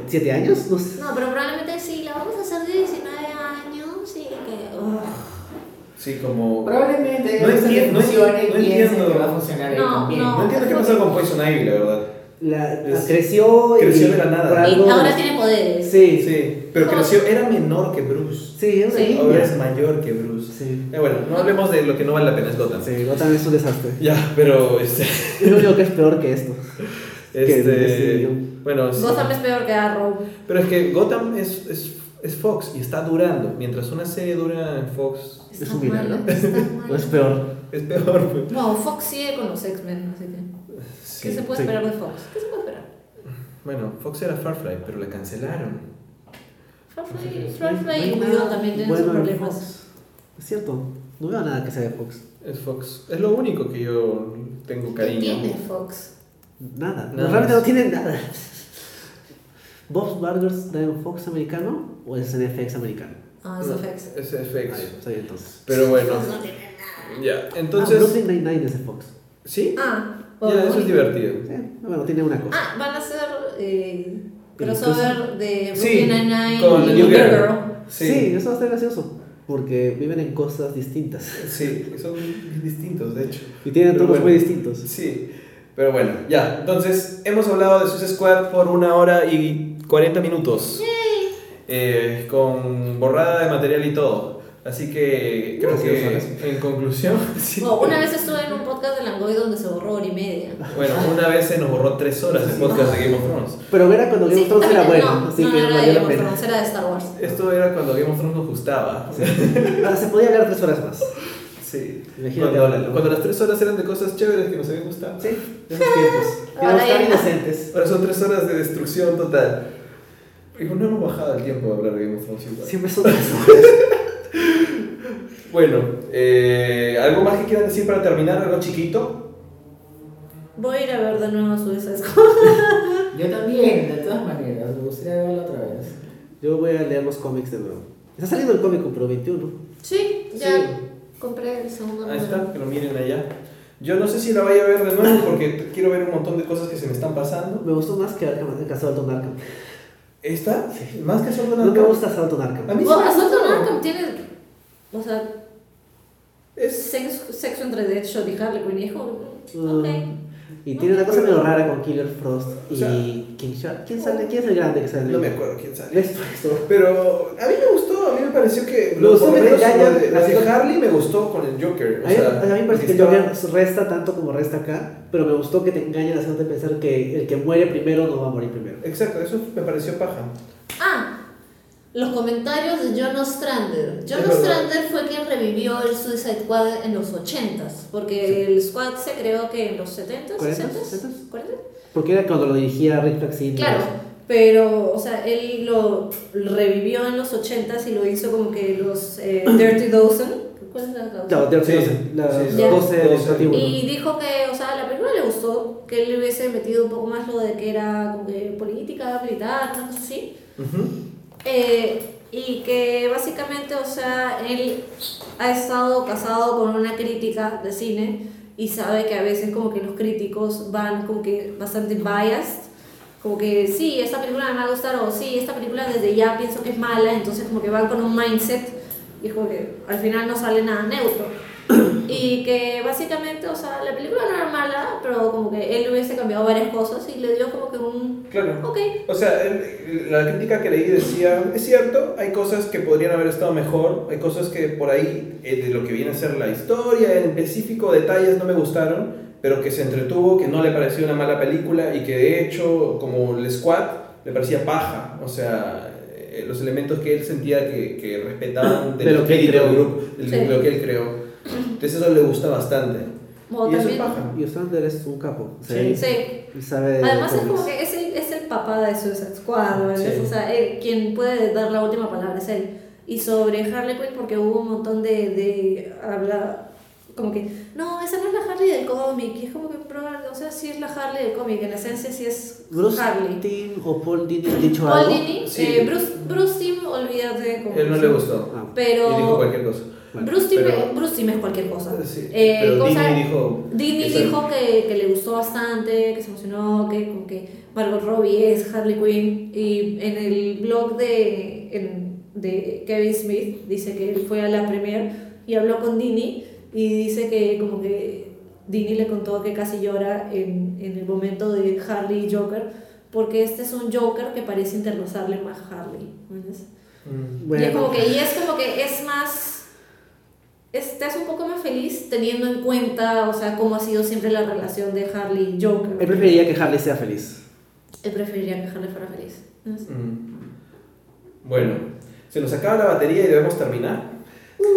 siete, años, no sé. No, pero probablemente sí, la vamos a hacer de 19 años y que... Sí, como... Probablemente. No entiendo, no, entiendo. Que va a funcionar ahí no, no entiendo qué pasó con Poison Ivy, la verdad. La, la, creció, creció de la nada. Y ahora tiene poderes. Sí, sí. Pero creció, era menor que Bruce. Sí, Sí. Ahora es mayor que Bruce. Sí. Eh, bueno, no hablemos de lo que no vale la pena, es Gotham. Sí, Gotham es un desastre. Ya, pero este. Es lo único que es peor que esto. <laughs> este este, bueno, sí. Gotham es peor que Arrow. Pero es que Gotham es, es, es Fox y está durando. Mientras una serie dura en Fox, Es un milagro. mal, está mal. No <laughs> es peor. es peor. Pues. No, Fox sigue con los X-Men, así que. Sí. ¿Qué se puede sí. esperar de Fox? ¿Qué se puede esperar? Bueno, Fox era Farfly, pero la cancelaron. No Farfly y nada Widow también tienen bueno sus problemas. Fox. Es cierto. No veo nada que sea de Fox. Es Fox. Es lo único que yo tengo ¿Qué cariño. tiene Fox? Nada. Nada Realmente no tienen nada. <laughs> ¿Bob's Burgers está en Fox americano o es en FX americano? Ah, es No, FX. Es FX. Ahí, está bien, entonces. Pero bueno, no tiene nada. ya. Ah, Entonces, Brooklyn Nine-Nine es de Fox. ¿sí? Ah, Ya, eso es divertido. Sí, bueno, tiene una cosa. Ah, van a hacer eh, ¿El crossover de Sí, Brooklyn Nine-Nine con y New Girl. Girl. Sí. Sí. eso va a estar gracioso. Porque viven en cosas distintas. Sí, son distintos, de hecho. Y tienen Pero tonos bueno. muy distintos. Sí, pero bueno, ya. Entonces, hemos hablado de Suicide Squad por una hora y 40 minutos. Eh, con borrada de material y todo. Así que creo que en conclusión, <laughs> sí. Oh, una vez estuve en un podcast de Langoy donde se borró hora y media. bueno, una vez se nos borró tres horas de podcast de Game of Thrones. Pero era cuando Game of Thrones era bueno, no, así no, que no era de la Game of pena. Thrones, era de Star Wars. Esto era cuando Game of Thrones nos gustaba. <laughs> Ah, se podía hablar tres horas más. Sí. Imagínate Cuando, cuando las tres horas eran de cosas chéveres que nos habían gustado. Sí, de esos tiempos. <laughs> Ahora tan ya. inocentes. Ahora son tres horas de destrucción total. Y no hemos bajado el tiempo de hablar de Game of Thrones. Siempre son tres horas. Bueno, eh, ¿algo más que quieran decir para terminar? ¿Algo chiquito? Voy a ir a ver de nuevo Squad. <laughs> Yo también, de todas maneras, me gustaría verlo otra vez. Yo voy a leer los cómics de nuevo. Está saliendo el cómic Pro 21. Sí, ya Sí. compré el segundo Ahí está, que lo miren allá. Yo no sé si la vaya a ver de nuevo porque quiero ver un montón de cosas que se me están pasando. Me gustó más que Arkham, el caso de Alton Arkham. ¿Esta? Más que solo No me gusta Alton Arkham. A mí sí Assault. Arkham tiene, o sea, Es, sexo, sexo entre Deadshot y Harley Quinn. Y Mm. ok. Y tiene una cosa medio rara con Killer Frost y O sea, King Shark. ¿Quién, sale? ¿Quién es el grande que sale? no me acuerdo quién sale. Pero a mí me gustó, a mí me pareció que lo, lo que te menos engañan, lo de, lo así de Harley me gustó con el Joker. O A mí, sea, a mí me parece que el Joker resta tanto como resta acá, pero me gustó que te engañen haciéndote pensar que el que muere primero no va a morir primero. Exacto, eso me pareció paja. Ah, los comentarios de John Ostrander. John Es verdad. Ostrander fue quien revivió el Suicide Squad en los 80s, porque el squad se creó que en los 70s, 40s, 60s, 60s. 40s. Porque era cuando lo dirigía Rick Flaxine. Claro, pero, o sea, él lo revivió en los 80s y lo hizo como que los eh, <coughs> Dirty Dozen. ¿Cuál es la causa? No, de Sí, la sí, Ya. 12 del 12. Patíbulo. Y dijo que, o sea, la película le gustó, que él le hubiese metido un poco más lo de que era como que política, militar, una cosa así. Ujú. Eh, y que básicamente, o sea, él ha estado casado con una crítica de cine y sabe que a veces como que los críticos van como que bastante biased, como que sí, esta película me va a gustar o sí, esta película desde ya pienso que es mala, entonces como que van con un mindset y como que al final no sale nada neutro. <clears throat> Y que básicamente, o sea, la película no era mala, pero como que él hubiese cambiado varias cosas y le dio como que un... Claro. Ok, O sea, la crítica que leí decía, es cierto, hay cosas que podrían haber estado mejor, hay cosas que por ahí, eh, de lo que viene a ser la historia, en específico detalles no me gustaron, pero que se entretuvo, que no le pareció una mala película y que de hecho, como el squad, le parecía paja, o sea, eh, los elementos que él sentía que, que respetaban del De lo que él creó. del grupo, Sí. de lo que él creó. Entonces eso le gusta bastante. o y eso es también... paja. Y Ostrander es un capo. O sea, Sí. Sí, sabe de Además es como que es el, es el papá de Suicide Squad. Sí. o sea, él- quien puede dar la última palabra es él. Y sobre Harley Quinn, porque hubo un montón de, de habla, como que, no, esa no es la Harley del cómic, y es como que, pero, o sea, sí es la Harley del cómic, en esencia sí es Bruce Harley. Timm o Paul Dini han dicho Paul algo. Dini, Sí. eh, Bruce, Bruce Timm, olvídate. como- Él no le gustó. Ah, Pero... Y dijo cualquier cosa. bueno. Bruce Timm, pero- Bruce Timm es cualquier cosa. Sí, Eh, pero cosa- Dini dijo... Dini que dijo que, que le gustó bastante, que se emocionó, que como que Margot Robbie es Harley Quinn y en el blog de, en- de Kevin Smith dice que él fue a la premier y habló con Dini y dice que como que Dini le contó que casi llora en, en el momento de Harley y Joker porque este es un Joker que parece interlazarle más a Harley. Mm. y, es como que, y es como que es más estás un poco más feliz teniendo en cuenta, o sea, cómo ha sido siempre la relación de Harley y Joker. Él preferiría que Harley sea feliz. Él preferiría que Harley fuera feliz. ¿entiendes? Mm. Bueno, se nos acaba la batería y debemos terminar.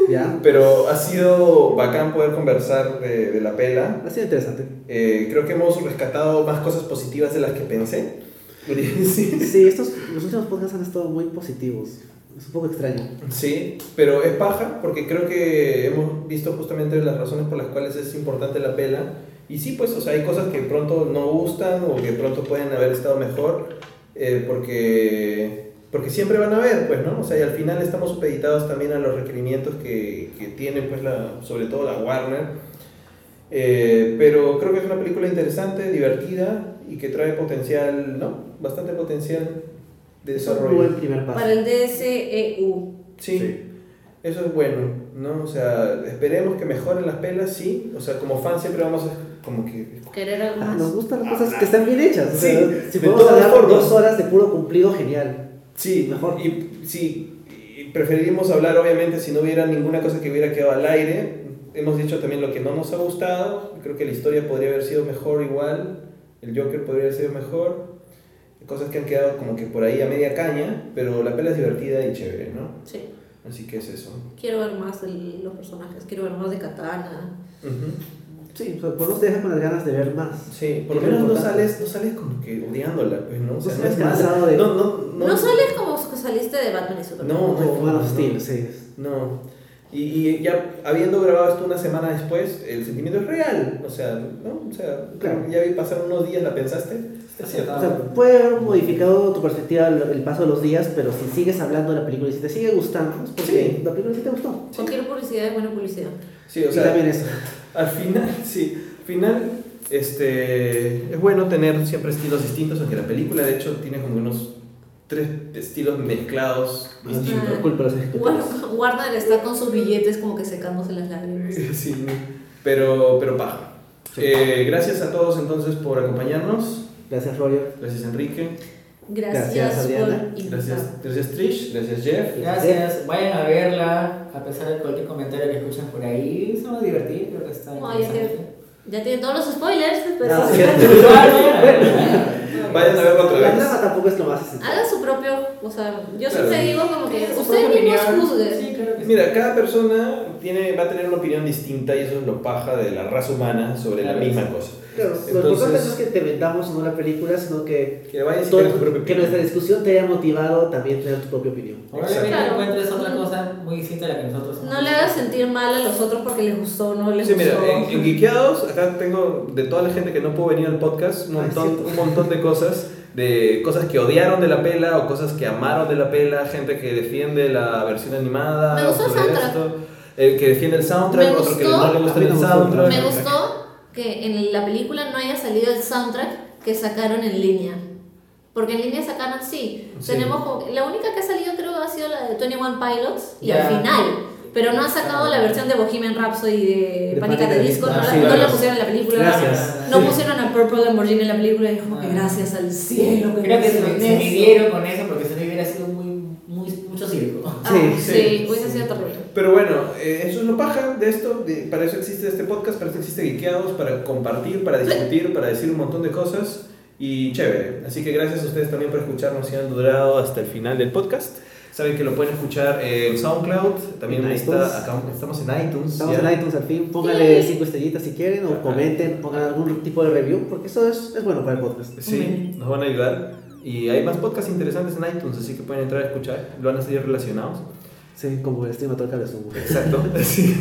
¿Ya? Pero ha sido bacán poder conversar de, de la pela. Ha sido interesante. Eh, creo que hemos rescatado más cosas positivas de las que pensé. <laughs> Sí. Sí, estos, los últimos podcasts han estado muy positivos. Es un poco extraño. Sí, pero es paja porque creo que hemos visto justamente las razones por las cuales es importante la pela. Y sí, pues, o sea, hay cosas que pronto no gustan o que pronto pueden haber estado mejor eh, porque, porque siempre van a haber, pues, ¿no? O sea, y al final estamos supeditados también a los requerimientos que, que tiene, pues, la, sobre todo la Warner. Eh, pero creo que es una película interesante, divertida y que trae potencial, ¿no? Bastante potencial de Es un desarrollo. buen primer paso. Para el DSEU. Sí, eso es bueno, ¿no? O sea, esperemos que mejoren las pelas, sí. O sea, como fans siempre vamos a como que... Querer algo Ah, más. nos gustan las cosas que están bien hechas. o Sí, sea, de si podemos hablar formas. dos horas de puro cumplido, genial. Sí, Mejor. Y, sí, y preferiríamos hablar obviamente si no hubiera ninguna cosa que hubiera quedado al aire. Hemos dicho también lo que no nos ha gustado. Creo que la historia podría haber sido mejor igual. El Joker podría haber sido mejor. Cosas que han quedado como que por ahí a media caña, pero la pela es divertida y chévere, ¿no? Sí. Así que es eso. Quiero ver más de los personajes. Quiero ver más de Katana. Ujú. Sí, o sea, por lo menos te deja con las ganas de ver más. Sí, por lo menos no sales, no sales como que odiándola, pues, ¿no? O sea, No no es cansado de- No, no, No, no. sales saliste de Batman y Superman. No, no, Man of no. Steel, sí. No. Y, y ya habiendo grabado esto una semana después, el sentimiento es real. O sea, ¿no? O sea, Claro. ya vi pasar unos días, ¿la pensaste? Es cierto. O sea, puede haber modificado tu perspectiva el, el paso de los días, pero si sigues hablando de la película y si te sigue gustando, es porque Sí. la película sí te gustó. Cualquier publicidad es buena publicidad. Sí, o y sea, también eso. al final, sí, al final, este, es bueno tener siempre estilos distintos, aunque la película de hecho tiene como unos tres estilos mezclados distintos. Ah. Culpa de los ejecutivos. Bueno, Warner está con sus billetes como que secándose las lágrimas. <laughs> Sí, pero, pero paja. Sí. Eh, gracias a todos entonces por acompañarnos. Gracias, Roger. Gracias Enrique. Gracias, Gracias, Adriana. Gracias, gracias Trish. Gracias Jeff. Gracias, vayan a verla, a pesar de cualquier comentario que escuchen por ahí, se van a divertir, creo que está No, ya, tienen todos los spoilers, pero <laughs> sí. Vayan a verlo otra La vez. trama tampoco es lo más esencial. hagan su propio, o sea, yo Claro. siempre digo como que mismos opinión. juzguen. Sí, claro que sí. Mira, cada persona tiene, va a tener una opinión distinta y eso es lo paja de la raza humana sobre la misma cosa. Claro, lo Entonces- importante no es que te vendamos o no la película, sino que, Que vayas todo- tu que nuestra discusión te haya motivado también tener tu propia opinión. Probablemente Claro. encuentres otra cosa muy distinta a la que nosotros No le hagas sentir mal a los otros porque les gustó o no les Sí, gustó. mira, en, en Geekeados, acá tengo de toda la gente que no pudo venir al podcast, un Ah, montón, un montón de cosas, de cosas que odiaron de la pela o cosas que amaron de la pela, gente que defiende la versión animada, Me gustó el sobre soundtrack. esto, el que defiende el soundtrack, Me otro que no le gusta A el no soundtrack. Me gustó que en la película no haya salido el soundtrack que sacaron en línea. Porque en línea sacaron, sí, Sí. tenemos como- la única que ha salido creo ha sido la de 21 Pilots y Ya. al final. Pero no han sacado la versión de Bohemian Rhapsody de, De Pánica de Disco, no, la, Ah, sí, no la pusieron en la película. Gracias. No Sí. pusieron a Purple Lamborghini en la película y como que Ah. gracias al cielo que Creo que se, se con eso porque si no hubiera sido muy, mucho circo. Ah, Sí, sí, sí, hubiese sido terrible. Pero bueno, eh, eso es lo paja de esto, de- para eso existe este podcast, para eso existe Geekeados, para compartir, para discutir, para decir un montón de cosas y chévere. Así que gracias a ustedes también por escucharnos y han durado hasta el final del podcast. Saben que lo pueden escuchar en SoundCloud, también En está, acá estamos en iTunes. Estamos ya. en iTunes al fin, pónganle 5 estrellitas si quieren o Ajá. comenten, pongan algún tipo de review, porque eso es, es bueno para el podcast. Sí, nos van a ayudar. Y hay más podcasts interesantes en iTunes, así que pueden entrar a escuchar, lo van a seguir relacionados. Sí, como stream todo cabezón. Exacto. <laughs> sí.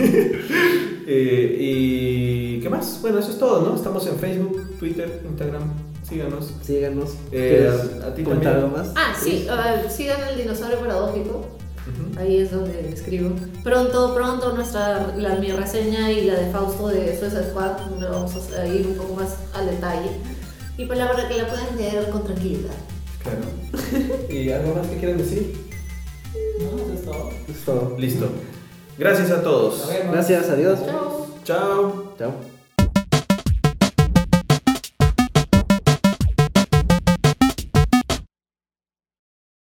Eh, ¿Y qué más? Bueno, eso es todo, ¿no? Estamos en Facebook, Twitter, Instagram. Síganos. Síganos. Eh, ¿Quieres a ti también. algo más? Ah, sí, uh, sigan el dinosaurio paradójico. Ahí es donde escribo. Pronto, pronto nuestra, la, mi reseña y la de Fausto de Suicide Squad, donde vamos a ir un poco más al detalle. Y pues la verdad que la pueden leer con tranquilidad. Claro. <laughs> ¿Y algo más que quieran decir? No, eso es todo. Eso es todo. Listo. Gracias a todos. Gracias, adiós. Chao. Chao. Chao.